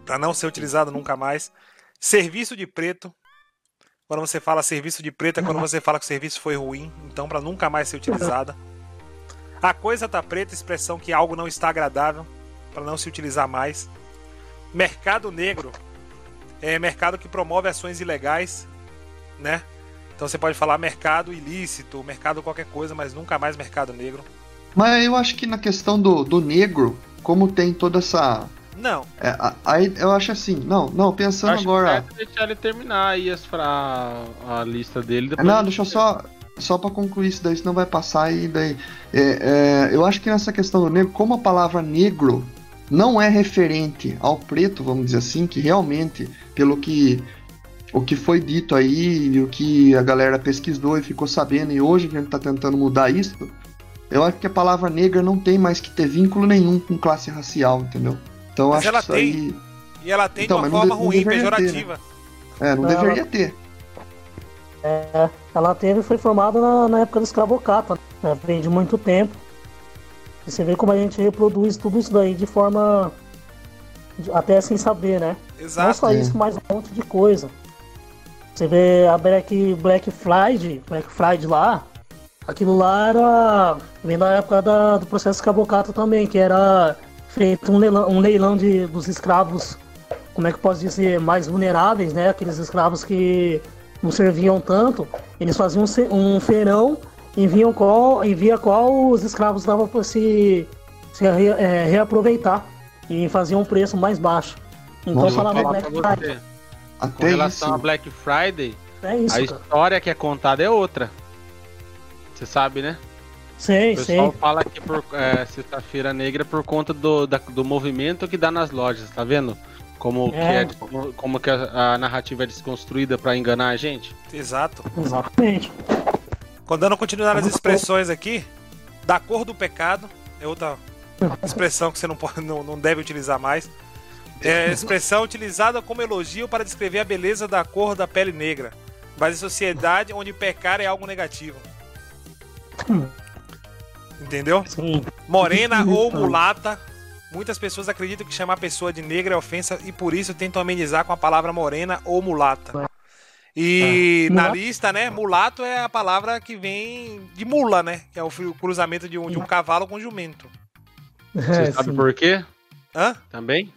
Para não ser utilizado nunca mais. Serviço de preto. Quando você fala serviço de preto é quando você fala que o serviço foi ruim, então para nunca mais ser utilizada. A coisa tá preta, expressão que algo não está agradável, para não se utilizar mais. Mercado negro é mercado que promove ações ilegais, né? Então você pode falar mercado ilícito, mercado qualquer coisa, mas nunca mais mercado negro. Mas eu acho que na questão do, do negro, como tem toda essa. Não, é, aí eu acho assim, não, não, pensando Acho agora. que é deixar ele terminar aí as fra... a lista dele. Depois Não, deixa eu só. Só pra concluir isso daí, senão vai passar e daí. É, é, eu acho que nessa questão do negro, como a palavra negro não é referente ao preto, vamos dizer assim, que realmente, pelo que o que foi dito aí, e o que a galera pesquisou e ficou sabendo, e hoje a gente tá tentando mudar isso, eu acho que a palavra negra não tem mais que ter vínculo nenhum com classe racial, entendeu? Então eu Mas acho ela que isso tem. aí. e ela tem Então, de uma não forma de- não ruim, deveria ter, né? pejorativa. É, não Ela- deveria ter. É, ela teve foi formada na, na época do escravocata, né? vem de muito tempo. E você vê como a gente reproduz tudo isso daí de forma até sem saber, né? Não Exato. só É. isso, mas um monte de coisa. Você vê a Black, Black Friday, Black Friday lá, aquilo lá era. vem da época da- do processo escravocata também, que era feito um leilão, um leilão de, dos escravos, como é que eu posso dizer, mais vulneráveis, né? Aqueles escravos que não serviam tanto, eles faziam um um feirão e viam qual, e via qual os escravos davam para se, se re- é, reaproveitar e faziam um preço mais baixo. Então falava Black Friday. Você, com Até relação isso. a Black Friday, É isso, a cara. história que é contada é outra. Você sabe, né? Sei, O sei. pessoal fala que por é, sexta-feira negra é por conta do, da- do movimento que dá nas lojas, tá vendo? Como que, É. é, como que a, a narrativa é desconstruída pra enganar a gente. Exato. Exatamente. Quando dando continuidade nas expressões aqui, da cor do pecado, é outra [laughs] expressão que você não, pode, não, não deve utilizar mais. É a expressão utilizada como elogio para descrever a beleza da cor da pele negra, mas em sociedade onde pecar é algo negativo. Entendeu? Sim. Morena ou mulata. Muitas pessoas acreditam que chamar a pessoa de negra é ofensa e por isso tentam amenizar com a palavra morena ou mulata. E É. na Mulato. lista, né, mulato é a palavra que vem de mula, né? Que é o cruzamento de um, de um cavalo com jumento. Você É, sabe sim. por quê? Hã? Também?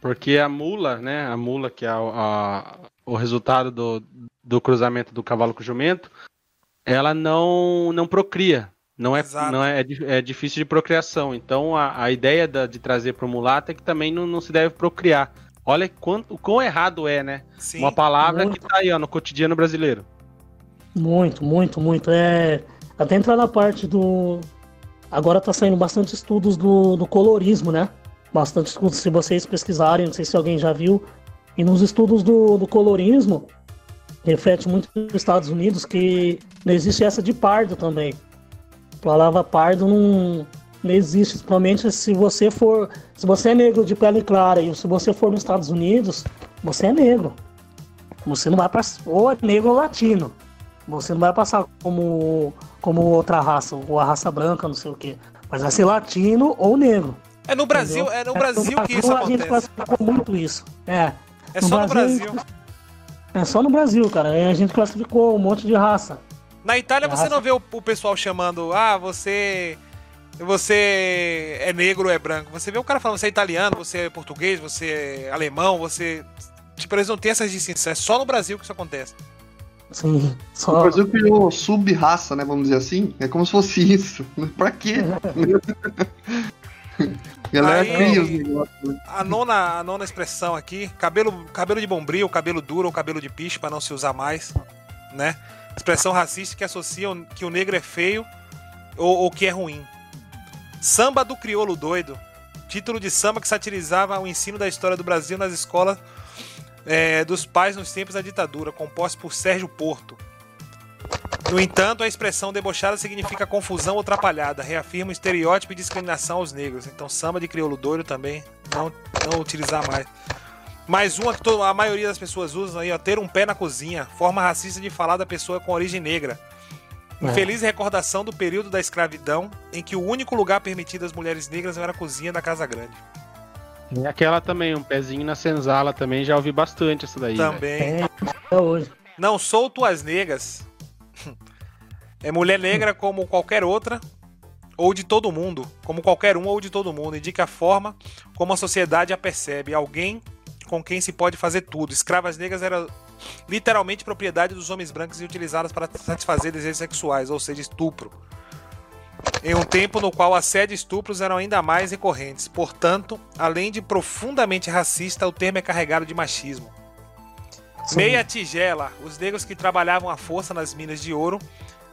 Porque a mula, né? A mula, que é a- a- o resultado do, do cruzamento do cavalo com o jumento, ela não, não procria. Não é, Exato. não é, é é difícil de procriação. Então a, a ideia da- de trazer para o mulato é que também não, não se deve procriar. Olha quanto, o quão errado é, né? Sim. Uma palavra Muito. que tá aí ó, no cotidiano brasileiro. Muito, muito, muito. É, até entrar na parte do. Agora tá saindo bastante estudos do, do colorismo, né? Bastante estudos, se vocês pesquisarem, não sei se alguém já viu. E nos estudos do, do colorismo, reflete muito nos Estados Unidos que não existe essa de pardo também. A palavra pardo não, não existe, principalmente se você for. Se você é negro de pele clara e se você for nos Estados Unidos, você é negro. Você não vai para ou é negro ou latino. Você não vai passar como, como outra raça, ou a raça branca, não sei o quê. Mas vai ser latino ou negro. É no Brasil, entendeu? é no Brasil que isso A gente acontece. classificou muito isso. É. É só no Brasil. É só no Brasil, cara. A gente classificou um monte de raça. Na Itália você Raça. não vê o, o pessoal chamando, ah, você. Você é negro ou é branco. Você vê o cara falando, você é italiano, você é português, você é alemão, você. Tipo, eles não têm essas distinções. É só no Brasil que isso acontece. Sim. O Só. Brasil criou sub-raça, né? Vamos dizer assim. É como se fosse isso. [laughs] Pra quê? [laughs] Galera Aí- cria os negócios. né? A nona, a nona expressão aqui, cabelo, cabelo de bombril, cabelo duro ou cabelo de piche para não se usar mais, né? Expressão racista que associa que o negro é feio ou, ou que é ruim. Samba do crioulo doido, título de samba que satirizava o ensino da história do Brasil nas escolas é, dos pais nos tempos da ditadura, composto por Sérgio Porto. No entanto, a expressão debochada significa confusão ou atrapalhada, reafirma o estereótipo e discriminação aos negros. Então, samba de crioulo doido também, não, não utilizar mais. Mais uma que to- a maioria das pessoas usam aí, ó, ter um pé na cozinha, forma racista de falar da pessoa com origem negra. É. Infeliz recordação do período da escravidão, em que o único lugar permitido às mulheres negras era a cozinha da casa grande. E aquela também, um pezinho na senzala também, já ouvi bastante essa daí. né? Também. É, hoje. Não sou tuas negas. É mulher negra como qualquer outra, ou de todo mundo, como qualquer um ou de todo mundo. Indica a forma como a sociedade a percebe. Alguém com quem se pode fazer tudo. Escravas negras eram literalmente propriedade dos homens brancos e utilizadas para satisfazer desejos sexuais, ou seja, estupro. Em um tempo no qual assédio e estupros eram ainda mais recorrentes. Portanto, além de profundamente racista, o termo é carregado de machismo. Sim. Meia tigela. Os negros que trabalhavam à força nas minas de ouro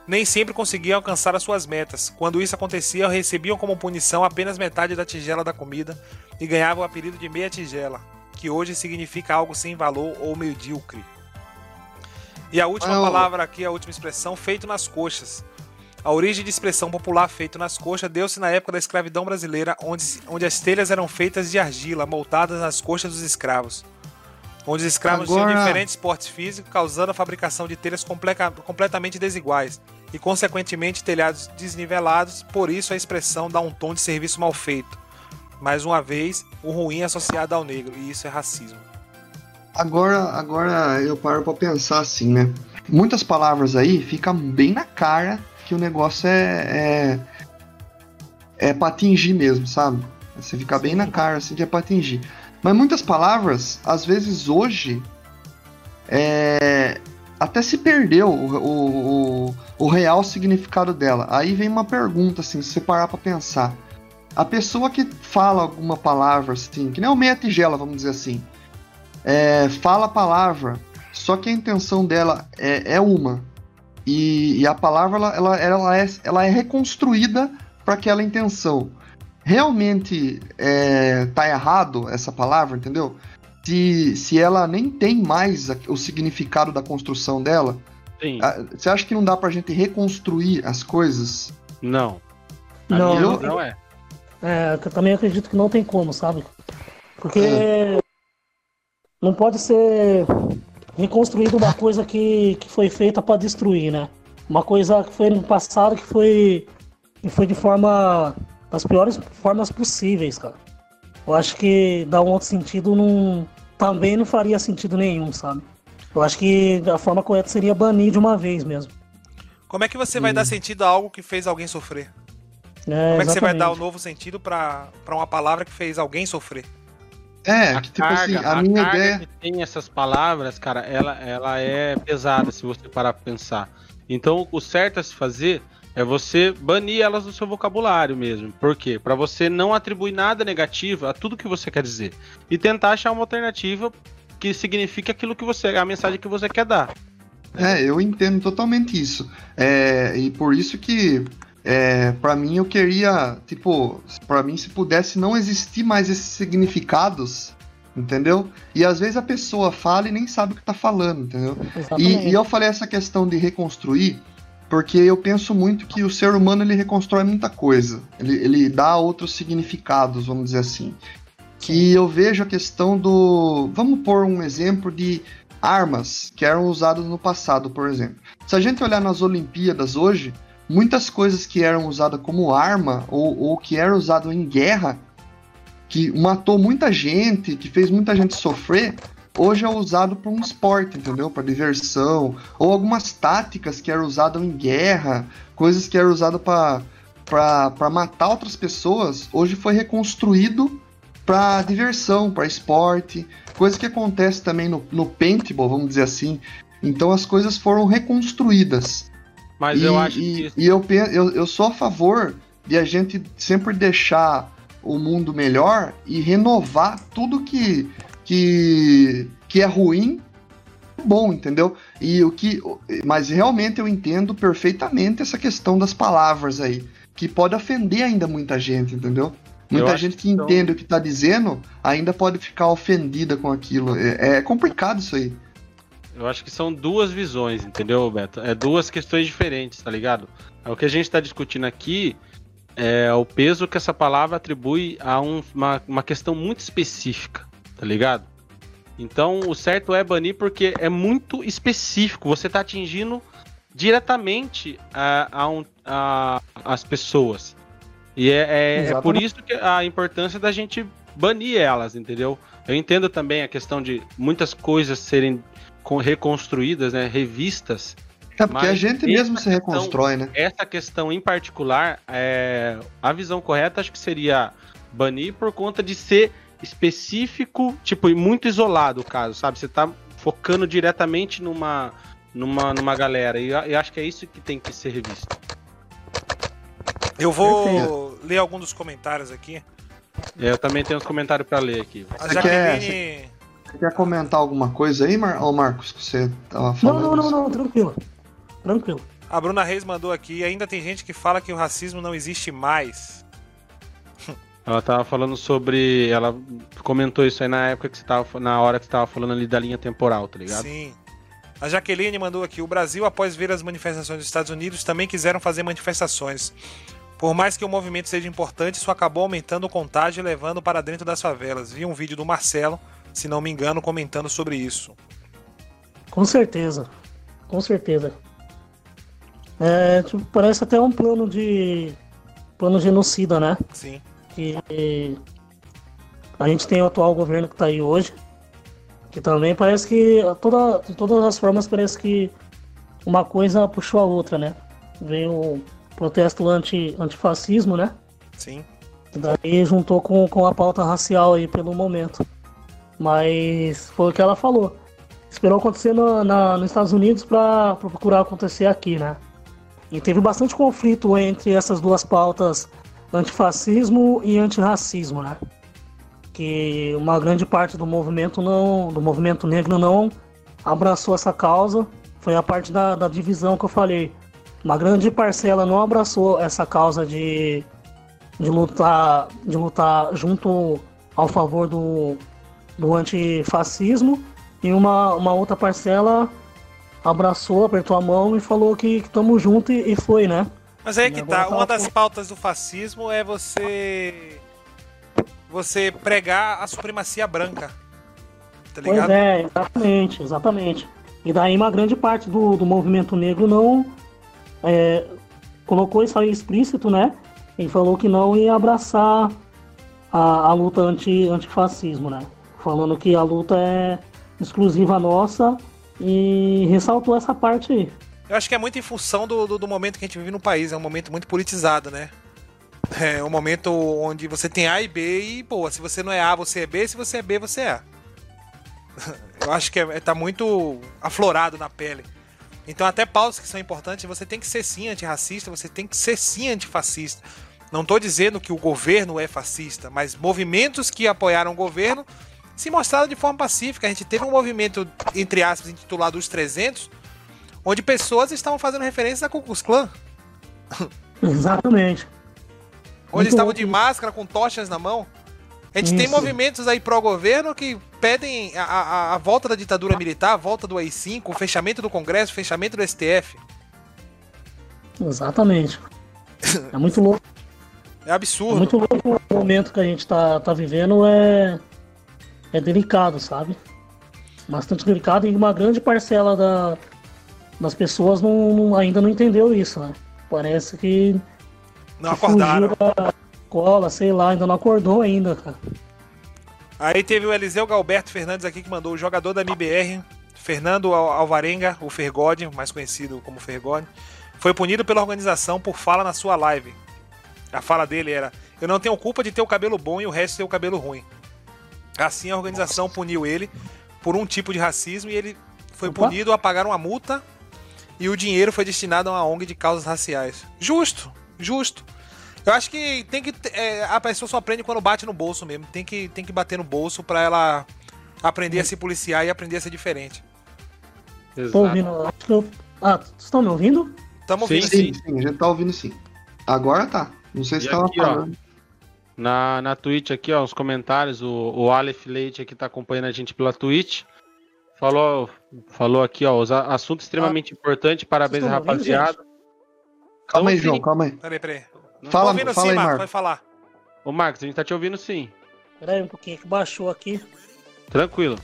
nem sempre conseguiam alcançar as suas metas. Quando isso acontecia, recebiam como punição apenas metade da tigela da comida e ganhavam o apelido de meia tigela, que hoje significa algo sem valor ou medíocre. E a última palavra aqui, a última expressão, feito nas coxas. A origem de expressão popular feito nas coxas deu-se na época da escravidão brasileira, onde, onde as telhas eram feitas de argila, moldadas nas coxas dos escravos. Onde os escravos tinham Agora- diferentes portes físicos, causando a fabricação de telhas completamente desiguais e, consequentemente, telhados desnivelados. Por isso, a expressão dá um tom de serviço mal feito. Mais uma vez, o ruim é associado ao negro, e isso é racismo. Agora, agora eu paro pra pensar assim, né? Muitas palavras aí ficam bem na cara que o negócio é. É, é pra atingir mesmo, sabe? Você fica bem na cara assim que é pra atingir. Mas muitas palavras, às vezes hoje, é, até se perdeu o, o, o, o real significado dela. Aí vem uma pergunta, assim, se você parar pra pensar. A pessoa que fala alguma palavra, assim, que nem o meia tigela, vamos dizer assim, é, fala a palavra, só que a intenção dela é, é uma. E, e a palavra ela, ela, ela, é, ela é reconstruída para aquela intenção. Realmente é, tá errado essa palavra, entendeu? Se, se ela nem tem mais o significado da construção dela, Sim. você acha que não dá pra gente reconstruir as coisas? Não. A Não, minha eu- visão é. É, eu também acredito que não tem como, sabe? Porque não pode ser reconstruído uma coisa que, que foi feita para destruir, né? Uma coisa que foi no passado que foi e foi de forma. Das piores formas possíveis, cara. Eu acho que dar um outro sentido não, também não faria sentido nenhum, sabe? Eu acho que a forma correta seria banir de uma vez mesmo. Como é que você vai dar sentido a algo que fez alguém sofrer? É, Como é que você vai dar um novo sentido pra pra uma palavra que fez alguém sofrer? É, a que tipo carga, assim, a, minha carga ideia. que tem essas palavras, cara, ela, ela é pesada se você parar pra pensar. Então, o certo a se fazer é você banir elas do seu vocabulário mesmo. Por quê? Pra você não atribuir nada negativo a tudo que você quer dizer e tentar achar uma alternativa que signifique aquilo que você, a mensagem que você quer dar. É, eu entendo totalmente isso. É, e por isso que, é, para mim, eu queria, tipo, para mim, se pudesse não existir mais esses significados, entendeu? E às vezes a pessoa fala e nem sabe o que tá falando, entendeu? E, e eu falei essa questão de reconstruir, porque eu penso muito que o ser humano ele reconstrói muita coisa. Ele, ele dá outros significados, vamos dizer assim. Que eu vejo a questão do. Vamos pôr um exemplo de armas que eram usadas no passado, por exemplo. Se a gente olhar nas Olimpíadas hoje, muitas coisas que eram usadas como arma ou, ou que eram usadas em guerra, que matou muita gente, que fez muita gente sofrer, hoje é usado para um esporte, entendeu? Para diversão, ou algumas táticas que eram usadas em guerra, coisas que eram usadas para matar outras pessoas, hoje foi reconstruído para diversão, para esporte, coisa que acontece também no, no paintball, vamos dizer assim. Então as coisas foram reconstruídas. Mas e, eu acho e, que e eu, eu, eu sou a favor de a gente sempre deixar o mundo melhor e renovar tudo que, que, que é ruim bom, entendeu? E o que, mas realmente eu entendo perfeitamente essa questão das palavras aí, que pode ofender ainda muita gente, entendeu? Eu Muita acho gente que que entende o que tá dizendo ainda pode ficar ofendida com aquilo. É, é complicado isso aí. Eu acho que são duas visões, entendeu, Beto? É duas questões diferentes, tá ligado? O que a gente tá discutindo aqui é o peso que essa palavra atribui a um- uma, uma questão muito específica, tá ligado? Então, o certo é banir porque é muito específico. Você tá atingindo diretamente a, a um- a- as pessoas. E é, é- é por isso que a importância da gente banir elas, entendeu? Eu entendo também a questão de muitas coisas serem reconstruídas, né, revistas. É porque a gente mesmo se questão- reconstrói, né? Essa questão em particular, é, a visão correta acho que seria banir por conta de ser específico, tipo, e muito isolado o caso, sabe? Você tá focando diretamente numa, numa, numa galera. E eu, acho que é isso que tem que ser revisto. Eu vou Perfeito. ler alguns dos comentários aqui. É, Eu também tenho uns comentários pra ler aqui. A Você quer- Jaqueline. Você quer comentar alguma coisa aí, Mar... Ô, Marcos, que você tava Não, falando? não, não, não, tranquilo. Tranquilo. A Bruna Reis mandou aqui. Ainda tem gente que fala que o racismo não existe mais. Ela tava falando sobre. Ela comentou isso aí na época que você tava. Na hora que você tava falando ali da linha temporal, tá ligado? Sim. A Jaqueline mandou aqui. O Brasil, após ver as manifestações dos Estados Unidos, também quiseram fazer manifestações. Por mais que o movimento seja importante, isso acabou aumentando o contágio e levando para dentro das favelas. Vi um vídeo do Marcelo, se não me engano, comentando sobre isso. Com certeza. Com certeza. É, tipo, parece até um plano de. plano genocida, né? Sim. Que a gente tem o atual governo que está aí hoje, que também parece que toda, de todas as formas parece que uma coisa puxou a outra, né? Veio o protesto anti, antifascismo, né? Sim. E daí juntou com, com a pauta racial aí pelo momento. Mas foi o que ela falou. Esperou acontecer no, na, nos Estados Unidos para procurar acontecer aqui, né? E teve bastante conflito entre essas duas pautas, antifascismo e antirracismo, né? Que uma grande parte do movimento não, do movimento negro não abraçou essa causa. Foi a parte da, da divisão que eu falei. Uma grande parcela não abraçou essa causa de, de lutar de lutar junto ao favor do, do antifascismo e uma, uma outra parcela abraçou, apertou a mão e falou que estamos juntos e, e foi, né? Mas aí E que tá. tá Uma das pautas do fascismo é você. Você pregar a supremacia branca. Tá Pois ligado? é, exatamente, exatamente. E daí uma grande parte do, do movimento negro não é, colocou isso aí explícito, né? Ele falou que não ia abraçar a, a luta anti, antifascismo, né? Falando que a luta é exclusiva nossa e ressaltou essa parte aí. Eu acho que é muito em função do, do, do, momento que a gente vive no país, é um momento muito politizado, né? É um momento onde você tem A e B e, pô, se você não é A, você é B, se você é B, você é A. [laughs] Eu acho que é, tá muito aflorado na pele. Então, até pautas que são importantes, você tem que ser sim antirracista, você tem que ser sim antifascista. Não estou dizendo que o governo é fascista, mas movimentos que apoiaram o governo se mostraram de forma pacífica. A gente teve um movimento, entre aspas, intitulado Os 300, onde pessoas estavam fazendo referência a Ku Klux Klan. Exatamente. onde Muito estavam de máscara, com tochas na mão. A gente Isso. tem movimentos aí pró-governo que pedem a, a, a, volta da ditadura militar, a volta do AI-5, o fechamento do Congresso, o fechamento do STF. Exatamente. É muito louco. É absurdo. É muito louco o momento que a gente tá, tá vivendo é, é delicado, sabe? Bastante delicado e uma grande parcela da, das pessoas não, não, ainda não entendeu isso, né? Parece que. Não que acordaram. Da escola, sei lá, ainda não acordou ainda, cara. Aí teve o Eliseu Galberto Fernandes aqui que mandou o jogador da MBR, Fernando Alvarenga, o Fergode, mais conhecido como Fergode, foi punido pela organização por fala na sua live. A fala dele era: Eu não tenho culpa de ter o cabelo bom e o resto ter o cabelo ruim. Assim a organização puniu ele por um tipo de racismo e ele foi Opa. punido a pagar uma multa e o dinheiro foi destinado a uma ONG de causas raciais. Justo, justo. Eu acho que tem que. É, a pessoa só aprende quando bate no bolso mesmo. Tem que, tem que bater no bolso para ela aprender a se policiar e aprender a ser diferente. Exato. Tô ouvindo. Acho que eu... Ah, vocês estão me ouvindo? Estamos ouvindo sim, sim. sim. A gente tá ouvindo sim. Agora tá. Não sei se estava falando. Ó, na, na Twitch aqui, ó, os comentários, o, o Aleph Leite aqui tá acompanhando a gente pela Twitch. Falou, falou aqui, ó, os assunto extremamente ah, importante, parabéns, rapaziada. Calma aí, João, calma aí. Peraí, peraí. Fala, ouvindo fala sim, aí, Marcos. Vai falar. Ô, Marcos, a gente tá te ouvindo sim. Peraí um pouquinho que baixou aqui. Tranquilo.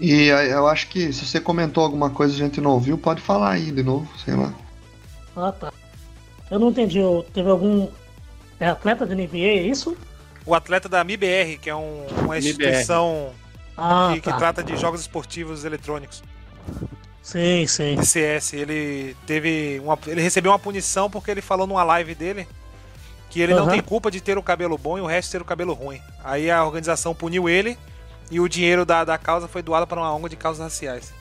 E eu acho que se você comentou alguma coisa e a gente não ouviu, pode falar aí de novo, sei lá. Ah, tá. Eu não entendi, teve algum. É atleta da NBA, é isso? O atleta da MIBR, que é um, uma instituição ah, que, tá. que trata de jogos esportivos eletrônicos. Sim, sim. CS, ele teve uma, ele recebeu uma punição porque ele falou numa live dele que ele uhum. não tem culpa de ter o cabelo bom e o resto ter o cabelo ruim. Aí a organização puniu ele e o dinheiro da, da causa foi doado para uma ONG de causas raciais.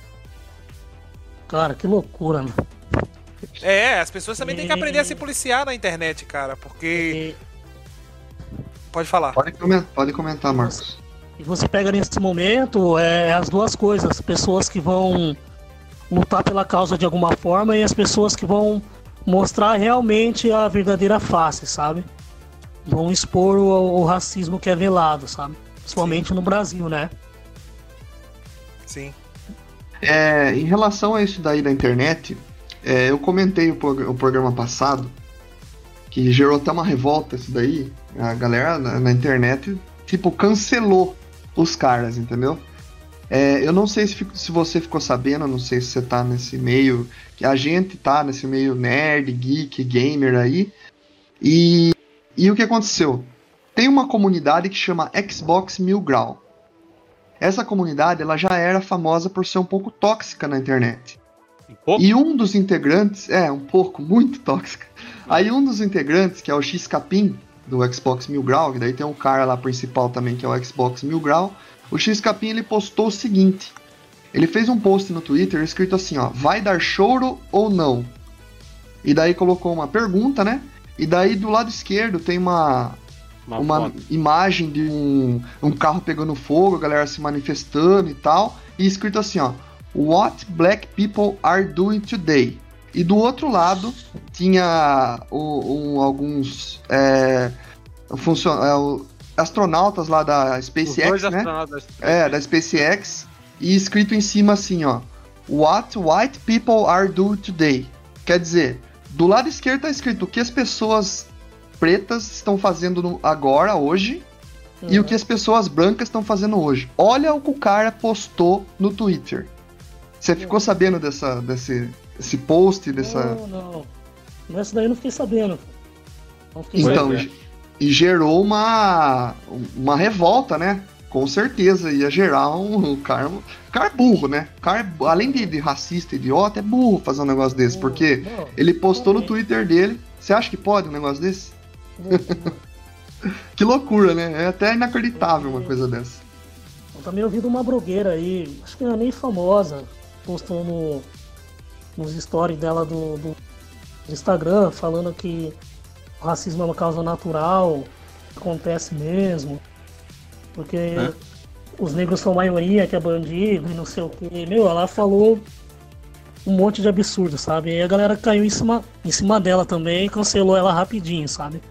Cara, que loucura, mano. É, as pessoas também e... têm que aprender a se policiar na internet, cara, porque. E... Pode falar. Pode comentar, pode comentar, Marcos. E você pega nesse momento é, as duas coisas, pessoas que vão lutar pela causa de alguma forma e as pessoas que vão mostrar realmente a verdadeira face, sabe? Vão expor o, o racismo que é velado, sabe? Principalmente Sim. no Brasil, né? Sim. É, em relação a isso daí da internet, é, eu comentei o, o, programa passado que gerou até uma revolta isso daí. A galera na, na internet, tipo, cancelou os caras, entendeu? É, eu não sei se, se, você ficou sabendo, não sei se você tá nesse meio, que a gente tá nesse meio nerd, geek, gamer aí. E, e o que aconteceu? Tem uma comunidade que chama Xbox Mil Grau. Essa comunidade ela já era famosa por ser um pouco tóxica na internet. Um e um dos integrantes, é, um pouco, [laughs] muito tóxica. Aí um dos integrantes, que é o X Capim, do Xbox Mil Grau, que daí tem um cara lá principal também, que é o Xbox Mil Grau, o X Capim ele postou o seguinte: ele fez um post no Twitter escrito assim, ó, vai dar choro ou não? E daí colocou uma pergunta, né? E daí do lado esquerdo tem uma uma, uma imagem de um, um carro pegando fogo, a galera se manifestando e tal, e escrito assim, ó, What black people are doing today? E do outro lado tinha o, o, alguns é, funcion, é, astronautas lá da SpaceX, né? É, da SpaceX. E escrito em cima assim, ó. What white people are doing today. Quer dizer, do lado esquerdo tá escrito o que as pessoas pretas estão fazendo agora, hoje, uhum. e o que as pessoas brancas estão fazendo hoje. Olha o que o cara postou no Twitter. Você ficou sabendo dessa, desse esse post, dessa. Não, não. Mas daí eu não fiquei sabendo. Não fiquei então, sabendo. e gerou uma, uma revolta, né? Com certeza, ia gerar um, um cara. Cara burro, né? Cara, além de, de racista, idiota, é burro fazer um negócio desse. Porque não, ele postou no Twitter dele. Você acha que pode um negócio desse? [laughs] que loucura, né? É até inacreditável uma coisa dessa. Eu também ouvi de uma blogueira aí, acho que não é nem famosa, postou no, nos stories dela do, do, Instagram, falando que o racismo é uma causa natural, acontece mesmo, porque é. os negros são maioria, que é bandido e não sei o que. Meu, ela falou um monte de absurdo, sabe? E a galera caiu em cima, em cima dela também e cancelou ela rapidinho, sabe?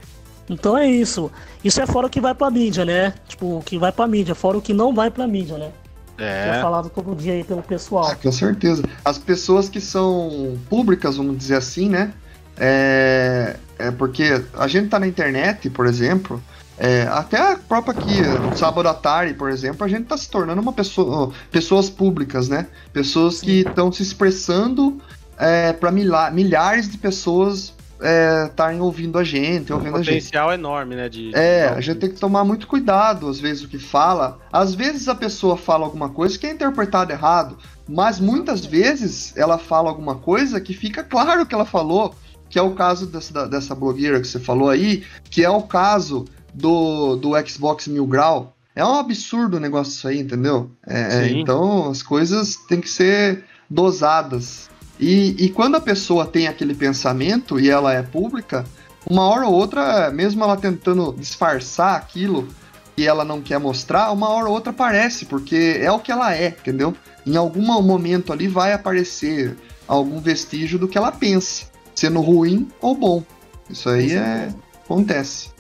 Então é isso. Isso é fora o que vai pra mídia, né? Tipo, o que vai pra mídia, fora o que não vai pra mídia, né? É. é falado todo dia aí pelo pessoal. Ah, com certeza. As pessoas que são públicas, vamos dizer assim, né? É, é porque a gente tá na internet, por exemplo, é, até a própria aqui, no sábado à tarde, por exemplo, a gente tá se tornando uma pessoa, pessoas públicas, né? Pessoas que estão se expressando é, para milhares de pessoas é, ouvindo a gente, ouvindo a gente. potencial enorme, né? De, é, a gente tem que tomar muito cuidado, às vezes, o que fala. Às vezes a pessoa fala alguma coisa que é interpretada errado, mas muitas vezes ela fala alguma coisa que fica claro que ela falou, que é o caso dessa, dessa blogueira que você falou aí, que é o caso do, do Xbox Mil Grau. É um absurdo o negócio isso aí, entendeu? É, então as coisas têm que ser dosadas. E, e quando a pessoa tem aquele pensamento e ela é pública, uma hora ou outra, mesmo ela tentando disfarçar aquilo que ela não quer mostrar, uma hora ou outra aparece, porque é o que ela é, entendeu? Em algum momento ali vai aparecer algum vestígio do que ela pensa, sendo ruim ou bom. Isso aí é, acontece.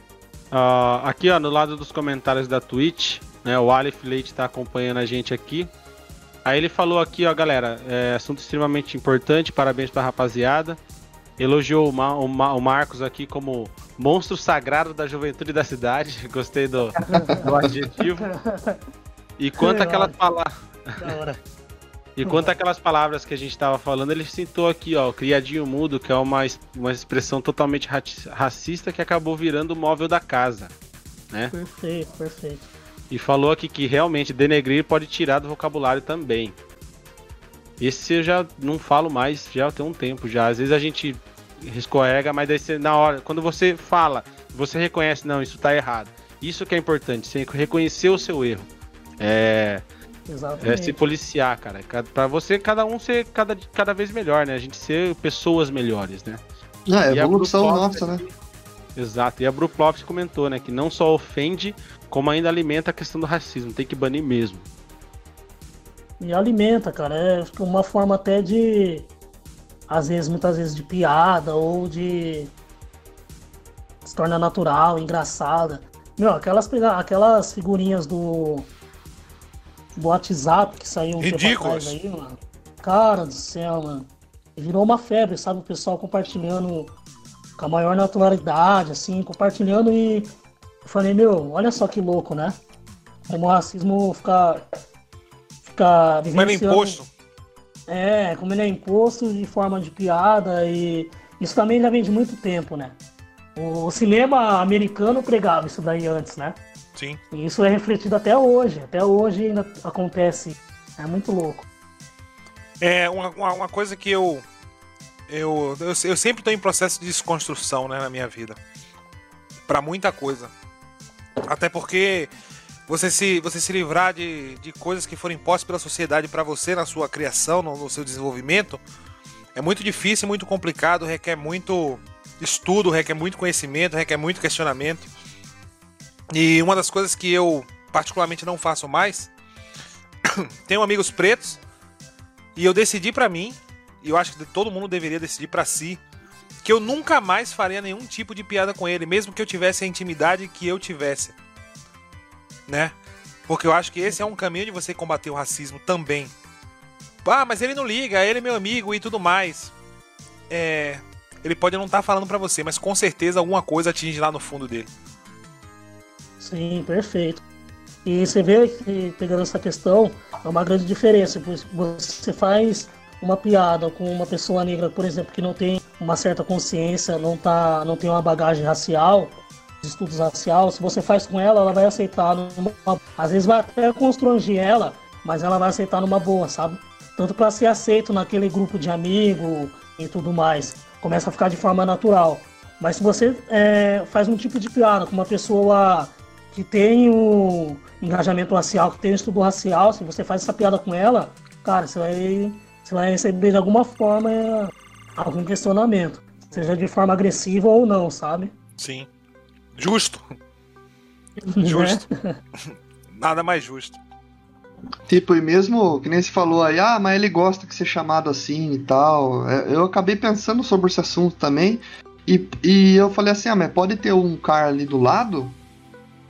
Uh, aqui, ó, no lado dos comentários da Twitch, né, o Aleph Leite está acompanhando a gente aqui. Aí ele falou aqui, ó, galera, é assunto extremamente importante, parabéns pra rapaziada. Elogiou o, Ma o, Ma o Marcos aqui como monstro sagrado da juventude da cidade. [laughs] Gostei do, do adjetivo. E quanto aquelas palavras. [laughs] E quanto aquelas palavras que a gente estava falando, ele citou aqui, ó, criadinho mudo, que é uma, uma expressão totalmente racista que acabou virando o móvel da casa, né? Perfeito, perfeito. E falou aqui que realmente denegrir pode tirar do vocabulário também. Esse eu já não falo mais, já tem um tempo já. Às vezes a gente escorrega, mas daí você, na hora, quando você fala, você reconhece, não, isso tá errado. Isso que é importante, você reconhecer o seu erro. É, é se policiar, cara. Para você, cada um ser cada, cada vez melhor, né? A gente ser pessoas melhores, né? Ah, é evolução nossa, né? Exato. E a Bruploft comentou, né, que não só ofende, como ainda alimenta a questão do racismo. Tem que banir mesmo. E alimenta, cara. É uma forma até de. Às vezes, muitas vezes, de piada ou de. Se torna natural, engraçada. Meu, aquelas, aquelas figurinhas do. Do WhatsApp que saiu um Ridículas. aí, mano. Cara do céu, mano. Virou uma febre, sabe? O pessoal compartilhando com a maior naturalidade, assim, compartilhando e eu falei, meu, olha só que louco, né? Como o racismo fica. fica como ele é imposto. É, como ele é imposto de forma de piada e isso também já vem de muito tempo, né? O cinema americano pregava isso daí antes, né? Sim. E isso é refletido até hoje. Até hoje ainda acontece. É muito louco. É, uma, uma coisa que eu eu, eu, eu sempre estou em processo de desconstrução né, na minha vida. para muita coisa. Até porque você se, você se livrar de, de coisas que foram impostas pela sociedade para você na sua criação, no, no, seu desenvolvimento, é muito difícil, muito complicado, requer muito estudo, requer muito conhecimento, requer muito questionamento. E uma das coisas que eu particularmente não faço mais, [coughs] tenho amigos pretos e eu decidi para mim, e eu acho que todo mundo deveria decidir para si, que eu nunca mais faria nenhum tipo de piada com ele, mesmo que eu tivesse a intimidade que eu tivesse. Né? Porque eu acho que esse é um caminho de você combater o racismo também. Ah, mas ele não liga, ele é meu amigo e tudo mais. É. Ele pode não estar tá falando para você, mas com certeza alguma coisa atinge lá no fundo dele. Sim, perfeito. E você vê que, pegando essa questão, é uma grande diferença. Você faz uma piada com uma pessoa negra, por exemplo, que não tem uma certa consciência, não, tá, não tem uma bagagem racial, estudos racial, se você faz com ela, ela vai aceitar numa. Às vezes vai até constranger ela, mas ela vai aceitar numa boa, sabe? Tanto para ser aceito naquele grupo de amigo e tudo mais. Começa a ficar de forma natural. Mas se você é, faz um tipo de piada com uma pessoa que tem o engajamento racial, que tem o estudo racial, se você faz essa piada com ela, cara, você vai, você vai receber de alguma forma algum questionamento. Seja de forma agressiva ou não, sabe? Sim. Justo. [laughs] Justo. [laughs] Nada mais justo. Tipo, e mesmo que nem se falou aí, ah, mas ele gosta de ser chamado assim e tal. É, eu acabei pensando sobre esse assunto também. E, e eu falei assim, ah, mas pode ter um cara ali do lado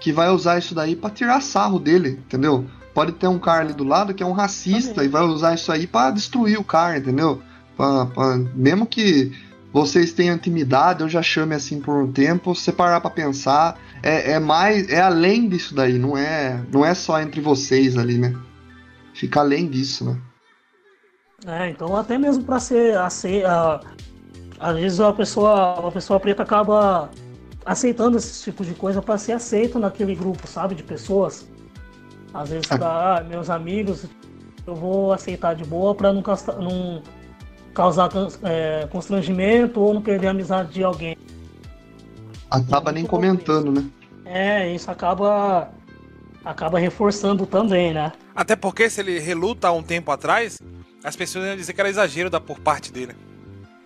que vai usar isso daí para tirar sarro dele, entendeu? Pode ter um cara ali do lado que é um racista e vai usar isso aí para destruir o cara, entendeu? Pra, pra, mesmo que vocês tenham intimidade, eu já chame assim por um tempo, você parar pra pensar, é, é, mais, é além disso daí, não é, não é só entre vocês ali, né? Fica além disso, né? É, então até mesmo para ser, assim, uh, às vezes a pessoa, a pessoa preta acaba aceitando esse tipo de coisa para ser aceito naquele grupo, sabe, de pessoas. Às vezes, é. ah, meus amigos, eu vou aceitar de boa para não, não causar é, constrangimento ou não perder a amizade de alguém. Acaba nem comentando, né? É, isso acaba acaba reforçando também, né? Até porque se ele reluta há um tempo atrás, as pessoas iam dizer que era exagero da por parte dele.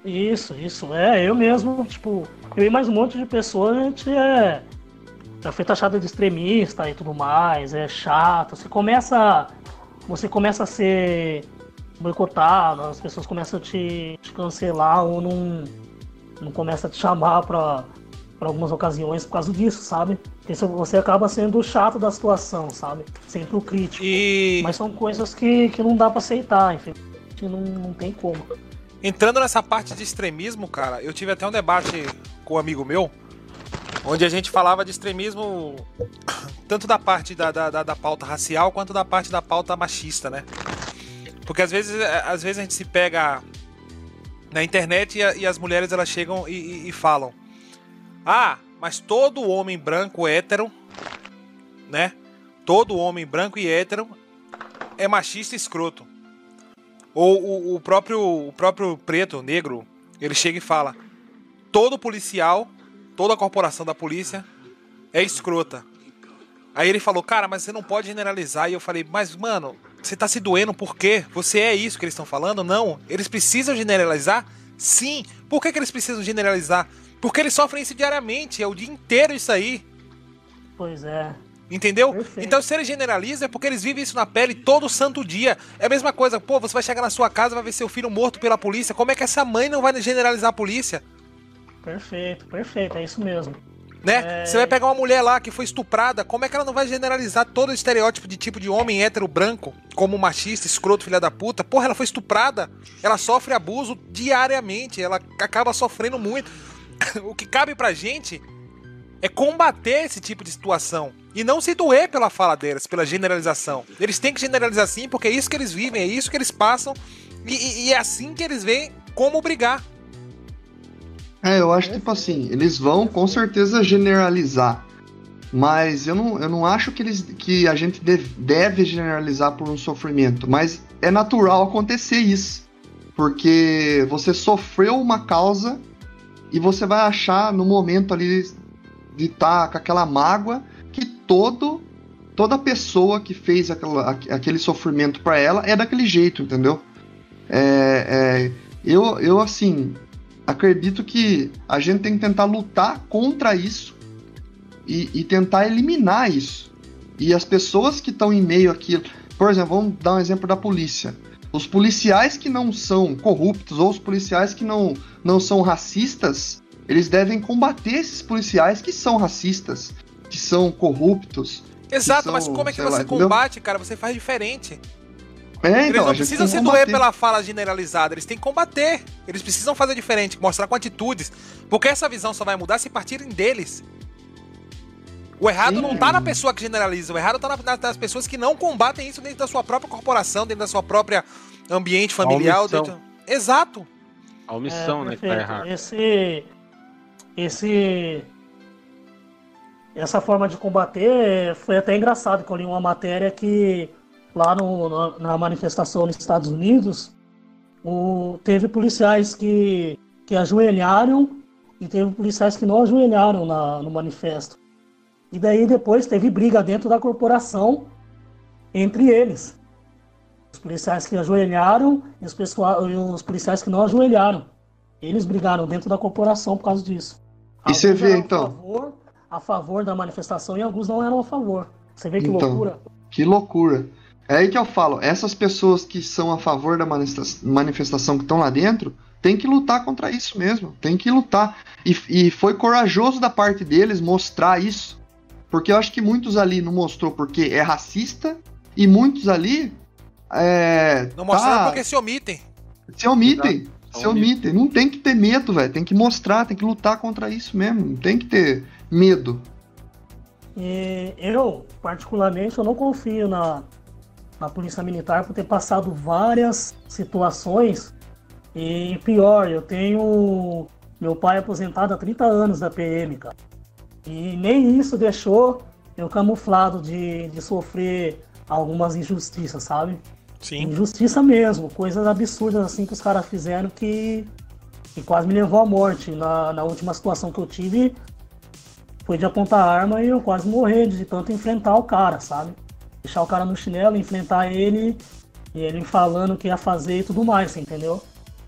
Isso, isso. É, eu mesmo, tipo, eu e mais um monte de pessoas, a gente é. Já foi taxado de extremista e tudo mais, é chato. Você começa. Você começa a ser boicotado, as pessoas começam a te, te cancelar ou não, não começa a te chamar pra, pra algumas ocasiões por causa disso, sabe? Porque você acaba sendo o chato da situação, sabe? Sempre o crítico. E... Mas são coisas que, que não dá pra aceitar, enfim. Não, não tem como. Entrando nessa parte de extremismo, cara, eu tive até um debate com um amigo meu, onde a gente falava de extremismo tanto da parte da, da, da, da pauta racial quanto da parte da pauta machista, né? Porque às vezes, é, às vezes a gente se pega na internet e, a, e as mulheres elas chegam e, e, e, falam: Ah, mas todo homem branco hétero, né? Todo homem branco e hétero é machista e escroto. Ou o, o, próprio, o próprio preto, negro, ele chega e fala: todo policial, toda a corporação da polícia é escrota. Aí ele falou, cara, mas você não pode generalizar. E eu falei, mas mano, você tá se doendo por quê? Você é isso que eles estão falando? Não. Eles precisam generalizar? Sim. Por que, que eles precisam generalizar? Porque eles sofrem isso diariamente, é o dia inteiro isso aí. Pois é. Entendeu? Então, se eles generalizam, é porque eles vivem isso na pele todo santo dia. É a mesma coisa, pô, você vai chegar na sua casa vai ver seu filho morto pela polícia. Como é que essa mãe não vai generalizar a polícia? Perfeito, perfeito, é isso mesmo. Né? É... Você vai pegar uma mulher lá que foi estuprada, como é que ela não vai generalizar todo o estereótipo de tipo de homem hétero branco, como machista, escroto, filha da puta? Porra, ela foi estuprada, ela sofre abuso diariamente, ela acaba sofrendo muito. [coughs] o que cabe pra gente é combater esse tipo de situação. E não se doer pela fala deles, pela generalização. Eles têm que generalizar sim, porque é isso que eles vivem, é isso que eles passam. E, e, e é assim que eles veem como brigar. É, eu acho tipo assim, eles vão com certeza generalizar. Mas eu não, eu não acho que, eles, que a gente deve, generalizar por um sofrimento. Mas é natural acontecer isso. Porque você sofreu uma causa e você vai achar no momento ali de estar tá com aquela mágoa que todo toda pessoa que fez aquela, aquele sofrimento para ela é daquele jeito, entendeu? É, é, eu, eu, assim, acredito que a gente tem que tentar lutar contra isso e, e tentar eliminar isso. E as pessoas que estão em meio àquilo. Por exemplo, vamos dar um exemplo da polícia. Os policiais que não são corruptos ou os policiais que não, não são racistas, eles devem combater esses policiais que são racistas, que são corruptos. Exato, são, mas como é que você lá, combate, entendeu? cara? Você faz diferente. É, então, eles não precisam se doer pela fala generalizada, eles têm que combater. Eles precisam fazer diferente, mostrar com atitudes. Porque essa visão só vai mudar se partirem deles. O errado Sim. não tá na pessoa que generaliza, o errado tá na, nas pessoas que não combatem isso dentro da sua própria corporação, dentro da sua própria ambiente familiar. Dentro... Exato. A omissão, É, né, que tá errada. Esse, esse, essa forma de combater foi até engraçado que eu li uma matéria que lá no, na, na manifestação nos Estados Unidos o, teve policiais que, que ajoelharam e teve policiais que não ajoelharam na, no manifesto. E daí depois teve briga dentro da corporação entre eles. Os policiais que ajoelharam e os, pessoal, e os policiais que não ajoelharam. Eles brigaram dentro da corporação por causa disso. E você vê, então? A favor, a favor da manifestação e alguns não eram a favor. Você vê que Então. loucura? Que loucura. É aí que eu falo, essas pessoas que são a favor da manifesta- manifestação que estão lá dentro, tem que lutar contra isso mesmo. Tem que lutar. E, e foi corajoso da parte deles mostrar isso. Porque eu acho que muitos ali não mostrou porque é racista, e muitos ali. É, Não mostraram tá- porque se omitem. se omitem. Exato. Se omitem. Não tem que ter medo, velho. Tem que mostrar, tem que lutar contra isso mesmo. Não tem que ter medo. E eu, particularmente, eu não confio na, na polícia militar por ter passado várias situações. E pior, eu tenho meu pai aposentado há 30 anos da PM, cara. E nem isso deixou eu camuflado de, de sofrer algumas injustiças, sabe? Sim. Injustiça mesmo, coisas absurdas assim que os caras fizeram que, que quase me levou à morte. Na, na última situação que eu tive, foi de apontar a arma e eu quase morrer de tanto enfrentar o cara, sabe? Deixar o cara no chinelo, enfrentar ele, e ele falando o que ia fazer e tudo mais, entendeu?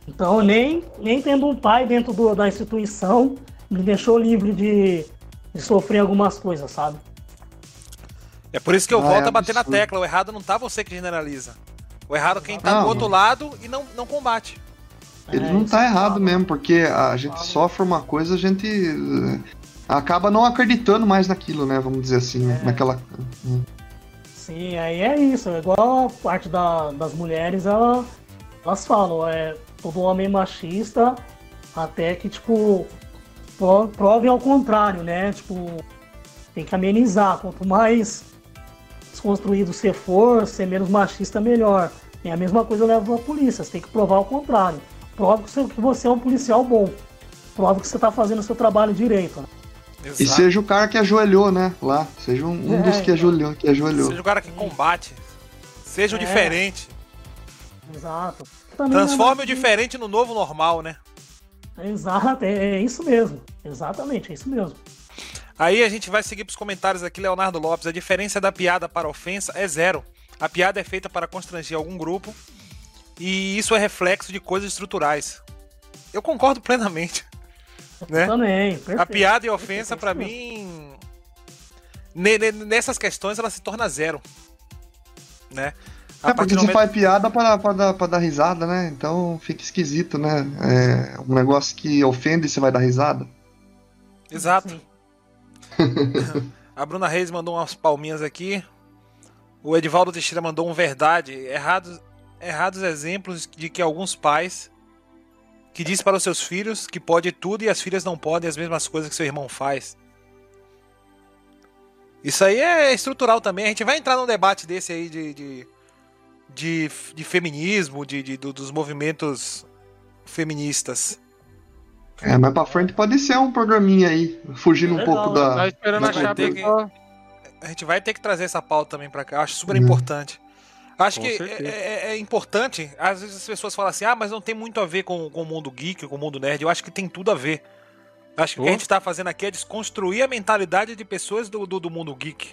Então nem, nem tendo um pai dentro do- da instituição me deixou livre de, de sofrer algumas coisas, sabe? É por isso que eu Ah, volto é a bater na absurdo. tecla. O errado não tá você que generaliza. O errado é quem tá Não. do outro lado e não, não combate. Ele É, não tá errado mesmo, porque a gente sofre uma coisa, a gente eh, acaba não acreditando mais naquilo, né? Vamos dizer assim, né? É. naquela. Sim, aí é isso. É igual a parte da- das mulheres, ela- elas falam, é todo homem machista, até que, tipo, pro- prove ao contrário, né? Tipo, tem que amenizar. Quanto mais desconstruído você for, ser menos machista, melhor. E a mesma coisa leva pra polícia, você tem que provar o contrário. Prove que você- é um policial bom. Prove que você tá fazendo o seu trabalho direito. né? E seja o cara que ajoelhou, né? Lá. Seja um, um É, dos que então. ajoelhou. Que ajoelhou. Seja o cara que combate. Seja o É. diferente. Exato. Também não é Transforme o diferente no novo normal, né? Exato, é, é isso mesmo. Exatamente, é isso mesmo. Aí a gente vai seguir pros comentários aqui, Leonardo Lopes. A diferença da piada para a ofensa é zero. A piada é feita para constranger algum grupo e isso é reflexo de coisas estruturais. Eu concordo plenamente. Né? Também, perfeito. A piada e a ofensa, isso mim, ne- ne- nessas questões, ela se torna zero. Né? A É porque do você momento- faz piada pra, pra, dar, pra dar risada, né? Então fica esquisito, né? É um negócio que ofende e você vai dar risada. Exato. [laughs] A Bruna Reis mandou umas palminhas aqui. O Edivaldo Teixeira mandou um verdade. Errados, errados exemplos de que alguns pais que diz para os seus filhos que pode tudo e as filhas não podem as mesmas coisas que seu irmão faz. Isso aí é estrutural também. A gente vai entrar num debate desse aí de, de, de, de feminismo, de, de- do- dos movimentos feministas. É, mas pra frente pode ser um programinha aí, fugindo um Legal, pouco Tá da. esperando da a chapa. ter que-. A gente vai ter que trazer essa pauta também pra cá. Eu acho super Uhum. importante. Acho Com que certeza. é, é- é importante. Às vezes as pessoas falam assim: ah, mas não tem muito a ver com, com o mundo geek, com o mundo nerd. Eu acho que tem tudo a ver. Acho que o que a Oh. gente tá fazendo aqui é desconstruir a mentalidade de pessoas do, do, do mundo geek.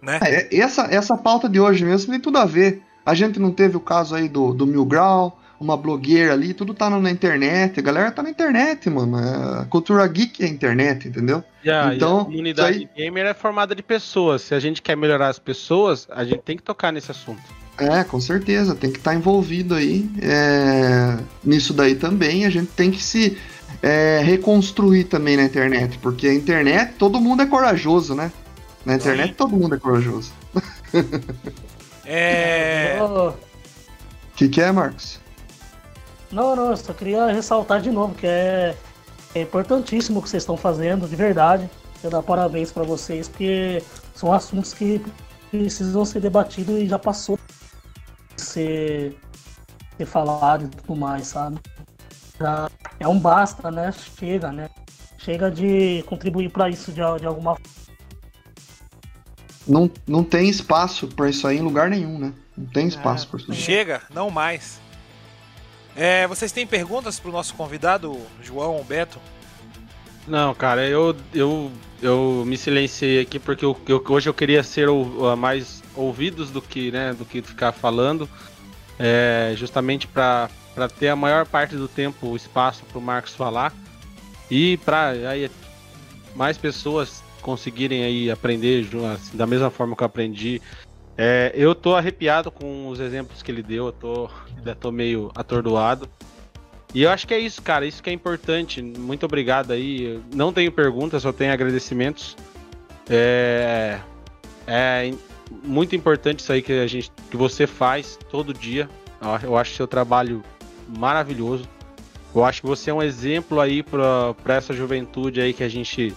Né? É, essa, essa pauta de hoje mesmo tem tudo a ver. A gente não teve o caso aí do, do Mil Grau, uma blogueira ali, tudo tá na internet. A galera tá na internet, mano. É, A cultura geek é a internet, entendeu? A, Então, a comunidade isso gamer é formada de pessoas. Se a gente quer melhorar as pessoas, a gente tem que tocar nesse assunto. É, com certeza, tem que estar envolvido aí é, nisso daí também. A gente tem que se é, reconstruir também na internet, porque a internet todo mundo é corajoso, né? Na internet Sim. todo mundo é corajoso. [laughs] É. Oh, O que, que é, Marcos? Não, não, eu só queria ressaltar de novo que é, é importantíssimo o que vocês estão fazendo, de verdade. Eu dar parabéns pra vocês, porque são assuntos que precisam ser debatidos e já passou de ser, ser falado e tudo mais, sabe? Já é um basta, né? Chega, né? Chega de contribuir para isso de, de alguma forma. Não, não tem espaço para isso aí em lugar nenhum, né? Não tem espaço é, para isso. Chega, não mais. É, vocês têm perguntas para o nosso convidado, João ou Beto? Não, cara, eu, eu, eu me silenciei aqui porque eu, eu, hoje eu queria ser o, mais ouvidos do que, né, do que ficar falando, é, justamente para ter a maior parte do tempo o espaço para o Marcos falar e para mais pessoas conseguirem aí aprender assim, da mesma forma que eu aprendi. É, eu tô arrepiado com os exemplos que ele deu, eu tô, ainda tô meio atordoado. E eu acho que é isso, cara. Isso que é importante. Muito obrigado aí. Não tenho perguntas, só tenho agradecimentos. É, é muito importante isso aí que a gente, que você faz todo dia. Eu acho seu trabalho maravilhoso. Eu acho que você é um exemplo aí para essa juventude aí que a gente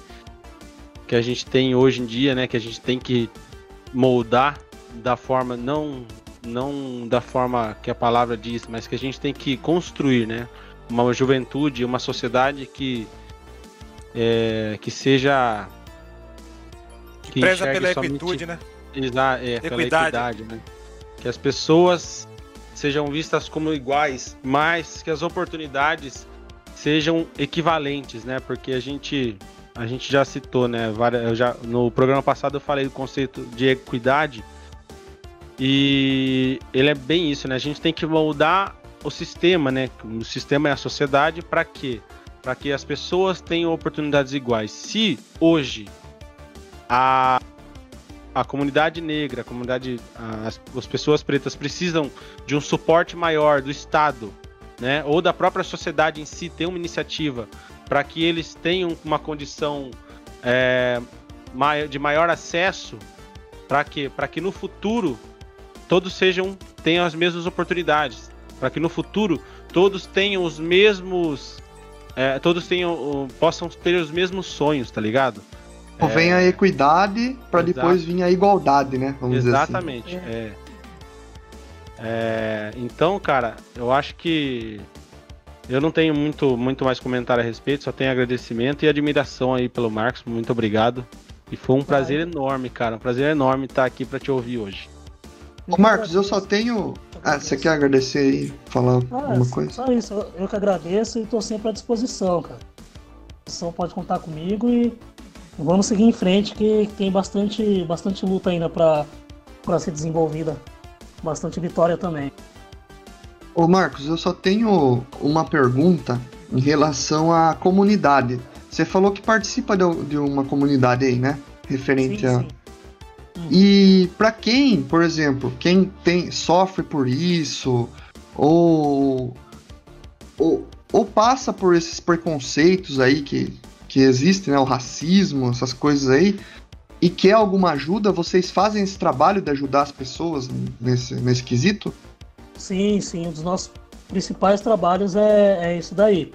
que a gente tem hoje em dia, né? Que a gente tem que moldar da forma não não da forma que a palavra diz, mas que a gente tem que construir, né? uma juventude, uma sociedade que é, que seja que preza pela equitude, né? Exa é, pela equidade, né? Que as pessoas sejam vistas como iguais, mas que as oportunidades sejam equivalentes, né? Porque a gente a gente já citou, né? Já, no programa passado eu falei do conceito de equidade e ele é bem isso, né? A gente tem que moldar o sistema, né? O sistema é a sociedade para quê? Para que as pessoas tenham oportunidades iguais. Se hoje a, a comunidade negra, a comunidade, as, as pessoas pretas precisam de um suporte maior do Estado, né? Ou da própria sociedade em si ter uma iniciativa para que eles tenham uma condição é, de maior acesso, para que, que no futuro todos sejam tenham as mesmas oportunidades para que no futuro todos tenham os mesmos. É, todos tenham, possam ter os mesmos sonhos, tá ligado? É... vem a equidade para depois vir a igualdade, né? Vamos Exatamente. Dizer assim. é. É, então, cara, eu acho que eu não tenho muito, muito mais comentário a respeito, só tenho agradecimento e admiração aí pelo Marcos. Muito obrigado. E foi um prazer enorme, cara. Um prazer enorme estar aqui para te ouvir hoje. Ô Marcos, eu só tenho ah, você quer agradecer aí, falar ah, alguma coisa? Só isso, eu que agradeço e estou sempre à disposição, cara. Só pode contar comigo e vamos seguir em frente que tem bastante, bastante luta ainda para ser desenvolvida. Bastante vitória também. Ô Marcos, eu só tenho uma pergunta em relação à comunidade. Você falou que participa de uma comunidade aí, né? Referente sim, a. Sim. E para quem, por exemplo, quem tem sofre por isso ou, ou, ou passa por esses preconceitos aí que, que existem, né, o racismo, essas coisas aí, e quer alguma ajuda, vocês fazem esse trabalho de ajudar as pessoas nesse, nesse quesito? Sim, sim. Um dos nossos principais trabalhos é, é isso daí.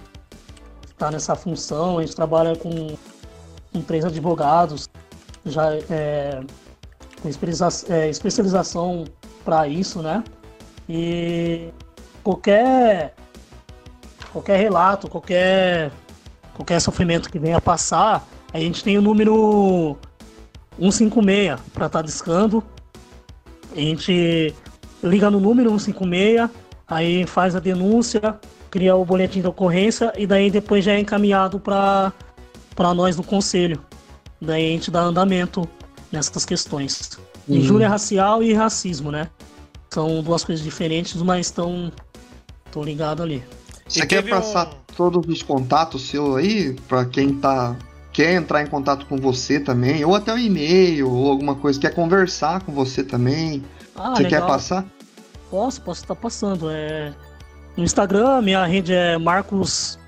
Tá nessa função, a gente trabalha com, com três advogados, já é, é, especialização para isso, né? E qualquer qualquer relato, qualquer qualquer sofrimento que venha passar, a gente tem o número 156 para estar tá discando. A gente liga no número 156, aí faz a denúncia, cria o boletim de ocorrência e daí depois já é encaminhado para nós do conselho. Daí a gente dá andamento nessas questões. Uhum. Injúria racial e racismo, né? São duas coisas diferentes, mas estão tô ligado ali. Você quer passar um... todos os contatos seu aí para quem tá quer entrar em contato com você também, ou até um e-mail ou alguma coisa, quer conversar com você também? Ah, você legal. quer passar? Posso, posso estar tá passando. É... No Instagram, minha rede é Marcos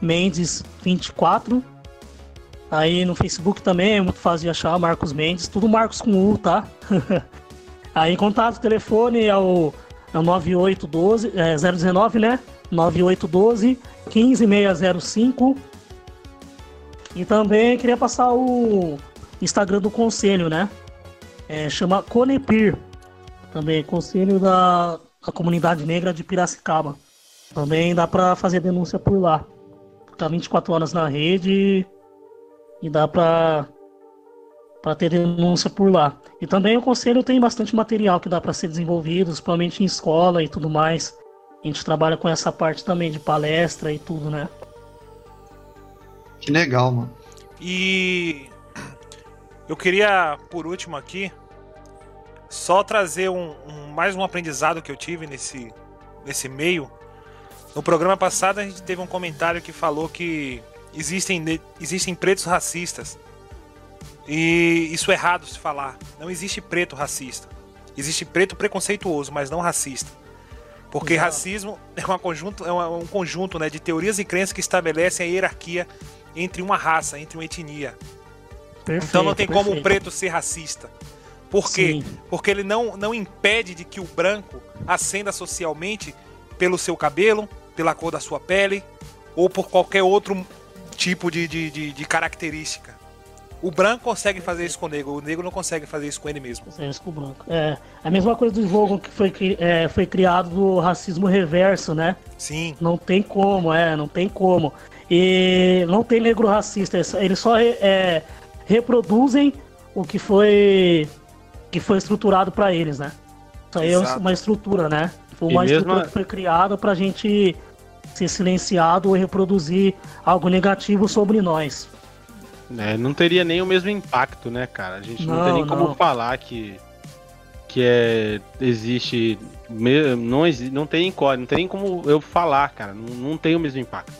Mendes 24 Aí no Facebook também é muito fácil de achar Marcos Mendes, tudo Marcos com U, tá? [laughs] Aí em contato, telefone é o, é o 9812, é 019, né? 9812 15605. E também queria passar o Instagram do conselho, né? É, chama Conepir. Também, Conselho da, da Comunidade Negra de Piracicaba. Também dá pra fazer denúncia por lá. Tá 24 horas na rede e dá pra, pra ter denúncia por lá. E também o conselho tem bastante material que dá pra ser desenvolvido, principalmente em escola e tudo mais. A gente trabalha com essa parte também de palestra e tudo, né? Que legal, mano. E eu queria, por último aqui, só trazer um, um- mais um aprendizado que eu tive nesse, nesse meio. No programa passado a gente teve um comentário que falou que existem, existem pretos racistas. E isso é errado se falar. Não existe preto racista. Existe preto preconceituoso, mas não racista. Porque Exato. racismo é, uma conjunto, é um conjunto né, de teorias e crenças que estabelecem a hierarquia entre uma raça, entre uma etnia. Perfeito, Então não tem como o perfeito. preto ser racista. Por quê? Sim. Porque ele não, não impede de que o branco ascenda socialmente pelo seu cabelo, pela cor da sua pele ou por qualquer outro tipo de, de, de, de característica. O branco consegue fazer isso com o negro, o negro não consegue fazer isso com ele mesmo. Isso com o branco. É a mesma coisa do jogo que foi, é, foi criado do racismo reverso, né? Sim, Não tem como, é, não tem como. E não tem negro racista, eles- eles só é, reproduzem o que foi que foi estruturado pra eles, né? Isso aí é Exato. uma estrutura, né? Foi uma mesmo estrutura que foi criada pra gente ser silenciado ou reproduzir algo negativo sobre nós. É, não teria nem o mesmo impacto, né, cara? A gente não, Não, tem nem como não. falar que que é existe não não tem código, não tem nem como eu falar, cara. Não, não tem o mesmo impacto.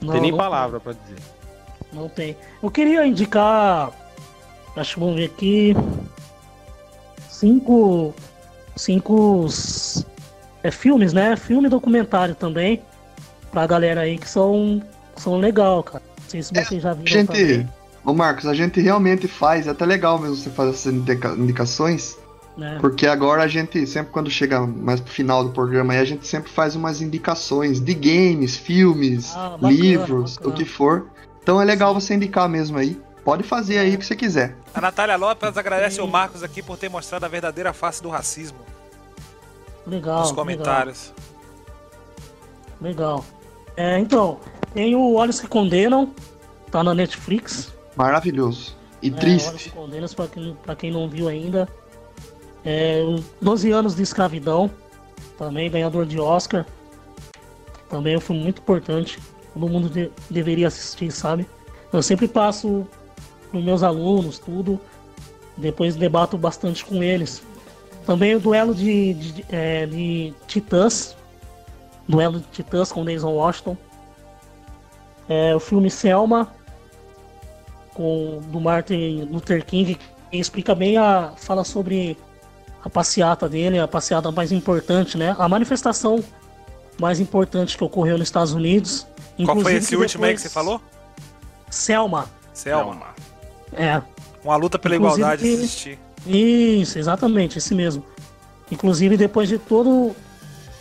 Não, Não, tem nem palavra pra dizer. Não tem. Eu queria indicar. Acho que vamos ver aqui. Cinco. Cinco. É, filmes, né? Filme e documentário também. Pra galera aí que são. São legal, cara. Não sei se vocês já A viram. gente. também, Ô Marcos, a gente realmente faz, é até legal mesmo você fazer essas indica- indicações, né? porque agora a gente, sempre quando chega mais pro final do programa aí, a gente sempre faz umas indicações de games, filmes, Ah, bacana, livros, bacana. o que for. Então é legal você indicar mesmo aí. Pode fazer aí o que você quiser. a Natália Lopes agradece Sim. ao Marcos aqui por ter mostrado a verdadeira face do racismo Legal. nos comentários. Legal. legal. É, então, tem o Olhos que Condenam. Tá na Netflix. Maravilhoso. E É, Olhos triste. que Condenam, pra quem, pra quem não viu ainda. É, o 12 anos de escravidão. Também ganhador de Oscar. Também é um filme muito importante. Todo mundo de- deveria assistir, sabe? Eu sempre passo pros meus alunos, tudo. Depois debato bastante com eles. Também o duelo de, de, é, de Titãs. Duelo de Titãs com Denzel Washington. É, o filme Selma, com, do Martin Luther King, que explica bem a. fala sobre a passeata dele, a passeata mais importante, né? A manifestação mais importante que ocorreu nos Estados Unidos. Qual foi Inclusive esse último aí que você falou? Selma. Selma. É. Uma luta pela Inclusive igualdade que- existir. Isso, exatamente, esse mesmo. Inclusive, depois de todo.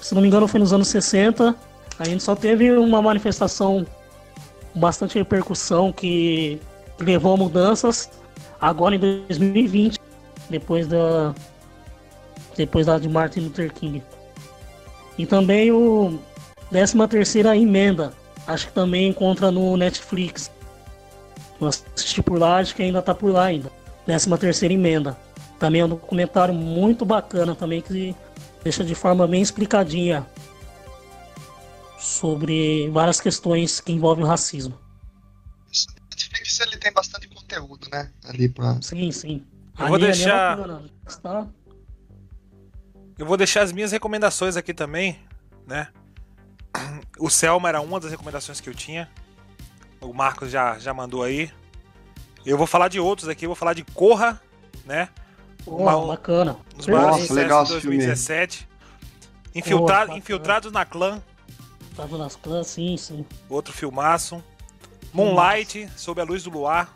Se não me engano, foi nos anos 60. A gente só teve uma manifestação bastante repercussão que, que levou a mudanças agora em 2020, depois da. Depois da de Martin Luther King. E também o 13 terceira emenda. Acho que também encontra no Netflix. Eu assisti por lá, acho que ainda tá por lá ainda. 13 terceira emenda. Também é um documentário muito bacana também que deixa de forma bem explicadinha sobre várias questões que envolvem o racismo. Netflix ele tem bastante conteúdo, né? Ali pra. Sim, sim. Eu vou Ali- ali é deixar-. Tá? Eu vou deixar as minhas recomendações aqui também, né? O Selma era uma das recomendações que eu tinha. O Marcos já, já mandou aí. Eu vou falar de outros aqui, eu vou falar de Corra, né? Pô, Uma- bacana. Maiores Nossa, legal de esse filme. 2017. Infiltra- bacana. Infiltrados na Clã, Tava nas clãs, sim, sim. outro filmaço. Moonlight, Sob a Luz do Luar.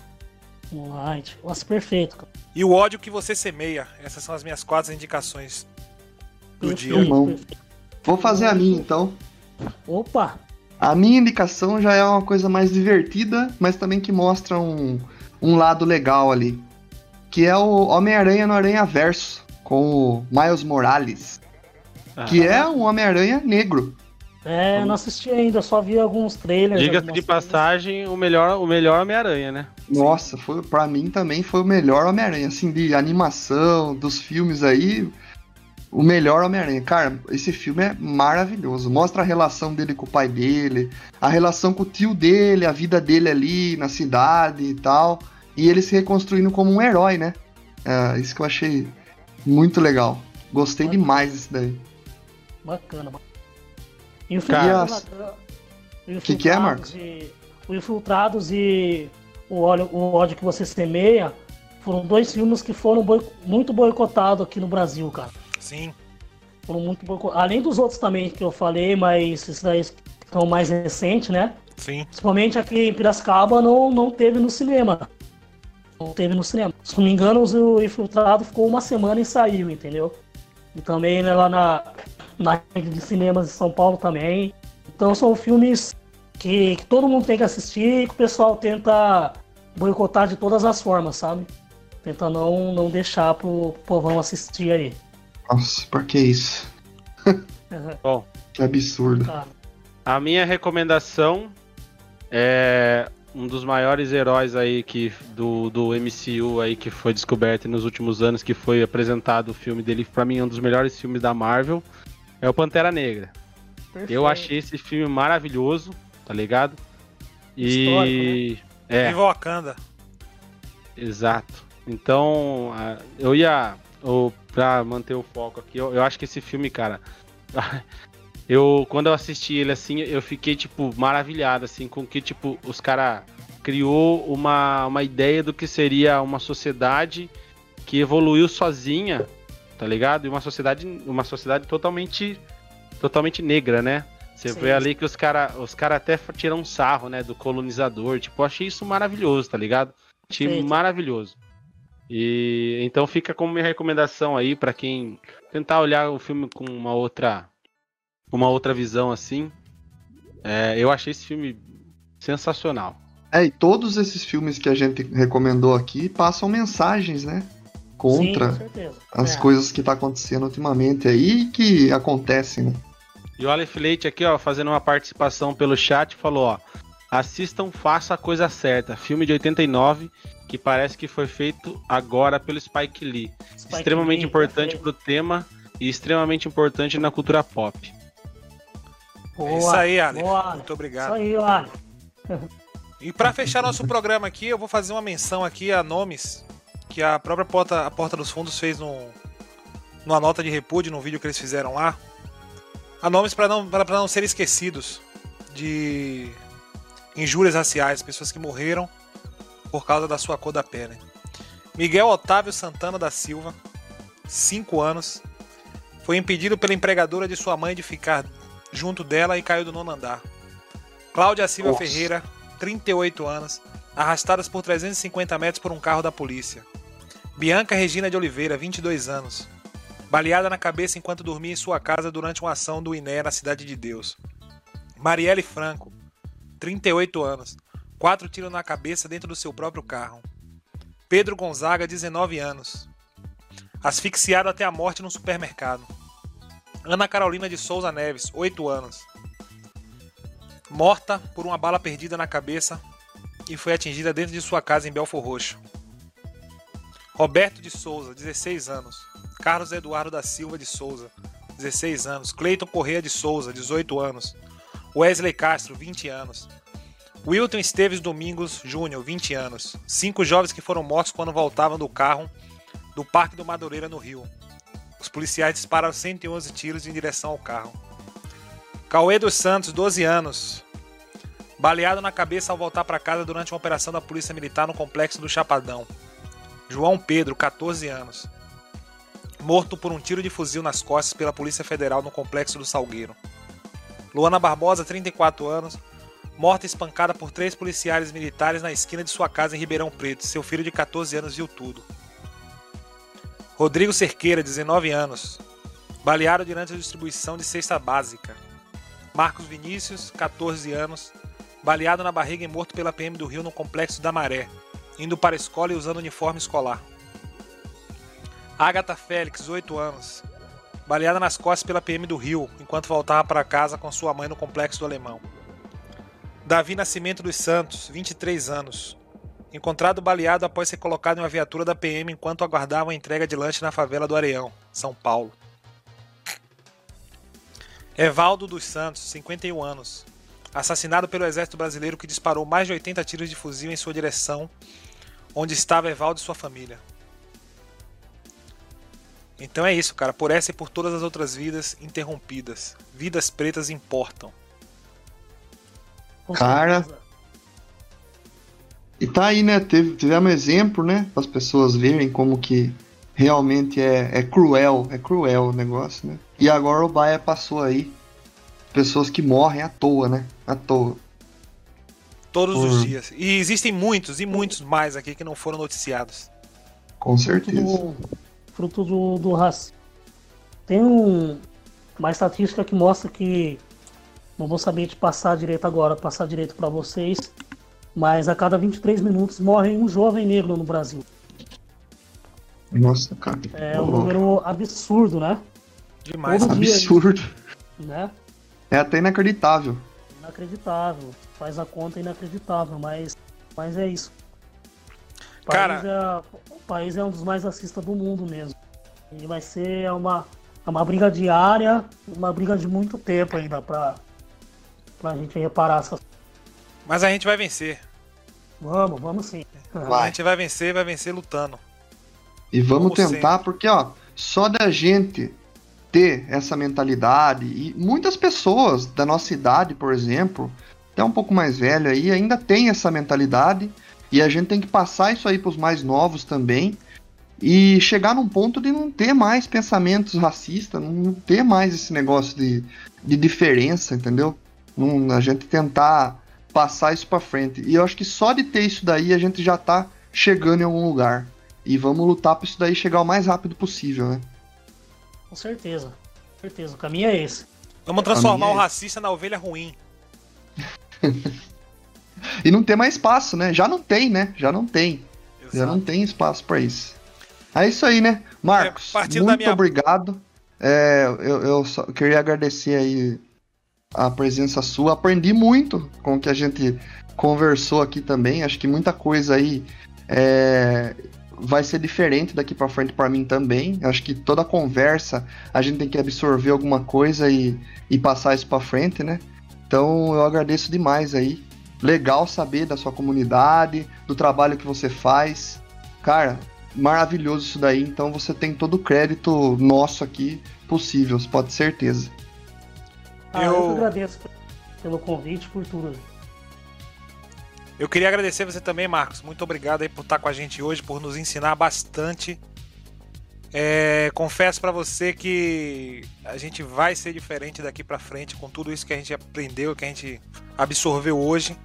Moonlight. Nossa, perfeito, cara. E O Ódio que Você Semeia. Essas são as minhas quatro indicações do dia. Perfeito, Irmão. perfeito. Vou fazer a minha então. Opa! A minha indicação já é uma coisa mais divertida, mas também que mostra um, um lado legal ali. Que é o Homem-Aranha no Aranha Verso, com o Miles Morales. Ah, Que é um Homem-Aranha negro. É, eu não assisti ainda, só vi alguns trailers. Diga-se de passagem, o melhor, o melhor Homem-Aranha, né? Nossa, foi, pra mim também foi o melhor Homem-Aranha, assim, de animação, dos filmes aí, o melhor Homem-Aranha. Cara, esse filme é maravilhoso. Mostra a relação dele com o pai dele, a relação com o tio dele, a vida dele ali na cidade e tal. E ele se reconstruindo como um herói, né? É, isso que eu achei muito legal. Gostei Bacana. demais disso daí. Bacana, bacana. E o Cara, o que que é, Marcos? E, o Infiltrados e o ódio, o ódio que você semeia foram dois filmes que foram boi- muito boicotados aqui no Brasil, cara. Sim. Foram muito boico- Além dos outros também que eu falei, mas esses daí são mais recentes, né? Sim. Principalmente aqui em Piracicaba não, não teve no cinema. Não teve no cinema. Se não me engano, o Infiltrado ficou uma semana e saiu, entendeu? E também né, lá na, na rede de cinemas de São Paulo também. Então são filmes que, que todo mundo tem que assistir e que o pessoal tenta boicotar de todas as formas, sabe? Tenta não, não deixar pro povão assistir aí. Nossa, por que isso? [laughs] Bom, Que absurdo. Cara, a minha recomendação é um dos maiores heróis aí que do, do MCU aí que foi descoberto nos últimos anos, que foi apresentado o filme dele, pra mim é um dos melhores filmes da Marvel, é o Pantera Negra. Eu perfeito. achei esse filme maravilhoso, tá ligado? E é, Viva Wakanda. Exato. Então, eu ia. o- Pra manter o foco aqui, eu, eu acho que esse filme, cara. [laughs] Eu, quando eu assisti ele assim, eu fiquei, tipo, maravilhado, assim, com que, tipo, os caras criou uma, uma ideia do que seria uma sociedade que evoluiu sozinha, tá ligado? E uma sociedade, uma sociedade totalmente, totalmente negra, né? Você Sim. vê ali que os caras os cara até tiram um sarro, né, do colonizador. Tipo, eu achei isso maravilhoso, tá ligado? Achei Perfeito. maravilhoso. E então fica como minha recomendação aí pra quem tentar olhar o filme com uma outra uma outra visão assim. É, eu achei esse filme sensacional. É, e todos esses filmes que a gente recomendou aqui passam mensagens, né? Contra Sim, as É. coisas que tá acontecendo ultimamente aí e que acontecem, né? E o Aleph Leite aqui, ó, fazendo uma participação pelo chat, falou, ó, assistam Faça a Coisa Certa, filme de 89, que parece que foi feito agora pelo Spike Lee. Spike extremamente Lee, importante perfeito. pro tema e extremamente importante na cultura pop. Boa, É isso aí, Ale. boa. Muito obrigado. Isso aí, Ale. E pra fechar nosso programa aqui, eu vou fazer uma menção aqui a nomes que a própria Porta, a Porta dos Fundos fez no, numa nota de repúdio, no vídeo que eles fizeram lá. A nomes para não, pra, pra não serem esquecidos de injúrias raciais, pessoas que morreram por causa da sua cor da pele. Miguel Otávio Santana da Silva, 5 anos, foi impedido pela empregadora de sua mãe de ficar junto dela e caiu do nono andar. Cláudia Silva Nossa. Ferreira, 38 anos, arrastadas por 350 metros por um carro da polícia. Bianca Regina de Oliveira, 22 anos, baleada na cabeça enquanto dormia em sua casa durante uma ação do INE na Cidade de Deus. Marielle Franco, 38 anos, quatro tiros na cabeça dentro do seu próprio carro. Pedro Gonzaga, 19 anos, asfixiado até a morte num supermercado. Ana Carolina de Souza Neves, 8 anos, morta por uma bala perdida na cabeça e foi atingida dentro de sua casa em Belfor Roxo. Roberto de Souza, 16 anos. Carlos Eduardo da Silva de Souza, 16 anos. Cleiton Correia de Souza, 18 anos. Wesley Castro, 20 anos. Wilton Esteves Domingos Júnior, 20 anos. Cinco jovens que foram mortos quando voltavam do carro do Parque do Madureira, no Rio. Os policiais dispararam 111 tiros em direção ao carro. Cauê dos Santos, 12 anos. Baleado na cabeça ao voltar para casa durante uma operação da Polícia Militar no complexo do Chapadão. João Pedro, 14 anos. Morto por um tiro de fuzil nas costas pela Polícia Federal no complexo do Salgueiro. Luana Barbosa, 34 anos. Morta espancada por três policiais militares na esquina de sua casa em Ribeirão Preto. Seu filho de 14 anos viu tudo. Rodrigo Cerqueira, 19 anos. Baleado durante a distribuição de cesta básica. Marcos Vinícius, 14 anos, baleado na barriga e morto pela PM do Rio no Complexo da Maré, indo para a escola e usando uniforme escolar. Agatha Félix, 8 anos, baleada nas costas pela PM do Rio, enquanto voltava para casa com sua mãe no complexo do Alemão. Davi Nascimento dos Santos, 23 anos. Encontrado baleado após ser colocado em uma viatura da PM enquanto aguardava a entrega de lanche na favela do Areão, São Paulo. Evaldo dos Santos, 51 anos. Assassinado pelo exército brasileiro que disparou mais de 80 tiros de fuzil em sua direção, onde estava Evaldo e sua família. Então é isso, cara. Por essa e por todas as outras vidas interrompidas. Vidas pretas importam. Cara. E tá aí, né? Teve, tivemos exemplo, né? Para as pessoas verem como que realmente é, é cruel, é cruel o negócio, né? E agora o Baia passou aí. Pessoas que morrem à toa, né? À toa. Todos os Hum. dias. E existem muitos e muitos mais aqui que não foram noticiados. Com Fruto certeza. do, fruto do, do racismo. Tem um, uma estatística que mostra que. Não vou saber te passar direito agora, passar direito para vocês. Mas a cada 23 minutos morre um jovem negro no Brasil. Nossa, cara. É um número absurdo, né? Demais. Todo dia. Absurdo. né? É até inacreditável. Inacreditável. Faz a conta inacreditável, mas, mas é isso. O Cara- país, é, o país é um dos mais racistas do mundo mesmo. E vai ser uma, uma briga diária, uma briga de muito tempo ainda pra, pra gente reparar essas Mas a gente vai vencer. Vamos, vamos sim. A Vai. gente vai vencer, vai vencer lutando. E vamos Como tentar, porque ó, só da gente ter essa mentalidade e muitas pessoas da nossa idade, por exemplo, até um pouco mais velho aí, ainda tem essa mentalidade e a gente tem que passar isso aí para os mais novos também e chegar num ponto de não ter mais pensamentos racistas, não ter mais esse negócio de, de diferença, entendeu? Não, a gente tentar passar isso para frente. E eu acho que só de ter isso daí a gente já tá chegando em algum lugar. E vamos lutar para isso daí chegar o mais rápido possível, né? Com certeza. Com certeza. O caminho é esse. Vamos transformar minha o é- racista na ovelha ruim. [laughs] E não ter mais espaço, né? Já não tem, né? Já não tem. Já Exato. não tem espaço para isso. É isso aí, né? Marcos, É, partindo da muito minha- obrigado. É, eu, eu só queria agradecer aí a presença sua. Aprendi muito com o que a gente conversou aqui também. Acho que muita coisa aí é, vai ser diferente daqui para frente para mim também. Acho que toda conversa a gente tem que absorver alguma coisa e, e passar isso para frente, né? Então eu agradeço demais aí. Legal saber da sua comunidade, do trabalho que você faz. Cara, maravilhoso isso daí. Então você tem todo o crédito nosso aqui possível, pode ter certeza. Ah, eu... Eu- agradeço pelo convite, por tudo. Eu queria agradecer você também, Marcos. Muito obrigado aí por estar com a gente hoje, por nos ensinar bastante. É, confesso pra você que a gente vai ser diferente daqui pra frente com tudo isso que a gente aprendeu, que a gente absorveu hoje.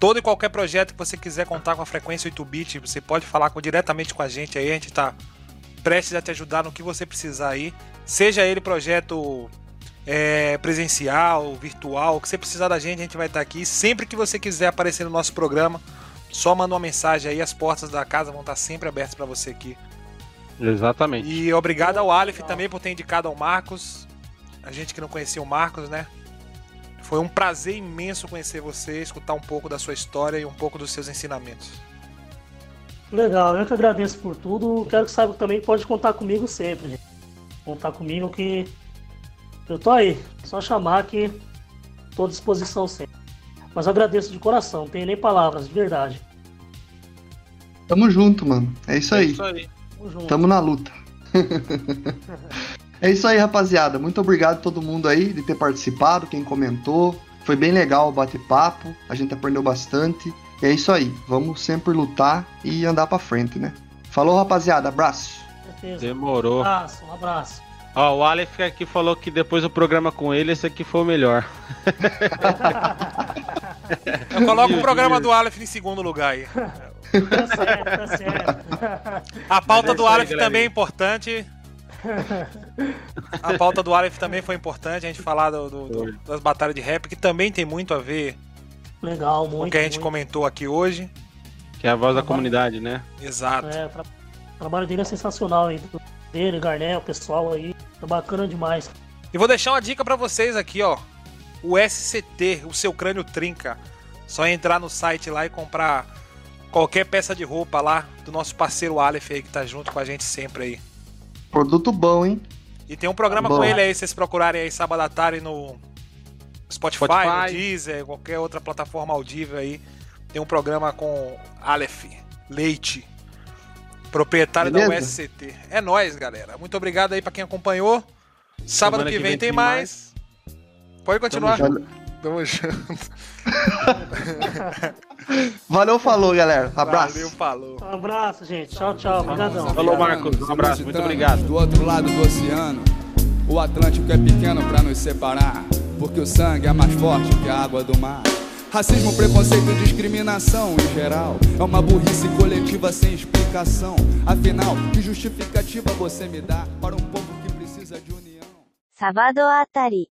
Todo e qualquer projeto que você quiser contar com a frequência 8-bit, você pode falar com- diretamente com a gente aí. A gente tá prestes a te ajudar no que você precisar aí. Seja ele projeto é, presencial, virtual, o que você precisar da gente, a gente vai estar aqui. Sempre que você quiser aparecer no nosso programa, só manda uma mensagem aí, as portas da casa vão estar sempre abertas para você aqui. Exatamente. E obrigado ao Aleph também por ter indicado ao Marcos, a gente que não conhecia o Marcos, né? Foi um prazer imenso conhecer você, escutar um pouco da sua história e um pouco dos seus ensinamentos. Legal, eu que agradeço por tudo. Quero que saiba que também pode contar comigo sempre, gente. Contar comigo que eu tô aí. Só chamar que tô à disposição sempre. Mas eu agradeço de coração, não tenho nem palavras, de verdade. Tamo junto, mano. É isso É aí. isso aí. Tamo junto. Tamo na luta. [laughs] é isso aí, rapaziada. Muito obrigado a todo mundo aí de ter participado, quem comentou. Foi bem legal o bate-papo. A gente aprendeu bastante. E é isso aí. Vamos sempre lutar e andar pra frente, né? Falou, rapaziada. Abraço. Certeza. Um Demorou. abraço, um abraço. Ó, o Aleph aqui falou que depois do programa com ele, esse aqui foi o melhor. [laughs] Eu coloco o programa do Aleph em segundo lugar aí. Tá certo, tá certo. A pauta é do aí, Aleph galerinha. também é importante. A pauta do Aleph também foi importante, a gente falar do- do- do- das batalhas de rap, que também tem muito a ver Legal, com o muito. que a gente muito. comentou aqui hoje. Que é a voz da comunidade, né? Exato. É, tra- o trabalho dele é sensacional aí. Dele, Garnel, o pessoal aí. Tá bacana demais. E vou deixar uma dica para vocês aqui, ó. O SCT, o seu crânio trinca. Só entrar no site lá e comprar qualquer peça de roupa lá do nosso parceiro Aleph aí que tá junto com a gente sempre aí. Produto bom, hein? E tem um programa Bom. com ele aí, se vocês procurarem aí sábado à tarde no Spotify, Spotify. no Deezer, qualquer outra plataforma audível aí. Tem um programa com Aleph Leite, proprietário da Beleza. USCT. É nóis, galera. Muito obrigado aí pra quem acompanhou. Sábado que, que vem, vem tem tem mais. Pode continuar. junto. Tamo junto. [laughs] Valeu, falou, galera. Abraço. Valeu, falou. Um abraço, gente. Tchau, tchau. Obrigadão. Falou, Marcos. Um abraço, muito obrigado. Do outro lado do oceano, o Atlântico é pequeno pra nos separar, porque o sangue é mais forte que a água do mar. Racismo, preconceito, discriminação em geral. É uma burrice coletiva sem explicação. Afinal, que justificativa você me dá Para um povo que precisa de união? Sábado Atari.